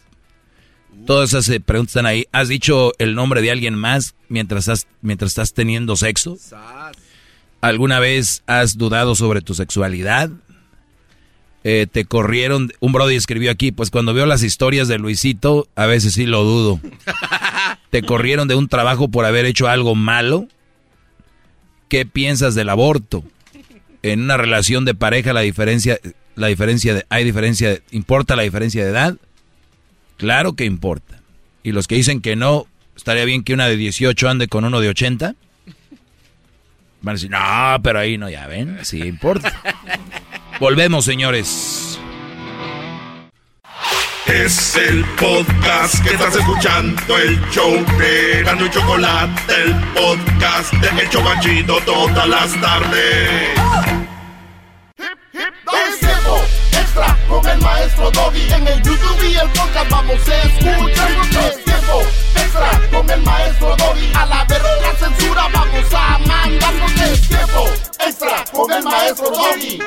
Todas esas eh, preguntas están ahí. ¿Has dicho el nombre de alguien más mientras, has- mientras estás teniendo sexo? ¿Alguna vez has dudado sobre tu sexualidad? Eh, te corrieron, un brody escribió aquí, pues cuando veo las historias de Luisito, a veces sí lo dudo. ¿Te corrieron de un trabajo por haber hecho algo malo? ¿Qué piensas del aborto? En una relación de pareja la diferencia, la diferencia de, hay diferencia, de- ¿importa la diferencia de edad? Claro que importa. Y los que dicen que no, estaría bien que una de 18 ande con uno de 80. Van a decir, no, pero ahí no, ya ven, sí importa. Volvemos, señores. Es el podcast que estás escuchando, el show de Gano y Chocolate, el podcast de El Chocachito todas las tardes. Es tiempo extra con el maestro Doggy. En el YouTube y el podcast vamos a escuchar. Es tiempo extra con el maestro Doggy. A la verga la censura vamos a mandarnos. Es tiempo extra con el maestro Doggy.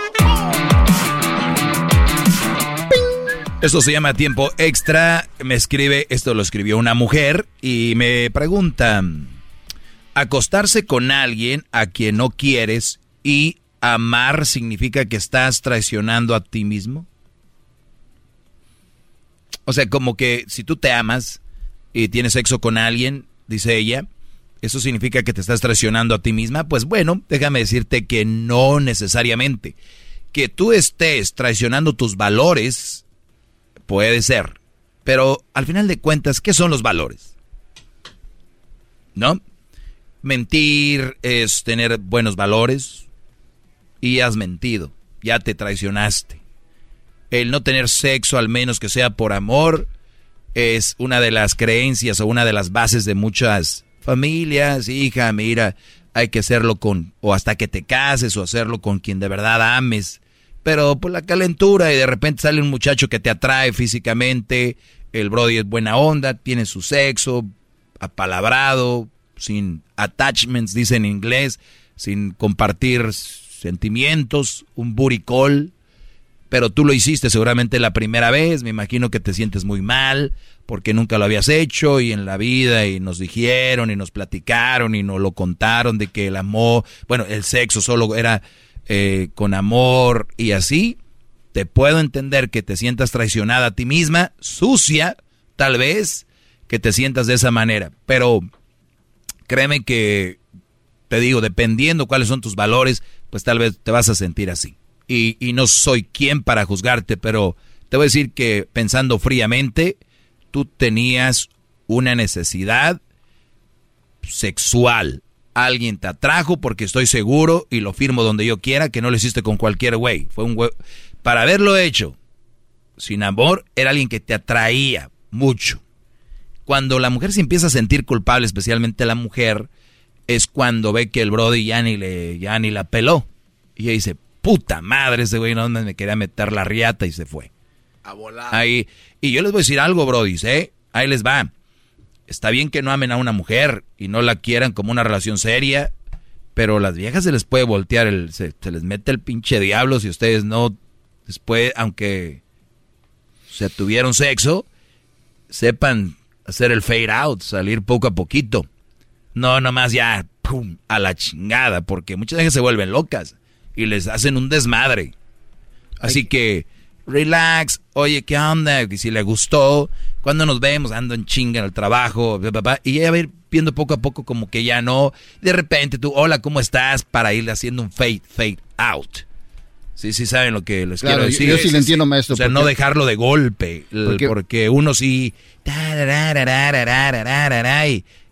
Esto se llama tiempo extra. Me escribe, esto lo escribió una mujer y me pregunta, acostarse con alguien a quien no quieres y amar significa que estás traicionando a ti mismo. O sea, como que si tú te amas y tienes sexo con alguien, dice ella, ¿eso significa que te estás traicionando a ti misma? Pues bueno, déjame decirte que no necesariamente. Que tú estés traicionando tus valores, puede ser. Pero al final de cuentas, ¿qué son los valores? ¿No? Mentir es tener buenos valores y has mentido, ya te traicionaste. El no tener sexo, al menos que sea por amor, es una de las creencias o una de las bases de muchas familias. Hija, mira, hay que hacerlo con, o hasta que te cases, o hacerlo con quien de verdad ames. Pero por la calentura y de repente sale un muchacho que te atrae físicamente, el Brody es buena onda, tiene su sexo, apalabrado, sin attachments, dice en inglés, sin compartir sentimientos, un buricol, pero tú lo hiciste seguramente la primera vez, me imagino que te sientes muy mal porque nunca lo habías hecho y en la vida y nos dijeron y nos platicaron y nos lo contaron de que el amor, bueno, el sexo solo era eh, con amor y así, te puedo entender que te sientas traicionada a ti misma, sucia, tal vez, que te sientas de esa manera, pero créeme que, te digo, dependiendo cuáles son tus valores, pues tal vez te vas a sentir así. Y, y no soy quien para juzgarte, pero te voy a decir que pensando fríamente, tú tenías una necesidad sexual. Alguien te atrajo porque estoy seguro y lo firmo donde yo quiera que no lo hiciste con cualquier güey. Fue un güey. Para haberlo hecho sin amor, era alguien que te atraía mucho. Cuando la mujer se empieza a sentir culpable, especialmente la mujer, es cuando ve que el Brody ya ni, le, ya ni la peló. Y ella dice, puta madre, ese güey no me quería meter la riata y se fue. A volar. Ahí. Y yo les voy a decir algo, Brody, ¿eh? Ahí les va. Está bien que no amen a una mujer y no la quieran como una relación seria, pero a las viejas se les puede voltear, el, se, se les mete el pinche diablo si ustedes no, después, aunque se tuvieron sexo, sepan hacer el fade out, salir poco a poquito. No, nomás ya, pum, a la chingada, porque muchas veces se vuelven locas y les hacen un desmadre. Así que, relax, oye, ¿qué onda? Y si le gustó, cuando nos vemos? Ando en chinga en el trabajo, y ya va a ir viendo poco a poco como que ya no. De repente tú, hola, ¿cómo estás? Para irle haciendo un fade, fade out. Sí, sí saben lo que les claro, quiero decir. Yo, sí, le entiendo, maestro. O sea, no dejarlo de golpe, porque, uno sí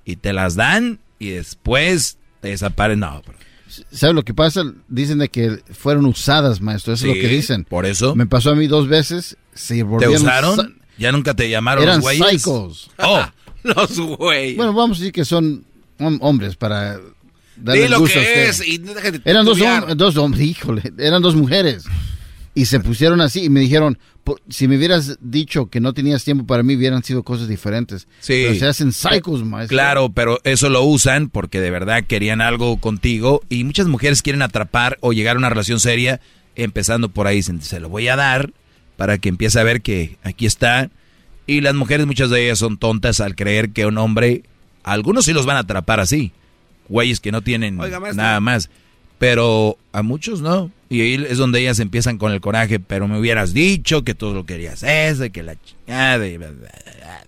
y te las dan y después te desaparecen. No, bro. ¿Sabe lo que pasa? Dicen de que fueron usadas, maestro. Eso es Sí, lo que dicen. por eso. Me pasó a mí dos veces. Se ¿Te usaron? sa- ¿Ya nunca te llamaron Eran los güeyes? psychos. Oh, Los güeyes. Bueno, vamos a decir que son hom- hombres para darle gusto a que usted. es y Eran dos, hom- dos hombres, híjole, eran dos mujeres. Y se pusieron así y me dijeron, "Po- si me hubieras dicho que no tenías tiempo para mí, hubieran sido cosas diferentes. Sí. Pero se hacen psychos, maestro. Claro, pero eso lo usan porque de verdad querían algo contigo y muchas mujeres quieren atrapar o llegar a una relación seria empezando por ahí. Dicen, se lo voy a dar para que empiece a ver que aquí está. Y las mujeres, muchas de ellas son tontas al creer que un hombre, algunos sí los van a atrapar así, güeyes que no tienen Oiga, nada más, pero a muchos no. Y ahí es donde ellas empiezan con el coraje, pero me hubieras dicho que tú lo querías eso, y que la chingada. y bla, bla, bla, bla".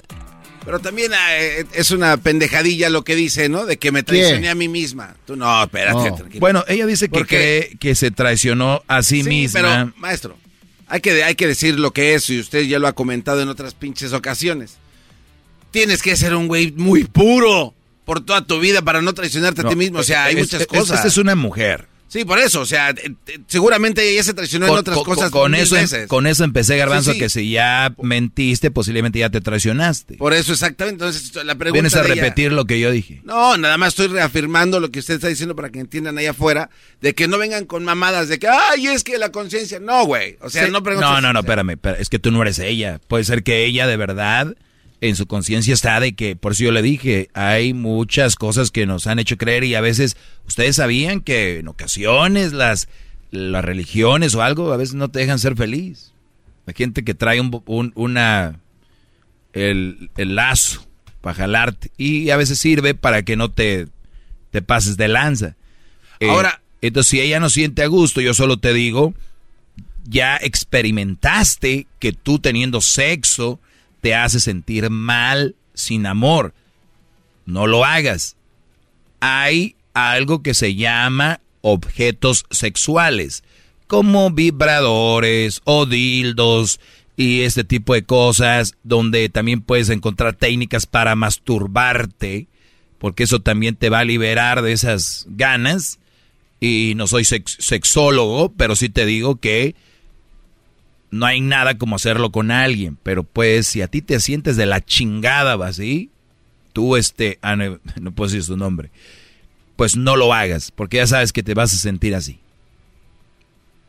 Pero también eh, es una pendejadilla lo que dice, ¿no? De que me traicioné a mí misma. Tú no, espérate, No. tranquilo. Bueno, ella dice que cree que se traicionó a sí, Sí, misma. pero, maestro, hay que, hay que decir lo que es y usted ya lo ha comentado en otras pinches ocasiones. Tienes que ser un güey muy puro por toda tu vida para no traicionarte a ti mismo. O sea, hay es- muchas es- cosas. Esta es una mujer. Sí, por eso. O sea, eh, seguramente ella se traicionó en otras cosas con eso, veces. con eso empecé, Garbanzo, Sí, sí. que si ya mentiste, posiblemente ya te traicionaste. Por eso, exactamente. Entonces, la pregunta Vienes a ella- repetir lo que yo dije. No, nada más estoy reafirmando lo que usted está diciendo para que entiendan allá afuera, de que no vengan con mamadas de que, ay, es que la conciencia. No, güey. O sea, Sí. no preguntes. No, no, no, espérame, espérame, Es que tú no eres ella. Puede ser que ella de verdad en su conciencia está de que, por eso yo le dije, hay muchas cosas que nos han hecho creer y a veces ustedes sabían que en ocasiones las, las religiones o algo a veces no te dejan ser feliz. Hay gente que trae un, un- una el, el lazo para jalarte y a veces sirve para que no te, te pases de lanza. Eh, Ahora- entonces si ella no siente a gusto, yo solo te digo, ya experimentaste que tú teniendo sexo te hace sentir mal sin amor. No lo hagas. Hay algo que se llama objetos sexuales, como vibradores o dildos y este tipo de cosas, donde también puedes encontrar técnicas para masturbarte, porque eso también te va a liberar de esas ganas. Y no soy sex- sexólogo, pero sí te digo que no hay nada como hacerlo con alguien. Pero pues, si a ti te sientes de la chingada, ¿va así? Tú, este, ah, no, no puedo decir su nombre. pues no lo hagas, porque ya sabes que te vas a sentir así.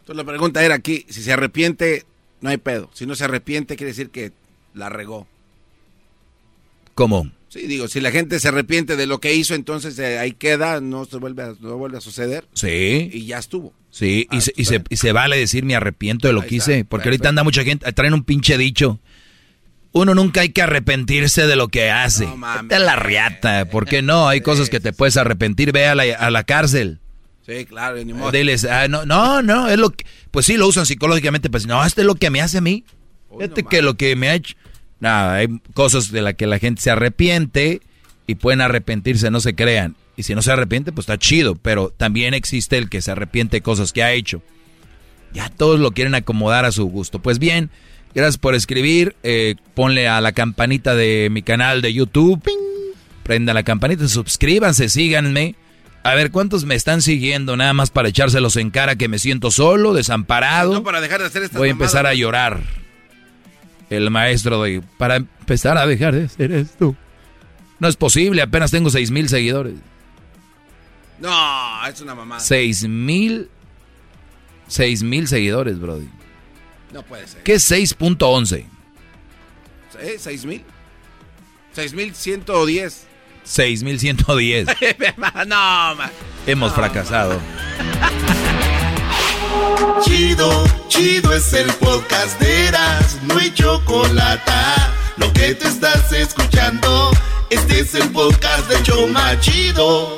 Entonces la pregunta era aquí, si se arrepiente, no hay pedo. Si no se arrepiente, quiere decir que la regó. ¿Cómo? Sí, digo, si la gente se arrepiente de lo que hizo, entonces eh, ahí queda, no se vuelve a, no vuelve a suceder. Sí. Y ya estuvo. Sí, y, Ah, se, y, se, y se vale decir me arrepiento de lo Ahí que está, hice, porque ahorita anda mucha gente, traen un pinche dicho. Uno nunca hay que arrepentirse de lo que hace. Vete a la riata, ¿por qué no? Hay cosas que te puedes arrepentir, ve a la, a la cárcel. Sí, claro, ni modo. Diles, ah, no, no, no, es lo que, pues sí, lo usan psicológicamente, pues no, esto es lo que me hace a mí. Fíjate que lo que me ha hecho. Nada, hay cosas de las que la gente se arrepiente y pueden arrepentirse, no se crean. Y si no se arrepiente, pues está chido, pero también existe el que se arrepiente de cosas que ha hecho. Ya todos lo quieren acomodar a su gusto. Pues bien, gracias por escribir. eh, ponle a la campanita de mi canal de YouTube. Prenda la campanita, suscríbanse, síganme. A ver, ¿cuántos me están siguiendo nada más para echárselos en cara que me siento solo, desamparado? No para dejar de hacer estas Voy a empezar a llorar. El maestro de... Para empezar a dejar de ser esto. No es posible, apenas tengo seis mil seguidores. No, es una mamada. Seis mil... Seis mil seguidores, Brody. No puede ser. ¿Qué es 6.11? ¿Eh? ¿Seis mil? Seis mil ciento diez. 6110. no, man. Hemos fracasado. Chido, chido es el podcast de Eras, no hay chocolate. Lo que te estás escuchando, este es el podcast de Choma Chido.